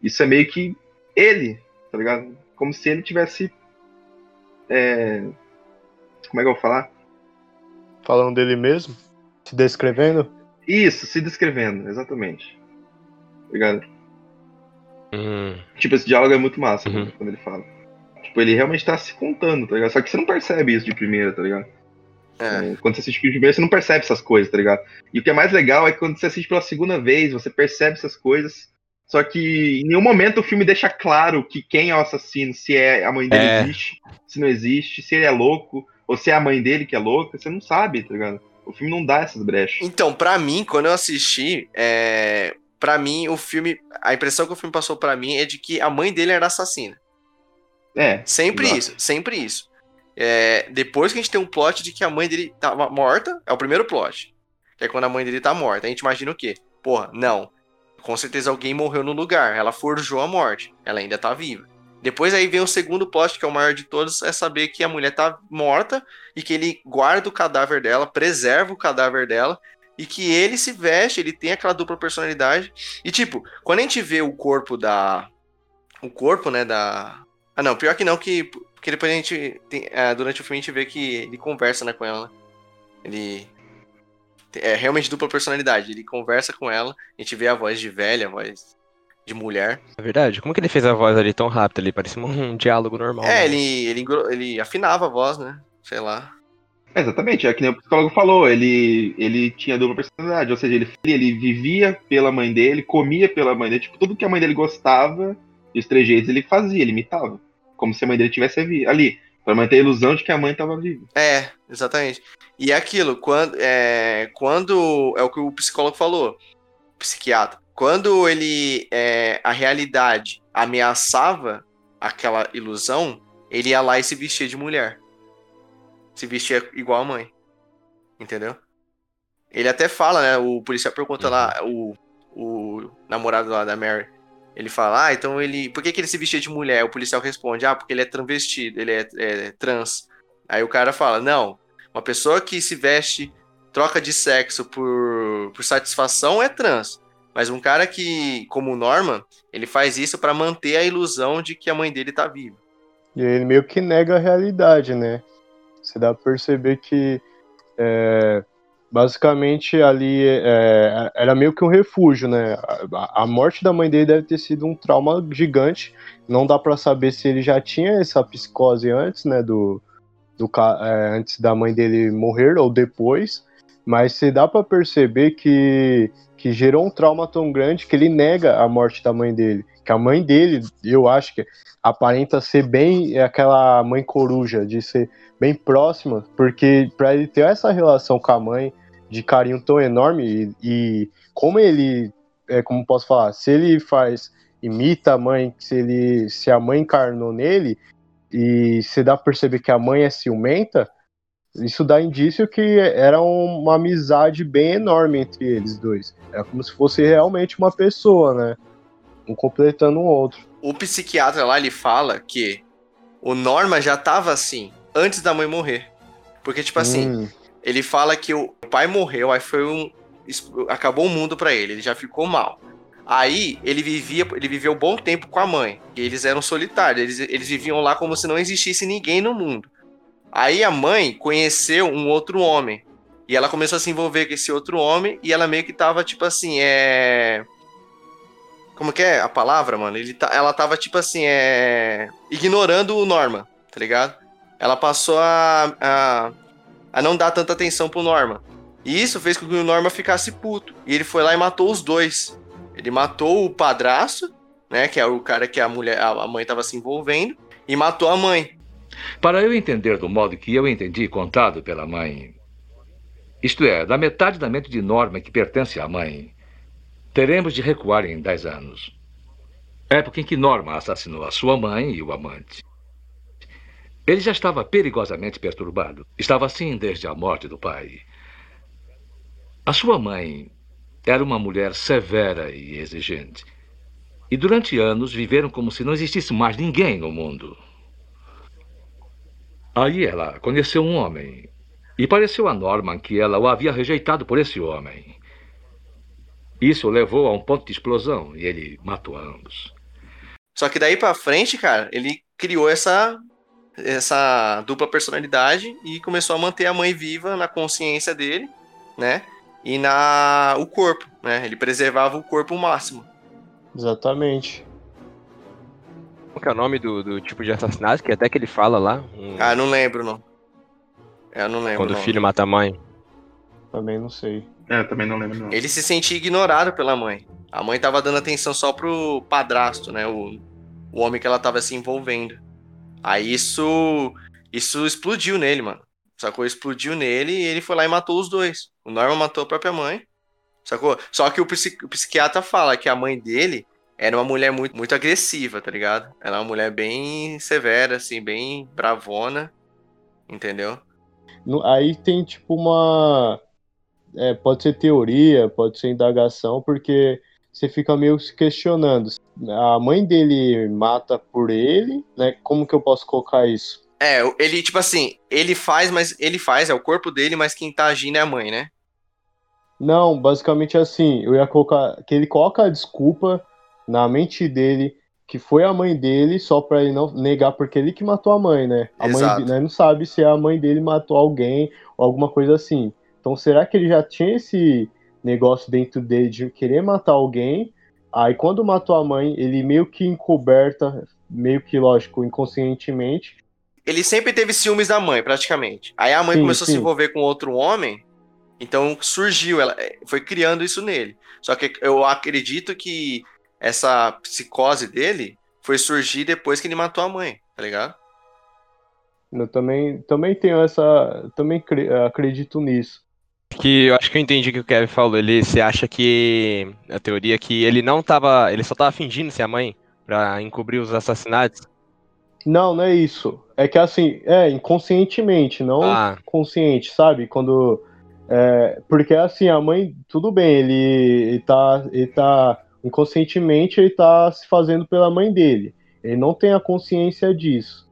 Isso é meio que ele, tá ligado? Como se ele tivesse. é, como é que eu vou falar? Falando dele mesmo, se descrevendo. Isso, se descrevendo, exatamente. Ligado? Hum, Tipo, esse diálogo é muito massa Uhum. quando ele fala. Tipo, ele realmente tá se contando, tá ligado? Só que você não percebe isso de primeira, tá ligado? É. É, Quando você assiste de primeira, você não percebe essas coisas, tá ligado? E o que é mais legal é que quando você assiste pela segunda vez, você percebe essas coisas. Só que em nenhum momento o filme deixa claro que quem é o assassino, se é a mãe dele É. existe, se não existe, se ele é louco, ou se é a mãe dele que é louca, você não sabe, tá ligado? O filme não dá essas brechas. Então, pra mim, quando eu assisti, é... pra mim, o filme. A impressão que o filme passou pra mim é de que a mãe dele era assassina. É. Sempre exato. isso, sempre isso. É, depois que a gente tem um plot de que a mãe dele tava morta, é o primeiro plot. Que é quando a mãe dele tá morta. A gente imagina o quê? Porra, não. Com certeza alguém morreu no lugar. Ela forjou a morte. Ela ainda tá viva. Depois aí vem o segundo plot, que é o maior de todos, é saber que a mulher tá morta e que ele guarda o cadáver dela, preserva o cadáver dela e que ele se veste, ele tem aquela dupla personalidade. E tipo, quando a gente vê o corpo da o corpo, né, da Ah, não, pior que não que porque depois a gente tem, é, durante o filme a gente vê que ele conversa, né, com ela. Ele é realmente dupla personalidade, ele conversa com ela, a gente vê a voz de velha, a voz de mulher. É verdade. Como que ele fez a voz ali tão rápido ali? Parecia um diálogo normal. É, né? ele, ele, ele afinava a voz, né? Sei lá. É, exatamente, é que nem o psicólogo falou, ele, ele tinha dupla personalidade, ou seja, ele, ele vivia pela mãe dele, comia pela mãe dele, tipo, tudo que a mãe dele gostava, e os trejeitos ele fazia, ele imitava. Como se a mãe dele tivesse ali, ali pra manter a ilusão de que a mãe tava viva. É, exatamente. E é aquilo, quando é, quando é o que o psicólogo falou, psiquiatra, quando ele é, a realidade ameaçava aquela ilusão, ele ia lá e se vestia de mulher. Se vestia igual a mãe. Entendeu? Ele até fala, né? O policial pergunta lá, o, o namorado lá da Mary. Ele fala, ah, então ele. Por que, que ele se vestia de mulher? O policial responde, ah, porque ele é transvestido, ele é, é trans. Aí o cara fala, não, uma pessoa que se veste, troca de sexo por, por satisfação é trans. Mas um cara que, como o Norman, ele faz isso pra manter a ilusão de que a mãe dele tá viva. E ele meio que nega a realidade, né? Você dá pra perceber que é, basicamente ali é, era meio que um refúgio, né? A, a morte da mãe dele deve ter sido um trauma gigante. Não dá pra saber se ele já tinha essa psicose antes, né? Do, do é, antes da mãe dele morrer ou depois. Mas se dá pra perceber que, que gerou um trauma tão grande que ele nega a morte da mãe dele. Que a mãe dele, eu acho que aparenta ser bem aquela mãe coruja, de ser bem próxima, porque para ele ter essa relação com a mãe de carinho tão enorme e, e como ele, é, como posso falar, se ele faz imita a mãe, se ele, se a mãe encarnou nele e se dá pra perceber que a mãe é ciumenta, isso dá indício que era uma amizade bem enorme entre eles dois. Era como se fosse realmente uma pessoa, né? Um completando o outro. O psiquiatra lá, ele fala que o Norma já tava assim, antes da mãe morrer. Porque, tipo assim, Hum, ele fala que o pai morreu, aí foi um. Acabou o mundo pra ele, ele já ficou mal. Aí ele vivia, ele viveu um bom tempo com a mãe. E eles eram solitários, eles, eles viviam lá como se não existisse ninguém no mundo. Aí a mãe conheceu um outro homem. E ela começou a se envolver com esse outro homem. E ela meio que tava, tipo assim, é. Como que é a palavra, mano? Ele tá, ela tava, tipo assim, é. Ignorando o Norma, tá ligado? Ela passou a, a, a não dar tanta atenção pro Norma. E isso fez com que o Norma ficasse puto. E ele foi lá e matou os dois. Ele matou o padrasto, né? Que é o cara que a mulher, a mãe tava se envolvendo. E matou a mãe. Para eu entender do modo que eu entendi contado pela mãe, isto é, da metade da mente de Norma que pertence à mãe, teremos de recuar em 10 anos. Época em que Norma assassinou a sua mãe e o amante. Ele já estava perigosamente perturbado. Estava assim desde a morte do pai. A sua mãe era uma mulher severa e exigente. E durante anos viveram como se não existisse mais ninguém no mundo. Aí ela conheceu um homem. E pareceu a Norman que ela o havia rejeitado por esse homem. Isso o levou a um ponto de explosão e ele matou a ambos. Só que daí pra frente, cara, ele criou essa essa dupla personalidade e começou a manter a mãe viva na consciência dele, né? E na o corpo, né? Ele preservava o corpo o máximo. exatamente. Qual que é o nome do, do tipo de assassinato? Que até que ele fala lá. um- Ah, não lembro não. Eu não lembro. quando o filho mata a mãe. Também não sei. É, eu também não lembro, não. Ele se sentia ignorado pela mãe. A mãe tava dando atenção só pro padrasto, né? O, o homem que ela tava se envolvendo. Aí isso isso explodiu nele, mano. Sacou? Explodiu nele e ele foi lá e matou os dois. O Norman matou a própria mãe. Sacou? Só que o, psi o psiquiatra fala que a mãe dele era uma mulher muito, muito agressiva, tá ligado? Ela é uma mulher bem severa, assim, bem bravona. Entendeu? Aí tem tipo uma. É, pode ser teoria, pode ser indagação, porque você fica meio se questionando. A mãe dele mata por ele, né? Como que eu posso colocar isso? É, ele, tipo assim, ele faz, mas ele faz, é o corpo dele, mas quem tá agindo é a mãe, né? Não, basicamente assim, eu ia colocar que ele coloca a desculpa na mente dele que foi a mãe dele, só pra ele não negar, porque ele que matou a mãe, né? A Exato. mãe né, não sabe se a mãe dele matou alguém ou alguma coisa assim. Então será que ele já tinha esse negócio dentro dele de querer matar alguém? Aí quando matou a mãe, ele meio que encoberta, meio que, lógico, inconscientemente. Ele sempre teve ciúmes da mãe, praticamente. Aí a mãe Sim, começou a sim. se envolver com outro homem, então surgiu, ela é, foi criando isso nele. Só que eu acredito que essa psicose dele foi surgir depois que ele matou a mãe, tá ligado? Eu também, também tenho essa. Também cre- acredito nisso. Que eu acho que eu entendi o que o Kevin falou. Ele se acha que. A teoria é que ele não tava. Ele só tava fingindo ser a mãe pra encobrir os assassinatos. Não, não é isso. É que assim, é inconscientemente, não Ah, consciente, sabe? Quando. é, porque assim, a mãe, tudo bem, ele, ele tá. Ele tá. Inconscientemente ele tá se fazendo pela mãe dele. Ele não tem a consciência disso.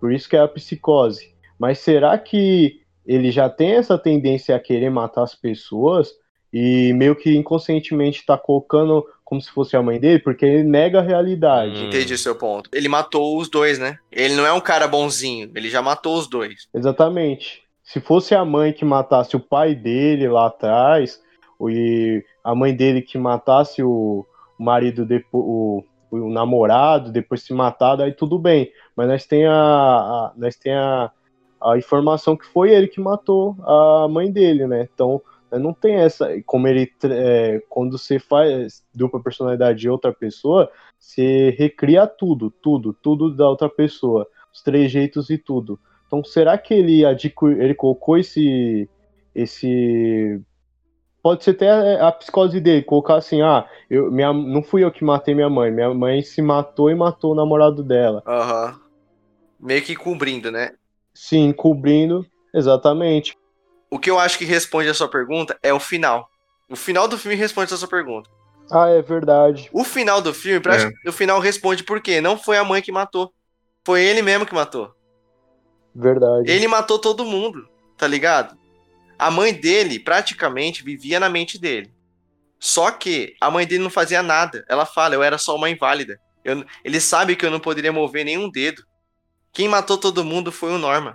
Por isso que é a psicose. Mas será que ele já tem essa tendência a querer matar as pessoas e meio que inconscientemente tá colocando como se fosse a mãe dele, porque ele nega a realidade. Hum. Entendi o seu ponto. Ele matou os dois, né? Ele não é um cara bonzinho, ele já matou os dois. Exatamente. Se fosse a mãe que matasse o pai dele lá atrás, e a mãe dele que matasse o marido, depois, o, o namorado, depois se matado, aí tudo bem. Mas nós tem a, a- nós tem a, a informação que foi ele que matou a mãe dele, né? Então né, não tem essa. Como ele. é, quando você faz dupla personalidade de outra pessoa, você recria tudo, tudo, tudo da outra pessoa. Os trejeitos e tudo. Então, será que ele adquiriu, ele colocou esse, esse, pode ser até a, a psicose dele, colocar assim, ah, eu, minha, não fui eu que matei minha mãe, minha mãe se matou e matou o namorado dela. Aham. Meio que cobrindo, né? Sim, cobrindo, exatamente. O que eu acho que responde a sua pergunta é o final. O final do filme responde a sua pergunta. Ah, é verdade. O final do filme, prati- o final responde por quê? Não foi a mãe que matou. Foi ele mesmo que matou. Verdade. Ele matou todo mundo, tá ligado? A mãe dele praticamente vivia na mente dele. Só que a mãe dele não fazia nada. Ela fala, eu era só uma inválida. Eu- ele sabe que eu não poderia mover nenhum dedo. Quem matou todo mundo foi o Norman.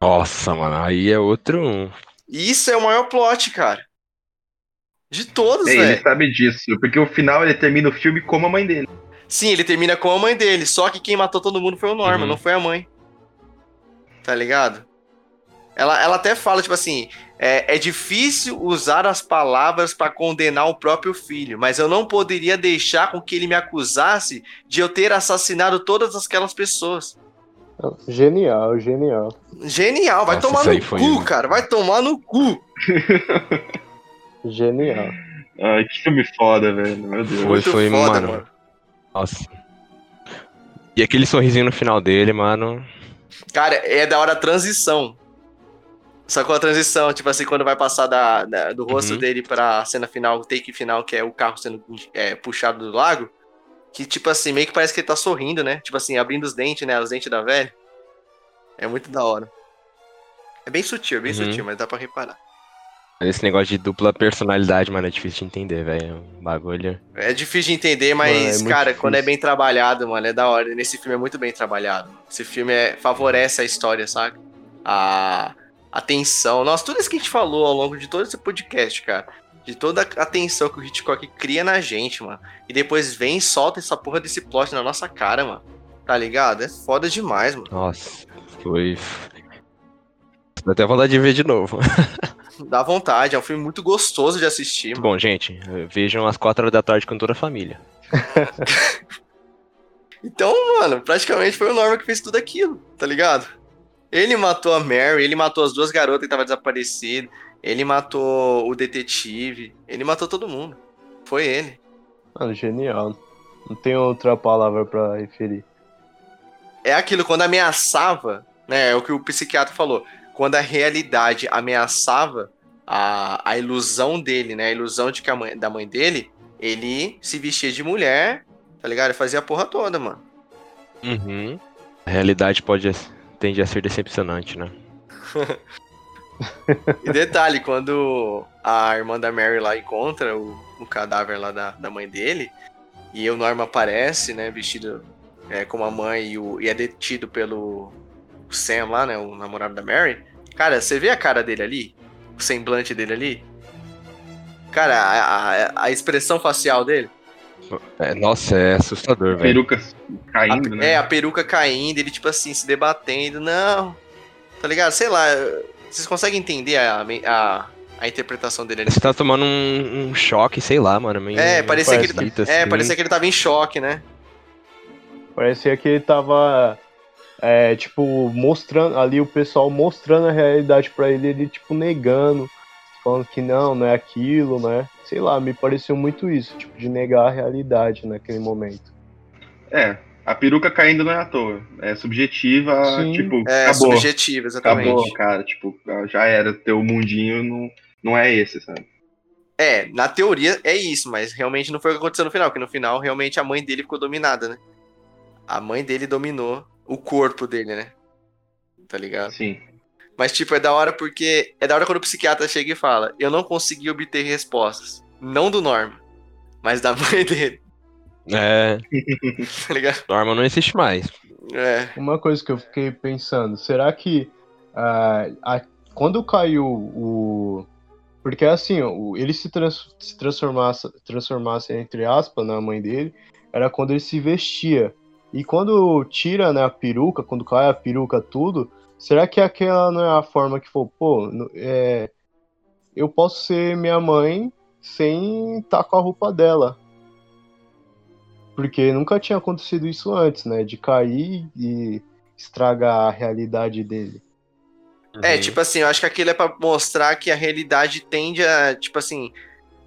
nossa, mano. Aí é outro. um. E isso é o maior plot, cara. De todos, É, ele velho. sabe disso, porque o final ele termina o filme como a mãe dele. Sim, ele termina com a mãe dele. Só que quem matou todo mundo foi o Norman, Uhum. não foi a mãe. Tá ligado? Ela, ela até fala, tipo assim, é, é difícil usar as palavras pra condenar o próprio filho, mas eu não poderia deixar com que ele me acusasse de eu ter assassinado todas aquelas pessoas. Genial, genial. Genial, vai Nossa, tomar no foi cu, um- cara, vai tomar no cu. *laughs* Genial. Ai, que filme foda, velho. Meu Deus. Foi, Muito foi, foda, mano. mano. Nossa. E aquele sorrisinho no final dele, mano. Cara, é da hora a transição. Sacou a transição? Tipo assim, quando vai passar da, da- do rosto Uhum. dele pra cena final, o take final, que é o carro sendo é, puxado do lago. Que, tipo assim, meio que parece que ele tá sorrindo, né? Tipo assim, abrindo os dentes, né? Os dentes da velha. É muito da hora. É bem sutil, é bem Uhum. sutil, mas dá pra reparar. Mas Esse negócio de dupla personalidade, mano, é difícil de entender, velho. É um bagulho. É difícil de entender, mas, Mano, é cara, quando é difícil. bem trabalhado, mano, é da hora. Nesse filme é muito bem trabalhado. Esse filme é, favorece a história, sabe? A, a tensão. Nossa, tudo isso que a gente falou ao longo de todo esse podcast, cara. De toda a tensão que o Hitchcock cria na gente, mano. E depois vem e solta essa porra desse plot na nossa cara, mano. Tá ligado? É foda demais, mano. Nossa, foi. Dá até vontade de ver de novo. *laughs* Dá vontade, é um filme muito gostoso de assistir, mano. bom, gente. Vejam às 4 horas da tarde com toda a família. *laughs* Então, mano, praticamente foi o Norman que fez tudo aquilo, tá ligado? Ele matou a Mary, ele matou as duas garotas que estavam desaparecidas, ele matou o detetive, ele matou todo mundo. Foi ele. Mano, genial. Não tem outra palavra pra referir. É aquilo, quando ameaçava, né? É o que o psiquiatra falou. Quando a realidade ameaçava a, a ilusão dele, né? A ilusão de que a mãe, da mãe dele, ele se vestia de mulher, tá ligado? Ele fazia a porra toda, mano. Uhum. A realidade pode tende a ser decepcionante, né? *laughs* e detalhe, quando a irmã da Mary lá encontra o, o cadáver lá da, da mãe dele, e o Norma aparece, né, vestido é, como a mãe e, o, e é detido pelo Sam lá, né, o namorado da Mary. Cara, você vê a cara dele ali? O semblante dele ali? Cara, a, a, a expressão facial dele? É, nossa, é assustador, velho. Peruca caindo, a, né? É, a peruca caindo, ele tipo assim, se debatendo. Não, tá ligado? Sei lá, vocês conseguem entender a, a, a interpretação dele ali? Você tá tomando um, um choque, sei lá, mano. Meio, é, parecia que, ele, parasita, é, assim. parecia que ele tava em choque, né? Parecia que ele tava, é, tipo, mostrando, ali o pessoal mostrando a realidade pra ele, ele, tipo, negando, falando que não, não é aquilo, né? Sei lá, me pareceu muito isso, tipo, de negar a realidade naquele momento. É, a peruca caindo não é à toa. É subjetiva, Sim. tipo, É, acabou. subjetivo, exatamente. Acabou, cara. Tipo, já era. Teu mundinho não, não é esse, sabe? É, na teoria é isso, mas realmente não foi o que aconteceu no final, porque no final realmente a mãe dele ficou dominada, né? A mãe dele dominou o corpo dele, né? Tá ligado? Sim. Mas, tipo, é da hora porque. É da hora quando o psiquiatra chega e fala: Eu não consegui obter respostas. Não do Norma, mas da *laughs* mãe dele, É, *laughs* tá ligado? Norma não existe mais. É. Uma coisa que eu fiquei pensando, será que ah, a- quando caiu o. Porque assim, o- ele se, trans- se transformasse, transformasse, entre aspas, na mãe dele, era quando ele se vestia. E quando tira né, a peruca, quando cai a peruca, tudo, será que aquela não é a forma que for, pô, é, eu posso ser minha mãe sem estar com a roupa dela? Porque nunca tinha acontecido isso antes, né? De cair e estragar a realidade dele. É, Uhum. tipo assim, eu acho que aquilo é pra mostrar que a realidade tende a, tipo assim,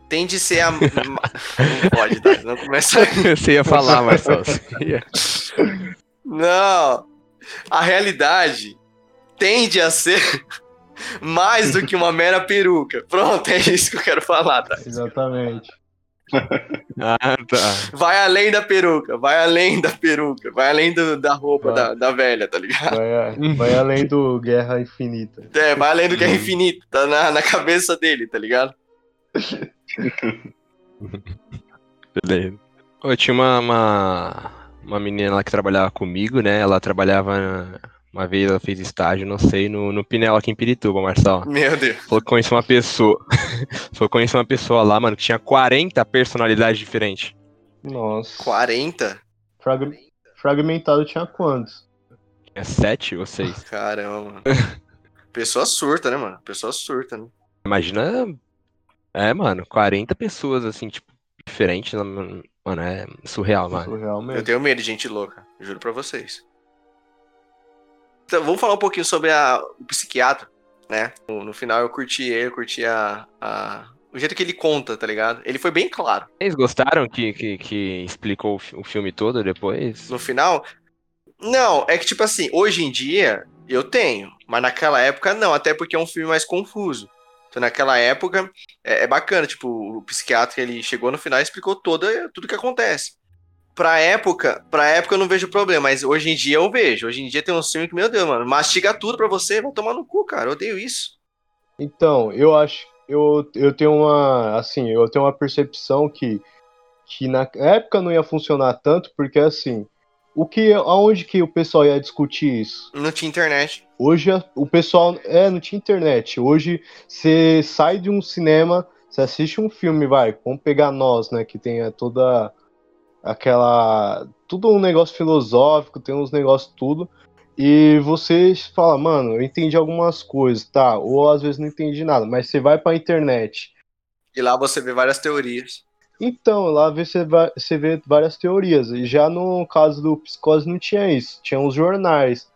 tende a ser a. *laughs* não pode, tá? Não começa. *laughs* Você ia falar, ia- Não! A realidade tende a ser *laughs* mais do que uma mera peruca. Pronto, é isso que eu quero falar, tá? Exatamente. Ah, tá. Vai além da peruca, vai além da peruca, vai além do- da roupa da, da velha, tá ligado? Vai, vai além do Guerra Infinita. É, vai além do que é infinito, tá na, na cabeça dele, tá ligado? Beleza. Eu tinha uma, uma, uma menina lá que trabalhava comigo, né? Ela trabalhava. Uma vez ela fez estágio, não sei, no, no Pinel aqui em Pirituba, Marcelo. Meu Deus. Falou que conhecia uma pessoa. *laughs* Falou que uma pessoa lá, mano, que tinha 40 personalidades diferentes. Nossa. 40? Frag- Fragmentado tinha quantos? Tinha 7 ou 6. *laughs* Caramba, mano. Pessoa surta, né, mano? Pessoa surta, né? Imagina. É, mano, 40 pessoas, assim, tipo, diferentes. Mano, é surreal, mano. Surreal Eu mesmo. tenho medo de gente louca, juro pra vocês. Então, vamos falar um pouquinho sobre a- o psiquiatra, né? No, no final eu curti ele, eu curti a, a- o jeito que ele conta, tá ligado? Ele foi bem claro. Vocês gostaram que, que, que explicou o fi- o filme todo depois? No final, não, é que tipo assim, hoje em dia eu tenho, mas naquela época não, até porque é um filme mais confuso. Então naquela época é, é bacana, tipo, o psiquiatra ele chegou no final e explicou toda, tudo que acontece. Pra época, pra época eu não vejo problema, mas hoje em dia eu vejo. Hoje em dia tem um filme que, meu Deus, mano, mastiga tudo pra você, vai tomar no cu, cara. Eu odeio isso. Então, eu acho. Eu, eu tenho uma. Assim, eu tenho uma percepção que, que na época não ia funcionar tanto, porque assim. O que, aonde que o pessoal ia discutir isso? Não tinha internet. Hoje o pessoal. É, não tinha internet. Hoje você sai de um cinema, você assiste um filme, vai. Vamos pegar nós, né? Que tem toda aquela. Tudo um negócio filosófico, tem uns negócios tudo. E você fala, mano, eu entendi algumas coisas, tá? Ou às vezes não entendi nada, mas você vai pra internet. E lá você vê várias teorias. Então, lá você, vai, você vê várias teorias. E já no caso do Psicose não tinha isso. Tinha os jornais.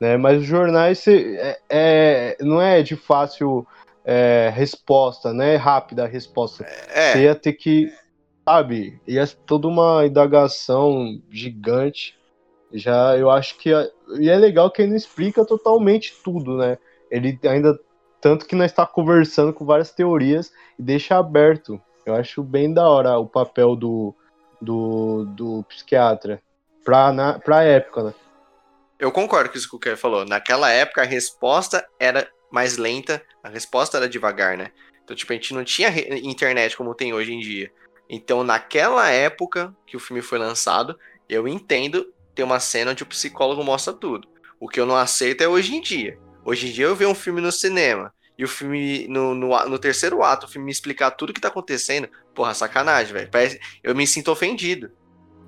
né? Mas os jornais é, é, não é de fácil é, resposta, né? Rápida a resposta. É. Você ia ter que, sabe, ia ser toda uma indagação gigante. Já eu acho que e é legal que ele não explica totalmente tudo, né? Ele ainda tanto que nós está conversando com várias teorias e deixa aberto. Eu acho bem da hora o papel do, do, do psiquiatra pra, na, pra época, né? Eu concordo com isso que o Kevin falou. Naquela época a resposta era mais lenta, a resposta era devagar, né? Então, tipo, a gente não tinha internet como tem hoje em dia. Então, naquela época que o filme foi lançado, eu entendo ter uma cena onde o psicólogo mostra tudo. O que eu não aceito é hoje em dia. Hoje em dia eu ver um filme no cinema e o filme, no, no, no, terceiro ato, o filme me explicar tudo que tá acontecendo, porra, sacanagem, velho. Eu me sinto ofendido.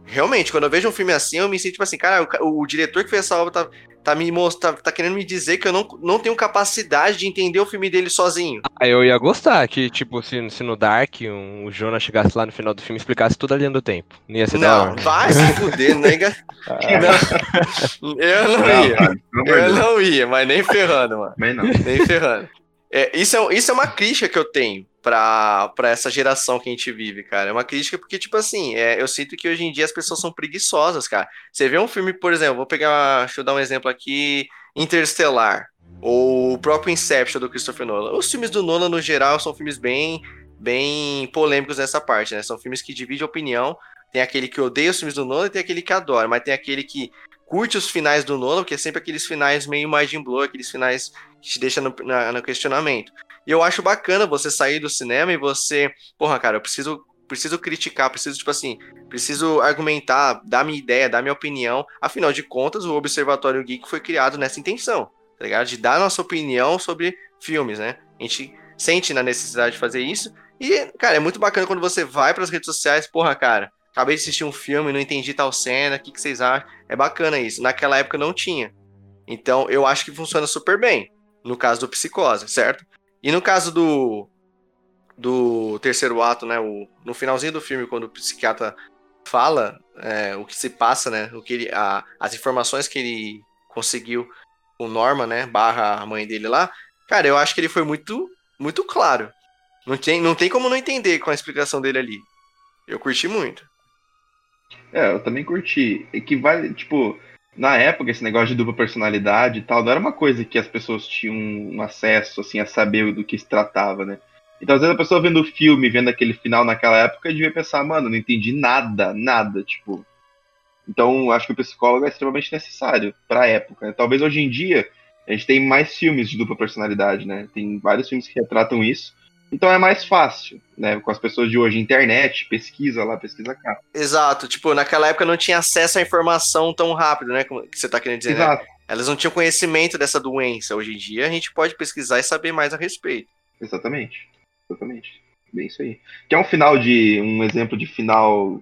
Realmente, quando eu vejo um filme assim, eu me sinto tipo assim, cara, o, o diretor que fez essa obra tá, tá me mostrando, tá, tá, querendo me dizer que eu não, não tenho capacidade de entender o filme dele sozinho. Ah, eu ia gostar que, tipo, se, se no Dark um, o Jonas chegasse lá no final do filme e explicasse tudo ali do tempo. Não ia ser Não, vai se fuder, nega. não, *laughs* eu não, não ia. eu não ia, mas nem ferrando, mano. Nem não. Nem ferrando. É, isso, é, isso é uma crítica que eu tenho pra essa geração que a gente vive, cara. É uma crítica porque, tipo assim, é, eu sinto que hoje em dia as pessoas são preguiçosas, cara. Você vê um filme, por exemplo, vou pegar, deixa eu dar um exemplo aqui, Interstellar, ou o próprio Inception do Christopher Nolan. Os filmes do Nolan, no geral, são filmes bem, bem polêmicos nessa parte, né? São filmes que dividem opinião. Tem aquele que odeia os filmes do Nolan e tem aquele que adora, mas tem aquele que curte os finais do Nolan, que é sempre aqueles finais meio mind blow, aqueles finais que te deixa no, na, no questionamento. E eu acho bacana você sair do cinema e você, porra, cara, eu preciso preciso criticar, preciso, tipo assim, preciso argumentar, dar minha ideia, dar minha opinião. Afinal de contas, o Observatório Geek foi criado nessa intenção, tá ligado? De dar nossa opinião sobre filmes, né? A gente sente na necessidade de fazer isso. E, cara, é muito bacana quando você vai para as redes sociais, porra, cara, acabei de assistir um filme, não entendi tal cena, o que, que vocês acham? É bacana isso. Naquela época não tinha. Então, eu acho que funciona super bem no caso do Psicose, certo? E no caso do do terceiro ato, né, o, no finalzinho do filme, quando o psiquiatra fala é, o que se passa, né, o que ele, a, as informações que ele conseguiu com Norma, né, barra a mãe dele lá, cara, eu acho que ele foi muito, muito claro. Não tem, não tem como não entender com a explicação dele ali. Eu curti muito. É, eu também curti. E que vale, tipo, na época, esse negócio de dupla personalidade e tal, não era uma coisa que as pessoas tinham um acesso, assim, a saber do que se tratava, né? Então, às vezes a pessoa vendo o filme, vendo aquele final naquela época, devia pensar, mano, não entendi nada, nada, tipo. Então, acho que o psicólogo é extremamente necessário pra época. Né? Talvez hoje em dia a gente tem mais filmes de dupla personalidade, né? Tem vários filmes que retratam isso. Então é mais fácil, né? Com as pessoas de hoje, internet, pesquisa lá, pesquisa cá. Exato, tipo, naquela época não tinha acesso à informação tão rápido, né? Como que você tá querendo dizer, né? Exato. Né? Elas não tinham conhecimento dessa doença. Hoje em dia a gente pode pesquisar e saber mais a respeito. Exatamente. Exatamente. Bem isso aí. Que é um final de. um exemplo de final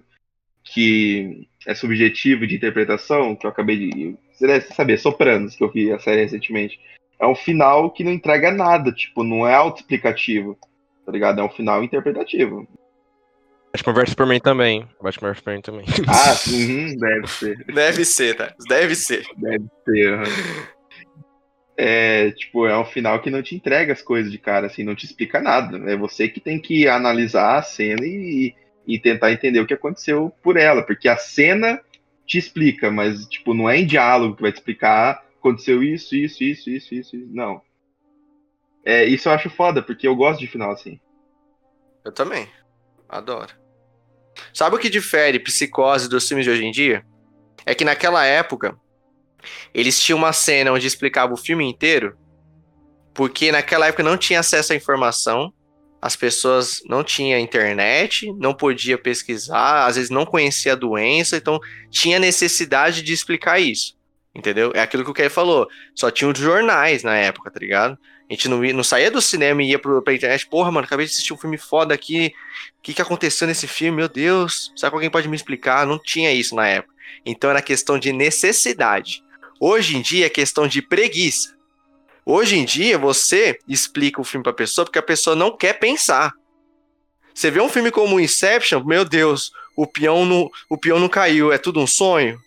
que é subjetivo de interpretação, que eu acabei de. Você deve saber, Sopranos, que eu vi a série recentemente. É um final que não entrega nada, tipo, não é autoexplicativo tá ligado? É um final interpretativo. Batman vs Superman também. Batman vs Superman também. Ah, uhum, deve ser. *laughs* Deve ser, tá? Deve ser. Deve ser, uhum. É, tipo, é um final que não te entrega as coisas de cara, assim, não te explica nada. É você que tem que analisar a cena e, e tentar entender o que aconteceu por ela, porque a cena te explica, mas, tipo, não é em diálogo que vai te explicar aconteceu isso, isso, isso, isso, isso, isso. não. É, isso eu acho foda, porque eu gosto de final assim. Eu também. Adoro. Sabe o que difere Psicose dos filmes de hoje em dia? É que naquela época, eles tinham uma cena onde explicava o filme inteiro, porque naquela época não tinha acesso à informação, as pessoas não tinham internet, não podia pesquisar, às vezes não conhecia a doença, então tinha necessidade de explicar isso. Entendeu? É aquilo que o Kevin falou. Só tinha os jornais na época, tá ligado? A gente não, ia, não saía do cinema e ia pro, pra internet. Porra, mano, acabei de assistir um filme foda aqui. O que, que aconteceu nesse filme? Meu Deus, será que alguém pode me explicar? Não tinha isso na época. Então era questão de necessidade. Hoje em dia é questão de preguiça. Hoje em dia você explica o filme pra pessoa porque a pessoa não quer pensar. Você vê um filme como Inception, meu Deus, o peão não, o peão não caiu, é tudo um sonho.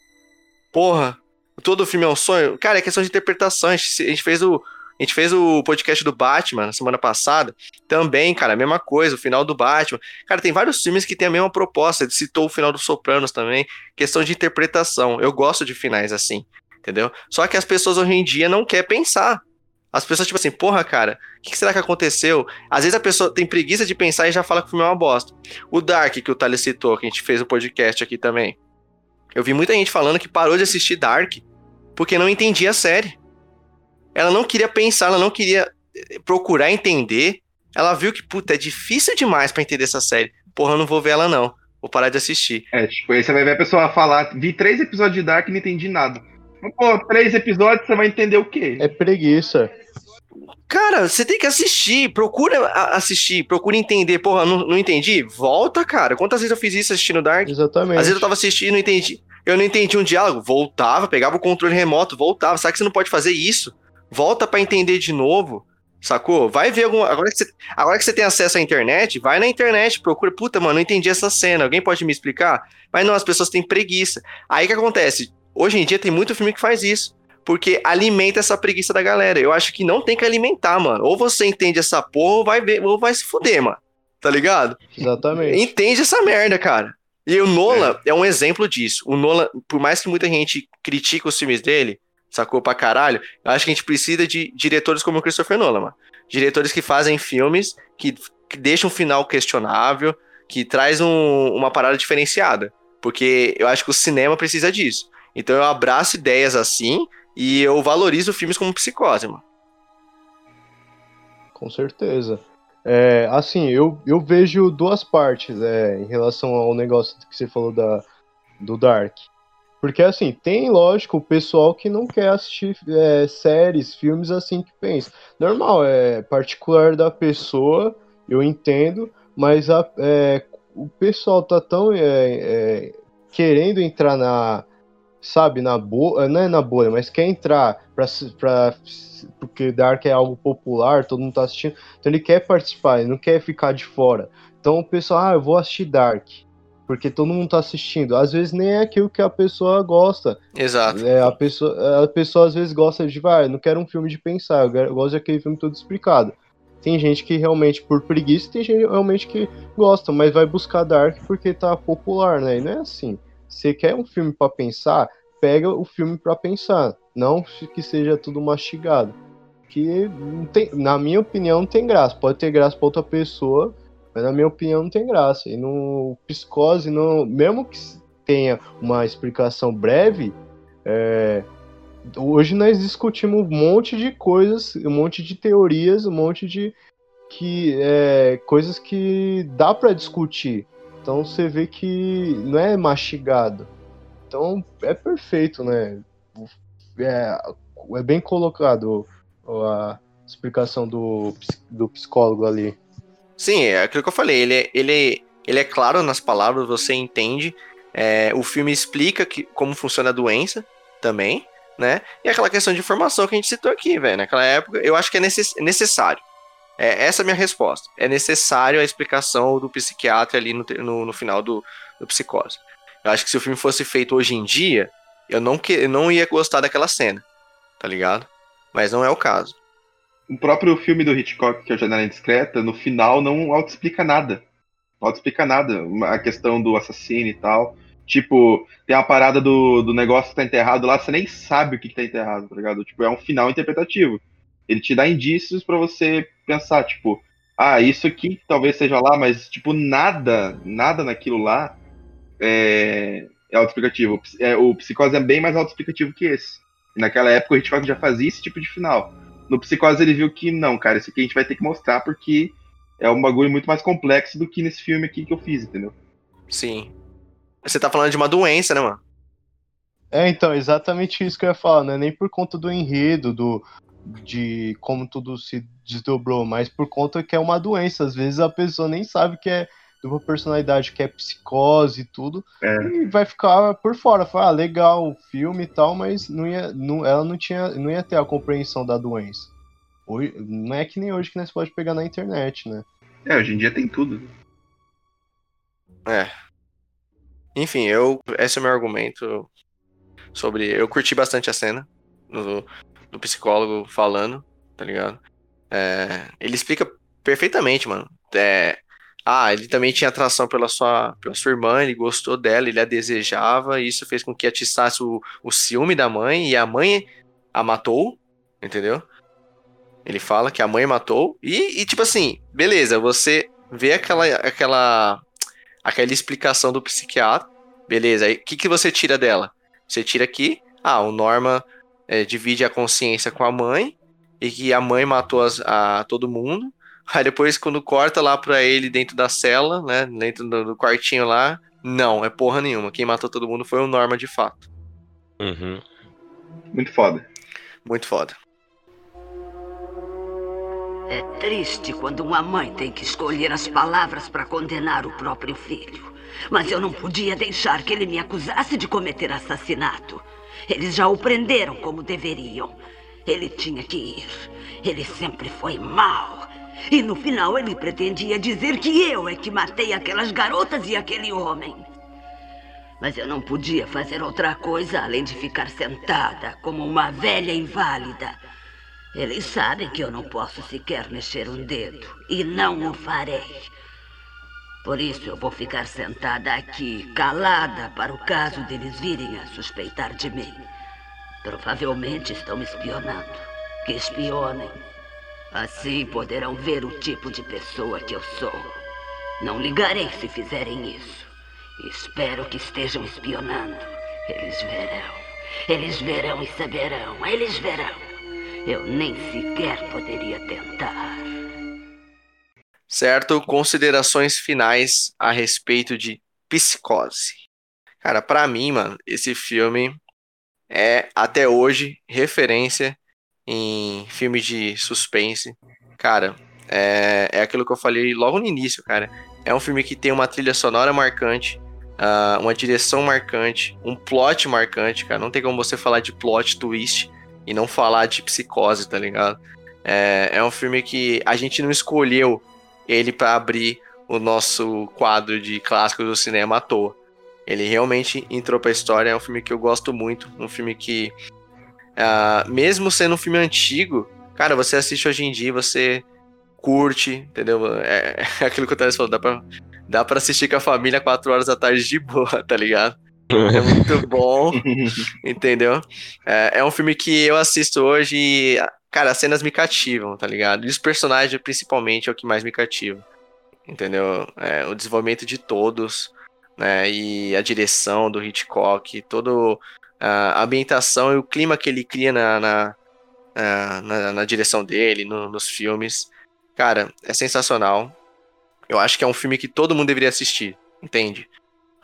Porra, todo filme é um sonho. Cara, é questão de interpretação. A gente, a gente fez o. A gente fez o podcast do Batman na semana passada. Também, cara, a mesma coisa, o final do Batman. Cara, tem vários filmes que tem a mesma proposta. Ele citou o final do Sopranos também. Questão de interpretação. Eu gosto de finais assim, entendeu? Só que as pessoas hoje em dia não querem pensar. As pessoas, tipo assim, porra, cara, o que será que aconteceu? Às vezes a pessoa tem preguiça de pensar e já fala que o filme é uma bosta. O Dark, que o Thales citou, que a gente fez o podcast aqui também. Eu vi muita gente falando que parou de assistir Dark porque não entendia a série. Ela não queria pensar, ela não queria eh, procurar entender. Ela viu que, puta, é difícil demais para entender essa série. Porra, eu não vou ver ela não. Vou parar de assistir. É, tipo, aí você vai ver a pessoa falar, vi três episódios de Dark e não entendi nada. Pô, três episódios, você vai entender o quê? É preguiça. Cara, você tem que assistir, procura assistir, procura entender. Porra, não, não entendi? Volta, cara. Quantas vezes eu fiz isso assistindo Dark? Exatamente. Às vezes eu tava assistindo e não entendi. Eu não entendi um diálogo, voltava, pegava o controle remoto, voltava. Sabe que você não pode fazer isso? Volta para entender de novo. Sacou? Vai ver algum. Agora que, você... Agora que você tem acesso à internet, vai na internet, procura. Puta, mano, não entendi essa cena. Alguém pode me explicar? Mas não, as pessoas têm preguiça. Aí que acontece? Hoje em dia tem muito filme que faz isso. Porque alimenta essa preguiça da galera. Eu acho que não tem que alimentar, mano. Ou você entende essa porra, ou vai ver, ou vai se fuder, mano. Tá ligado? Exatamente. Entende essa merda, cara. E o Nolan é. é um exemplo disso. O Nolan, por mais que muita gente critique os filmes dele, sacou pra caralho, eu acho que a gente precisa de diretores como o Christopher Nolan, mano. Diretores que fazem filmes que, que deixam um final questionável, que traz um, uma parada diferenciada. Porque eu acho que o cinema precisa disso. Então eu abraço ideias assim e eu valorizo filmes como Psicose, mano. Com certeza. É, assim, eu, eu vejo duas partes é, em relação ao negócio que você falou da, do Dark. Porque, assim, tem, lógico, o pessoal que não quer assistir é, séries, filmes assim que pensa. Normal, é particular da pessoa, eu entendo, mas a, é, o pessoal tá tão é, é, querendo entrar na, sabe, na bolha, não é na bolha, mas quer entrar pra, pra, porque Dark é algo popular, todo mundo tá assistindo, então ele quer participar, ele não quer ficar de fora. Então o pessoal, ah, eu vou assistir Dark, porque todo mundo tá assistindo. Às vezes nem é aquilo que a pessoa gosta. Exato. É, a, pessoa, a pessoa às vezes gosta de, vai, ah, não quero um filme de pensar, eu, quero, eu gosto daquele filme todo explicado. Tem gente que realmente, por preguiça, tem gente realmente que gosta, mas vai buscar Dark porque tá popular, né? E não é assim. Você quer um filme para pensar? Pega o filme para pensar, não que seja tudo mastigado. Que tem, na minha opinião não tem graça. Pode ter graça para outra pessoa, mas na minha opinião não tem graça. E no Psicose, no, mesmo que tenha uma explicação breve, é, hoje nós discutimos um monte de coisas, um monte de teorias, um monte de que é, coisas que dá para discutir. Então você vê que não é mastigado. Então é perfeito, né? É, é bem colocado a explicação do, do psicólogo ali. Sim, é aquilo que eu falei. Ele, é, ele, ele é claro nas palavras, você entende. É, o filme explica que, como funciona a doença também, né? E aquela questão de informação que a gente citou aqui, velho. Naquela época, eu acho que é necess, necessário. É, essa é a minha resposta. É necessário a explicação do psiquiatra ali no, no, no final do, do Psicose. Eu acho que se o filme fosse feito hoje em dia, eu não, que, eu não ia gostar daquela cena, tá ligado? Mas não é o caso. O próprio filme do Hitchcock, que é o Janela Indiscreta, no final não auto-explica nada. Não auto-explica nada. A questão do assassino e tal. Tipo, tem a parada do, do negócio que tá enterrado lá, você nem sabe o que, que tá enterrado, tá ligado? Tipo, é um final interpretativo. Ele te dá indícios para você pensar, tipo, ah, isso aqui talvez seja lá, mas, tipo, nada, nada naquilo lá é, é autoexplicativo. É, o Psicose é bem mais autoexplicativo que esse. E naquela época o Hitchcock já fazia esse tipo de final. No Psicose ele viu que, não, cara, isso aqui a gente vai ter que mostrar porque é um bagulho muito mais complexo do que nesse filme aqui que eu fiz, entendeu? Sim. Você tá falando de uma doença, né, mano? É, então, exatamente isso que eu ia falar, não é nem por conta do enredo, do, de como tudo se desdobrou, mas por conta que é uma doença. Às vezes a pessoa nem sabe que é de uma personalidade que é psicose e tudo, é. e vai ficar por fora. Fala, ah, legal o filme e tal, mas não ia, não, ela não, tinha, não ia ter a compreensão da doença. Hoje, não é que nem hoje que nós pode pegar na internet, né? É, hoje em dia tem tudo. É. Enfim, eu. Esse é o meu argumento sobre. Eu curti bastante a cena do, do psicólogo falando, tá ligado? É, ele explica perfeitamente, mano. É, ah, ele também tinha atração pela sua, pela sua irmã, ele gostou dela, ele a desejava, e isso fez com que atiçasse o, o ciúme da mãe, e a mãe a matou, entendeu? Ele fala que a mãe matou, e, e tipo assim, beleza, você vê aquela, aquela, aquela explicação do psiquiatra, beleza, o que, que você tira dela? Você tira aqui, ah, o Norma é, divide a consciência com a mãe, e que a mãe matou as, a todo mundo, *laughs* Aí depois, quando corta lá pra ele dentro da cela, né? Dentro do, do quartinho lá, não, é porra nenhuma. Quem matou todo mundo foi o Norma de fato. Uhum. Muito foda. Muito foda. É triste quando uma mãe tem que escolher as palavras para condenar o próprio filho. Mas eu não podia deixar que ele me acusasse de cometer assassinato. Eles já o prenderam como deveriam. Ele tinha que ir. Ele sempre foi mau. E no final ele pretendia dizer que eu é que matei aquelas garotas e aquele homem. Mas eu não podia fazer outra coisa além de ficar sentada como uma velha inválida. Eles sabem que eu não posso sequer mexer um dedo. E não o farei. Por isso eu vou ficar sentada aqui, calada, para o caso deles virem a suspeitar de mim. Provavelmente estão me espionando. Que espionem. Assim poderão ver o tipo de pessoa que eu sou. Não ligarei se fizerem isso. Espero que estejam espionando. Eles verão. Eles verão e saberão. Eles verão. Eu nem sequer poderia tentar. Certo? Considerações finais a respeito de psicose. Cara, para mim, mano, esse filme é até hoje referência em filmes de suspense. Cara, é, é aquilo que eu falei logo no início, cara. É um filme que tem uma trilha sonora marcante, uh, uma direção marcante, um plot marcante, cara. Não tem como você falar de plot twist e não falar de psicose, tá ligado? É, é um filme que a gente não escolheu ele para abrir o nosso quadro de clássicos do cinema à toa. Ele realmente entrou pra história, é um filme que eu gosto muito, um filme que Uh, mesmo sendo um filme antigo, cara, você assiste hoje em dia, você curte, entendeu? É, *laughs* é aquilo que o Thales falou, dá pra, dá pra assistir com a família 4 horas da tarde de boa, tá ligado? É muito *laughs* bom, entendeu? É, é, um filme que eu assisto hoje e, cara, as cenas me cativam, tá ligado? E os personagens, principalmente, é o que mais me cativa, entendeu? É, o desenvolvimento de todos, né? E a direção do Hitchcock, todo a ambientação e o clima que ele cria na, na, na, na direção dele, no, nos filmes. Cara, é sensacional. Eu acho que é um filme que todo mundo deveria assistir, entende?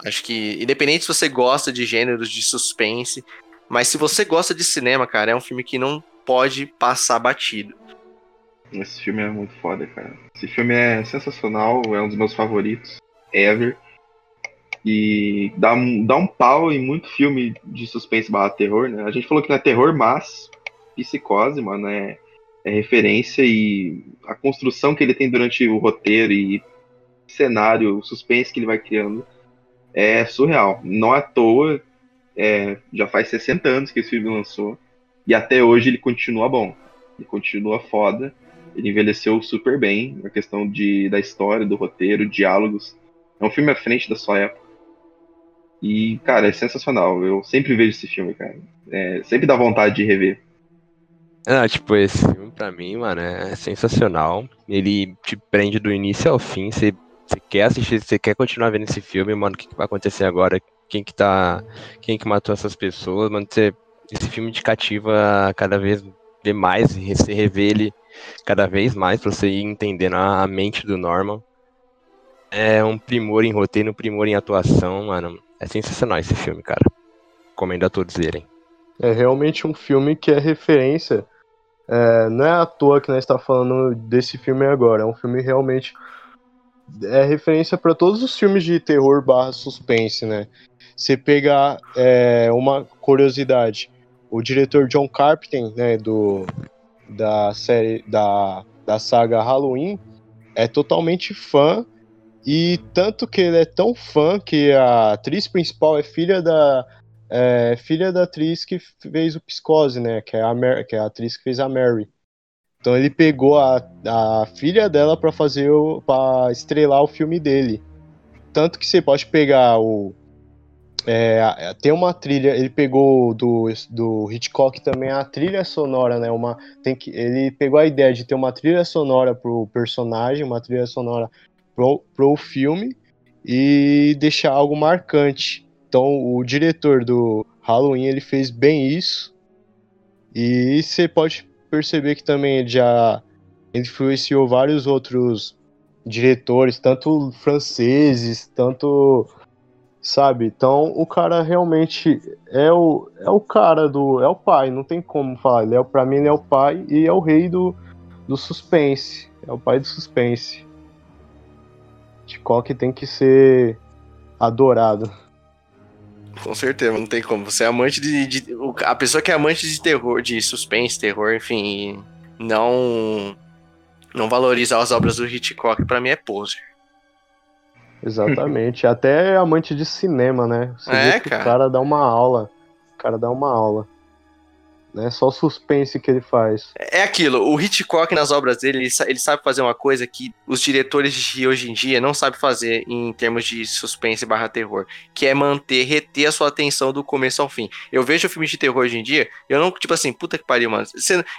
Acho que, independente se você gosta de gêneros de suspense, mas se você gosta de cinema, cara, é um filme que não pode passar batido. Esse filme é muito foda, cara. Esse filme é sensacional, é um dos meus favoritos ever. E dá, dá um pau em muito filme de suspense barra terror, né? A gente falou que não é terror, mas psicose, mano, é, é referência e a construção que ele tem durante o roteiro e cenário, o suspense que ele vai criando é surreal. Não à toa, é, já faz 60 anos que esse filme lançou e até hoje ele continua bom. Ele continua foda. Ele envelheceu super bem na questão de, da história, do roteiro, diálogos. É um filme à frente da sua época. E, cara, é sensacional. Eu sempre vejo esse filme, cara. É, sempre dá vontade de rever. Ah, tipo, esse filme pra mim, mano, é sensacional. Ele te prende do início ao fim. Você, quer assistir, você quer continuar vendo esse filme, mano. O que, que vai acontecer agora? Quem que tá. Quem que matou essas pessoas, mano? Você, esse filme te cativa cada vez mais, você rever ele cada vez mais pra você ir entendendo a, mente do Norman. É um primor em roteiro, um primor em atuação, mano. É sensacional esse filme, cara. Recomendo a todos verem. É realmente um filme que é referência. É, não é à toa que nós está falando desse filme agora. É um filme realmente é referência para todos os filmes de terror barra suspense, né? Você pegar é, uma curiosidade, o diretor John Carpenter, né, do da série da, da saga Halloween, é totalmente fã e tanto que ele é tão fã que a atriz principal é filha da é filha da atriz que fez o Psicose, né? Que é a, que é a atriz que fez a Mary. Então ele pegou a, a filha dela para fazer para estrelar o filme dele. Tanto que você pode pegar o é, tem uma trilha, ele pegou do, do Hitchcock também a trilha sonora, né? Uma, tem que, ele pegou a ideia de ter uma trilha sonora pro personagem, uma trilha sonora pro, pro filme e deixar algo marcante. Então o diretor do Halloween ele fez bem isso. E você pode perceber que também ele já influenciou vários outros diretores, tanto franceses, tanto sabe? Então o cara realmente é o, é o cara do. É o pai, não tem como falar. Ele é, pra mim, ele é o pai e é o rei do, do suspense. É o pai do suspense. Hitchcock tem que ser adorado. Com certeza, não tem como. Você é amante de, de, A pessoa que é amante de terror, de suspense, terror, enfim, não. Não valorizar as obras do Hitchcock, para mim é poser. Exatamente. Até amante de cinema, né? Você é, cara. O cara dá uma aula. O cara dá uma aula. Né? Só o suspense que ele faz. É aquilo, o Hitchcock nas obras dele, ele, ele, sabe fazer uma coisa que os diretores de hoje em dia não sabem fazer em termos de suspense barra terror, que é manter, reter a sua atenção do começo ao fim. Eu vejo filmes de terror hoje em dia, eu não, tipo assim, puta que pariu, mano.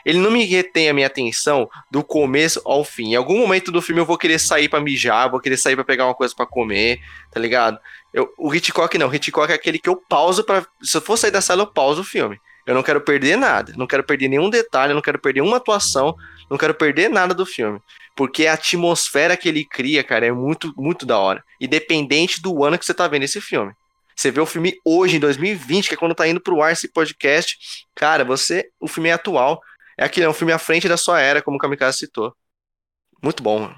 Ele não me retém a minha atenção do começo ao fim. Em algum momento do filme eu vou querer sair para mijar, vou querer sair para pegar uma coisa para comer, tá ligado? Eu, o Hitchcock não, o Hitchcock é aquele que eu pauso para Se eu for sair da sala, eu pauso o filme. Eu não quero perder nada, não quero perder nenhum detalhe, não quero perder uma atuação, não quero perder nada do filme. Porque a atmosfera que ele cria, cara, é muito, muito da hora. Independente do ano que você tá vendo esse filme. Você vê o filme hoje, em 2020, que é quando tá indo pro ar esse podcast, cara, você. O filme é atual. É aquele, é um filme à frente da sua era, como o Kamikaze citou. Muito bom, mano.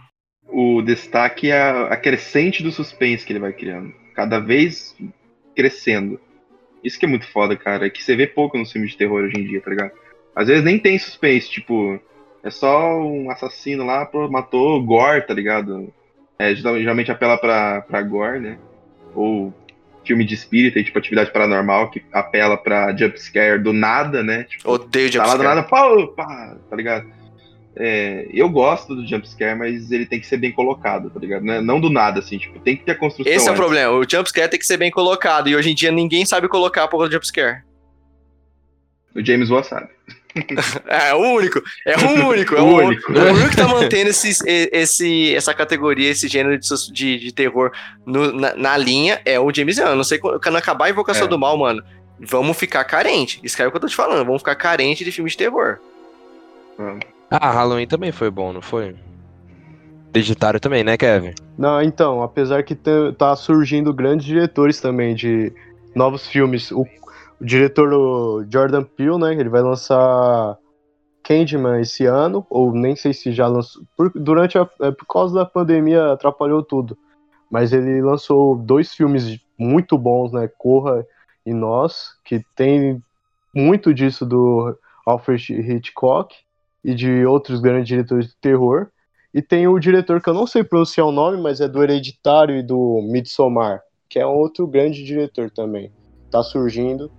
O destaque é a crescente do suspense que ele vai criando. Cada vez crescendo. Isso que é muito foda, cara. É que você vê pouco nos filmes de terror hoje em dia, tá ligado? Às vezes nem tem suspense, tipo, é só um assassino lá, matou gore, tá ligado? É, geralmente apela pra, pra gore, né? Ou filme de espírito, tipo atividade paranormal, que apela pra jumpscare do nada, né? Tipo, Odeio jumpscare. Tá lá do nada, pá, pá, tá ligado? É, eu gosto do jumpscare, mas ele tem que ser bem colocado, tá ligado? Não, não do nada, assim, tipo, tem que ter a construção. Esse é o problema, o jumpscare tem que ser bem colocado, e hoje em dia ninguém sabe colocar a porra do jumpscare. O James Wan sabe. *laughs* é, o único, é o único, é *laughs* o, único. É o único que tá mantendo esse, esse, essa categoria, esse gênero de, de, de terror no, na, na, linha é o James Wan. Não sei quando acabar a Invocação é. do Mal, mano, vamos ficar carente. Isso é o que eu tô te falando, vamos ficar carente de filmes de terror. Vamos. Ah, Halloween também foi bom, não foi? Digitário também, né, Kevin? Não, então, apesar que tá surgindo grandes diretores também de novos filmes. O, o diretor o Jordan Peele, né, ele vai lançar Candyman esse ano, ou nem sei se já lançou. Por, durante a, é, por causa da pandemia atrapalhou tudo. Mas ele lançou dois filmes muito bons, né? Corra e Nós, que tem muito disso do Alfred Hitchcock e de outros grandes diretores de terror. E tem o diretor que eu não sei pronunciar o nome, mas é do Hereditário e do Midsommar, que é outro grande diretor também. Tá surgindo.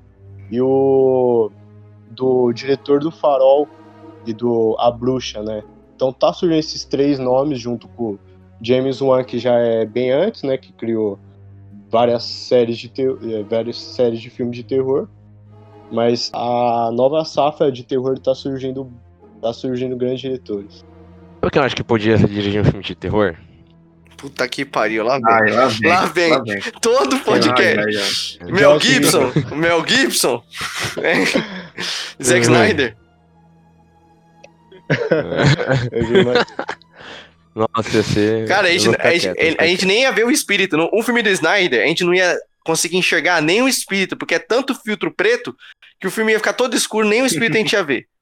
E o do diretor do Farol e do A Bruxa, né? Então tá surgindo esses três nomes junto com James Wan, que já é bem antes, né? Que criou várias séries de, eh, várias séries de filmes de terror. Mas a nova safra de terror tá surgindo tá surgindo grandes diretores. Sabe que eu acho que podia dirigir um filme de terror? Puta que pariu, lá vem. Ai, lá, vem lá, vem. lá vem. Todo podcast. Ai, ai, *laughs* Mel Gibson. Mel Gibson. Zack Snyder. *laughs* Nossa, ser. Cara, a gente, a, gente, quieto, a gente nem ia ver o espírito. Um filme do Snyder, a gente não ia conseguir enxergar nem o espírito, porque é tanto filtro preto que o filme ia ficar todo escuro, nem o espírito a gente ia ver. *laughs*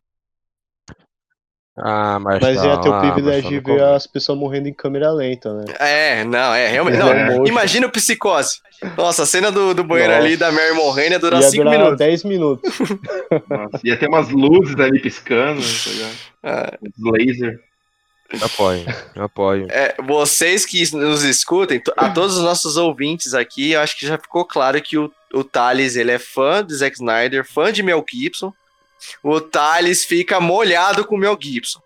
Ah, mas, mas ia ter o privilégio de ver as pessoas morrendo em câmera lenta, né? É, não, é realmente. Não, é. Imagina o psicose. Nossa, a cena do, do banheiro Nossa. ali da Mary morrendo ia durar 5 minutos. 10 minutos. *laughs* Nossa, ia ter umas luzes ali piscando, tá ligado? Ah. Laser. Apoio, apoio. É, vocês que nos escutem, to- a todos os nossos ouvintes aqui, eu acho que já ficou claro que o, o Thales, ele é fã de Zack Snyder, fã de Mel Gibson. O Thales fica molhado com o Mel Gibson.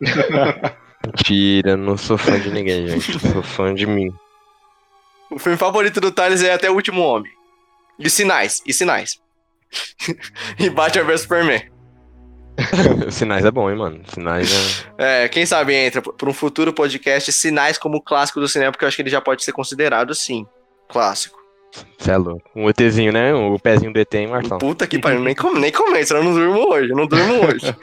*laughs* Mentira, não sou fã de ninguém, gente. Sou fã de mim. O filme favorito do Thales é Até o Último Homem. E Sinais, e Sinais. *laughs* e Batman vs Superman. *laughs* Sinais é bom, hein, mano? Sinais é. É, quem sabe entra para um futuro podcast Sinais como clássico do cinema, porque eu acho que ele já pode ser considerado, sim, clássico. Cê é louco. Um ETzinho, né? O pezinho do ET, hein, Marcão? Puta que pariu, nem, com, nem senão eu não durmo hoje, eu não durmo hoje.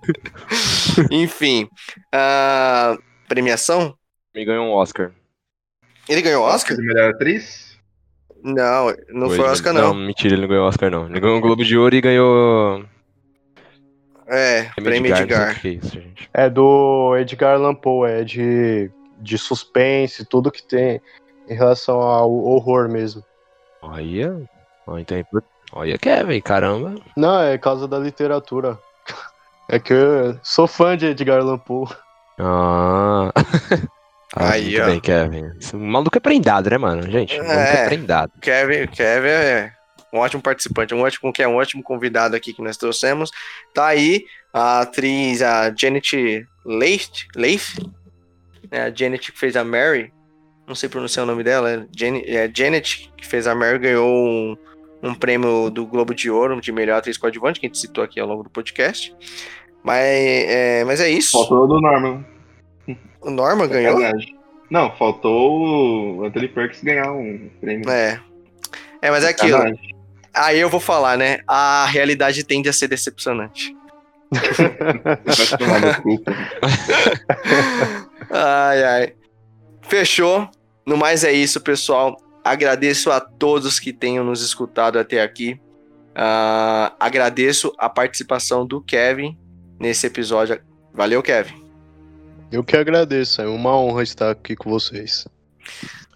*laughs* Enfim, ah, premiação? Me ganhou um Oscar. Ele ganhou Oscar? de melhor atriz? Não, não foi ele- Oscar, não. mentira, ele não ganhou Oscar, não. Ele ganhou um Globo de Ouro e ganhou. É, prêmio não Edgar. o que é isso, gente. É do Edgar Allan Poe, é de, de suspense, tudo que tem em relação ao horror mesmo. Olha. Então, é olha, Kevin, caramba. Não, é causa da literatura. É que eu sou fã de Edgar Allan Poe. Ah. *laughs* Ah, Aí, ó. bem, Kevin. Esse maluco é prendado, né, mano? Gente, o maluco É. é prendado. Kevin, Kevin é um ótimo participante, um ótimo, que é um ótimo convidado aqui que nós trouxemos. Tá aí a atriz, a Janet Leith, Leith né, a Janet que fez a Mary, não sei pronunciar o nome dela, é é Janet que fez a Mary, ganhou um, um prêmio do Globo de Ouro de melhor atriz coadjuvante, que a gente citou aqui ao longo do podcast. Mas é, mas é isso. Faltou o do Norman. O Norman ganhou? Sacanagem. Não, faltou o Anthony Perkins ganhar um prêmio. É. É, mas é aquilo. Aí eu vou falar, né? A realidade tende a ser decepcionante. *laughs* *laughs* Ai, ai. Fechou. No mais é isso, pessoal. Agradeço a todos que tenham nos escutado até aqui. Ah, agradeço a participação do Kevin nesse episódio. Valeu, Kevin. Eu que agradeço, é uma honra estar aqui com vocês.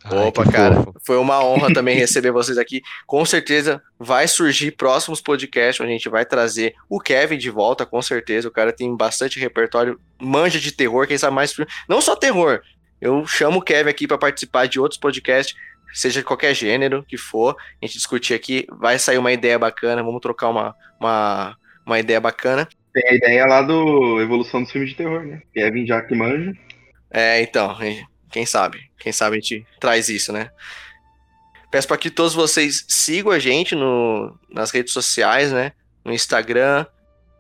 Ai, Opa, cara. fofo. Foi uma honra também *laughs* receber vocês aqui. Com certeza vai surgir próximos podcasts onde a gente vai trazer o Kevin de volta, com certeza. O cara tem bastante repertório, manja de terror, quem sabe mais. Não só terror. Eu chamo o Kevin aqui para participar de outros podcasts, seja de qualquer gênero que for. A gente discutir aqui, vai sair uma ideia bacana, vamos trocar uma, uma, uma ideia bacana. Tem a ideia lá do Evolução dos Filmes de Terror, né? Kevin Jack manja. É, então, quem sabe? Quem sabe a gente traz isso, né? Peço para que todos vocês sigam a gente no, nas redes sociais, né? No Instagram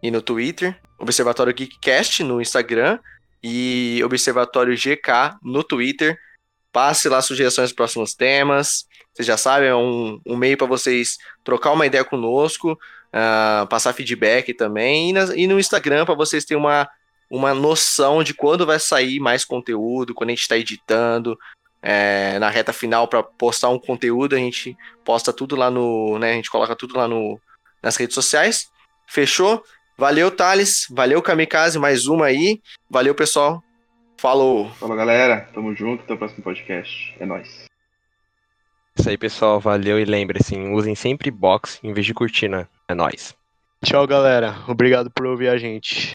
e no Twitter. Observatório Geekcast no Instagram e Observatório GK no Twitter. Passe lá sugestões dos próximos temas. Vocês já sabem, é um, um meio para vocês trocar uma ideia conosco, ah, passar feedback também. E, nas- e no Instagram para vocês terem uma uma noção de quando vai sair mais conteúdo, quando a gente está editando, é, na reta final para postar um conteúdo, a gente posta tudo lá no, né, a gente coloca tudo lá no, nas redes sociais. Fechou? Valeu, Thales. Valeu, Kamikaze, mais uma aí. Valeu, pessoal. Falou. Falou, galera. Tamo junto. Até o próximo podcast. É nóis. Isso aí, pessoal. Valeu e lembre-se, usem sempre box em vez de cortina. É nóis. Tchau, galera. Obrigado por ouvir a gente.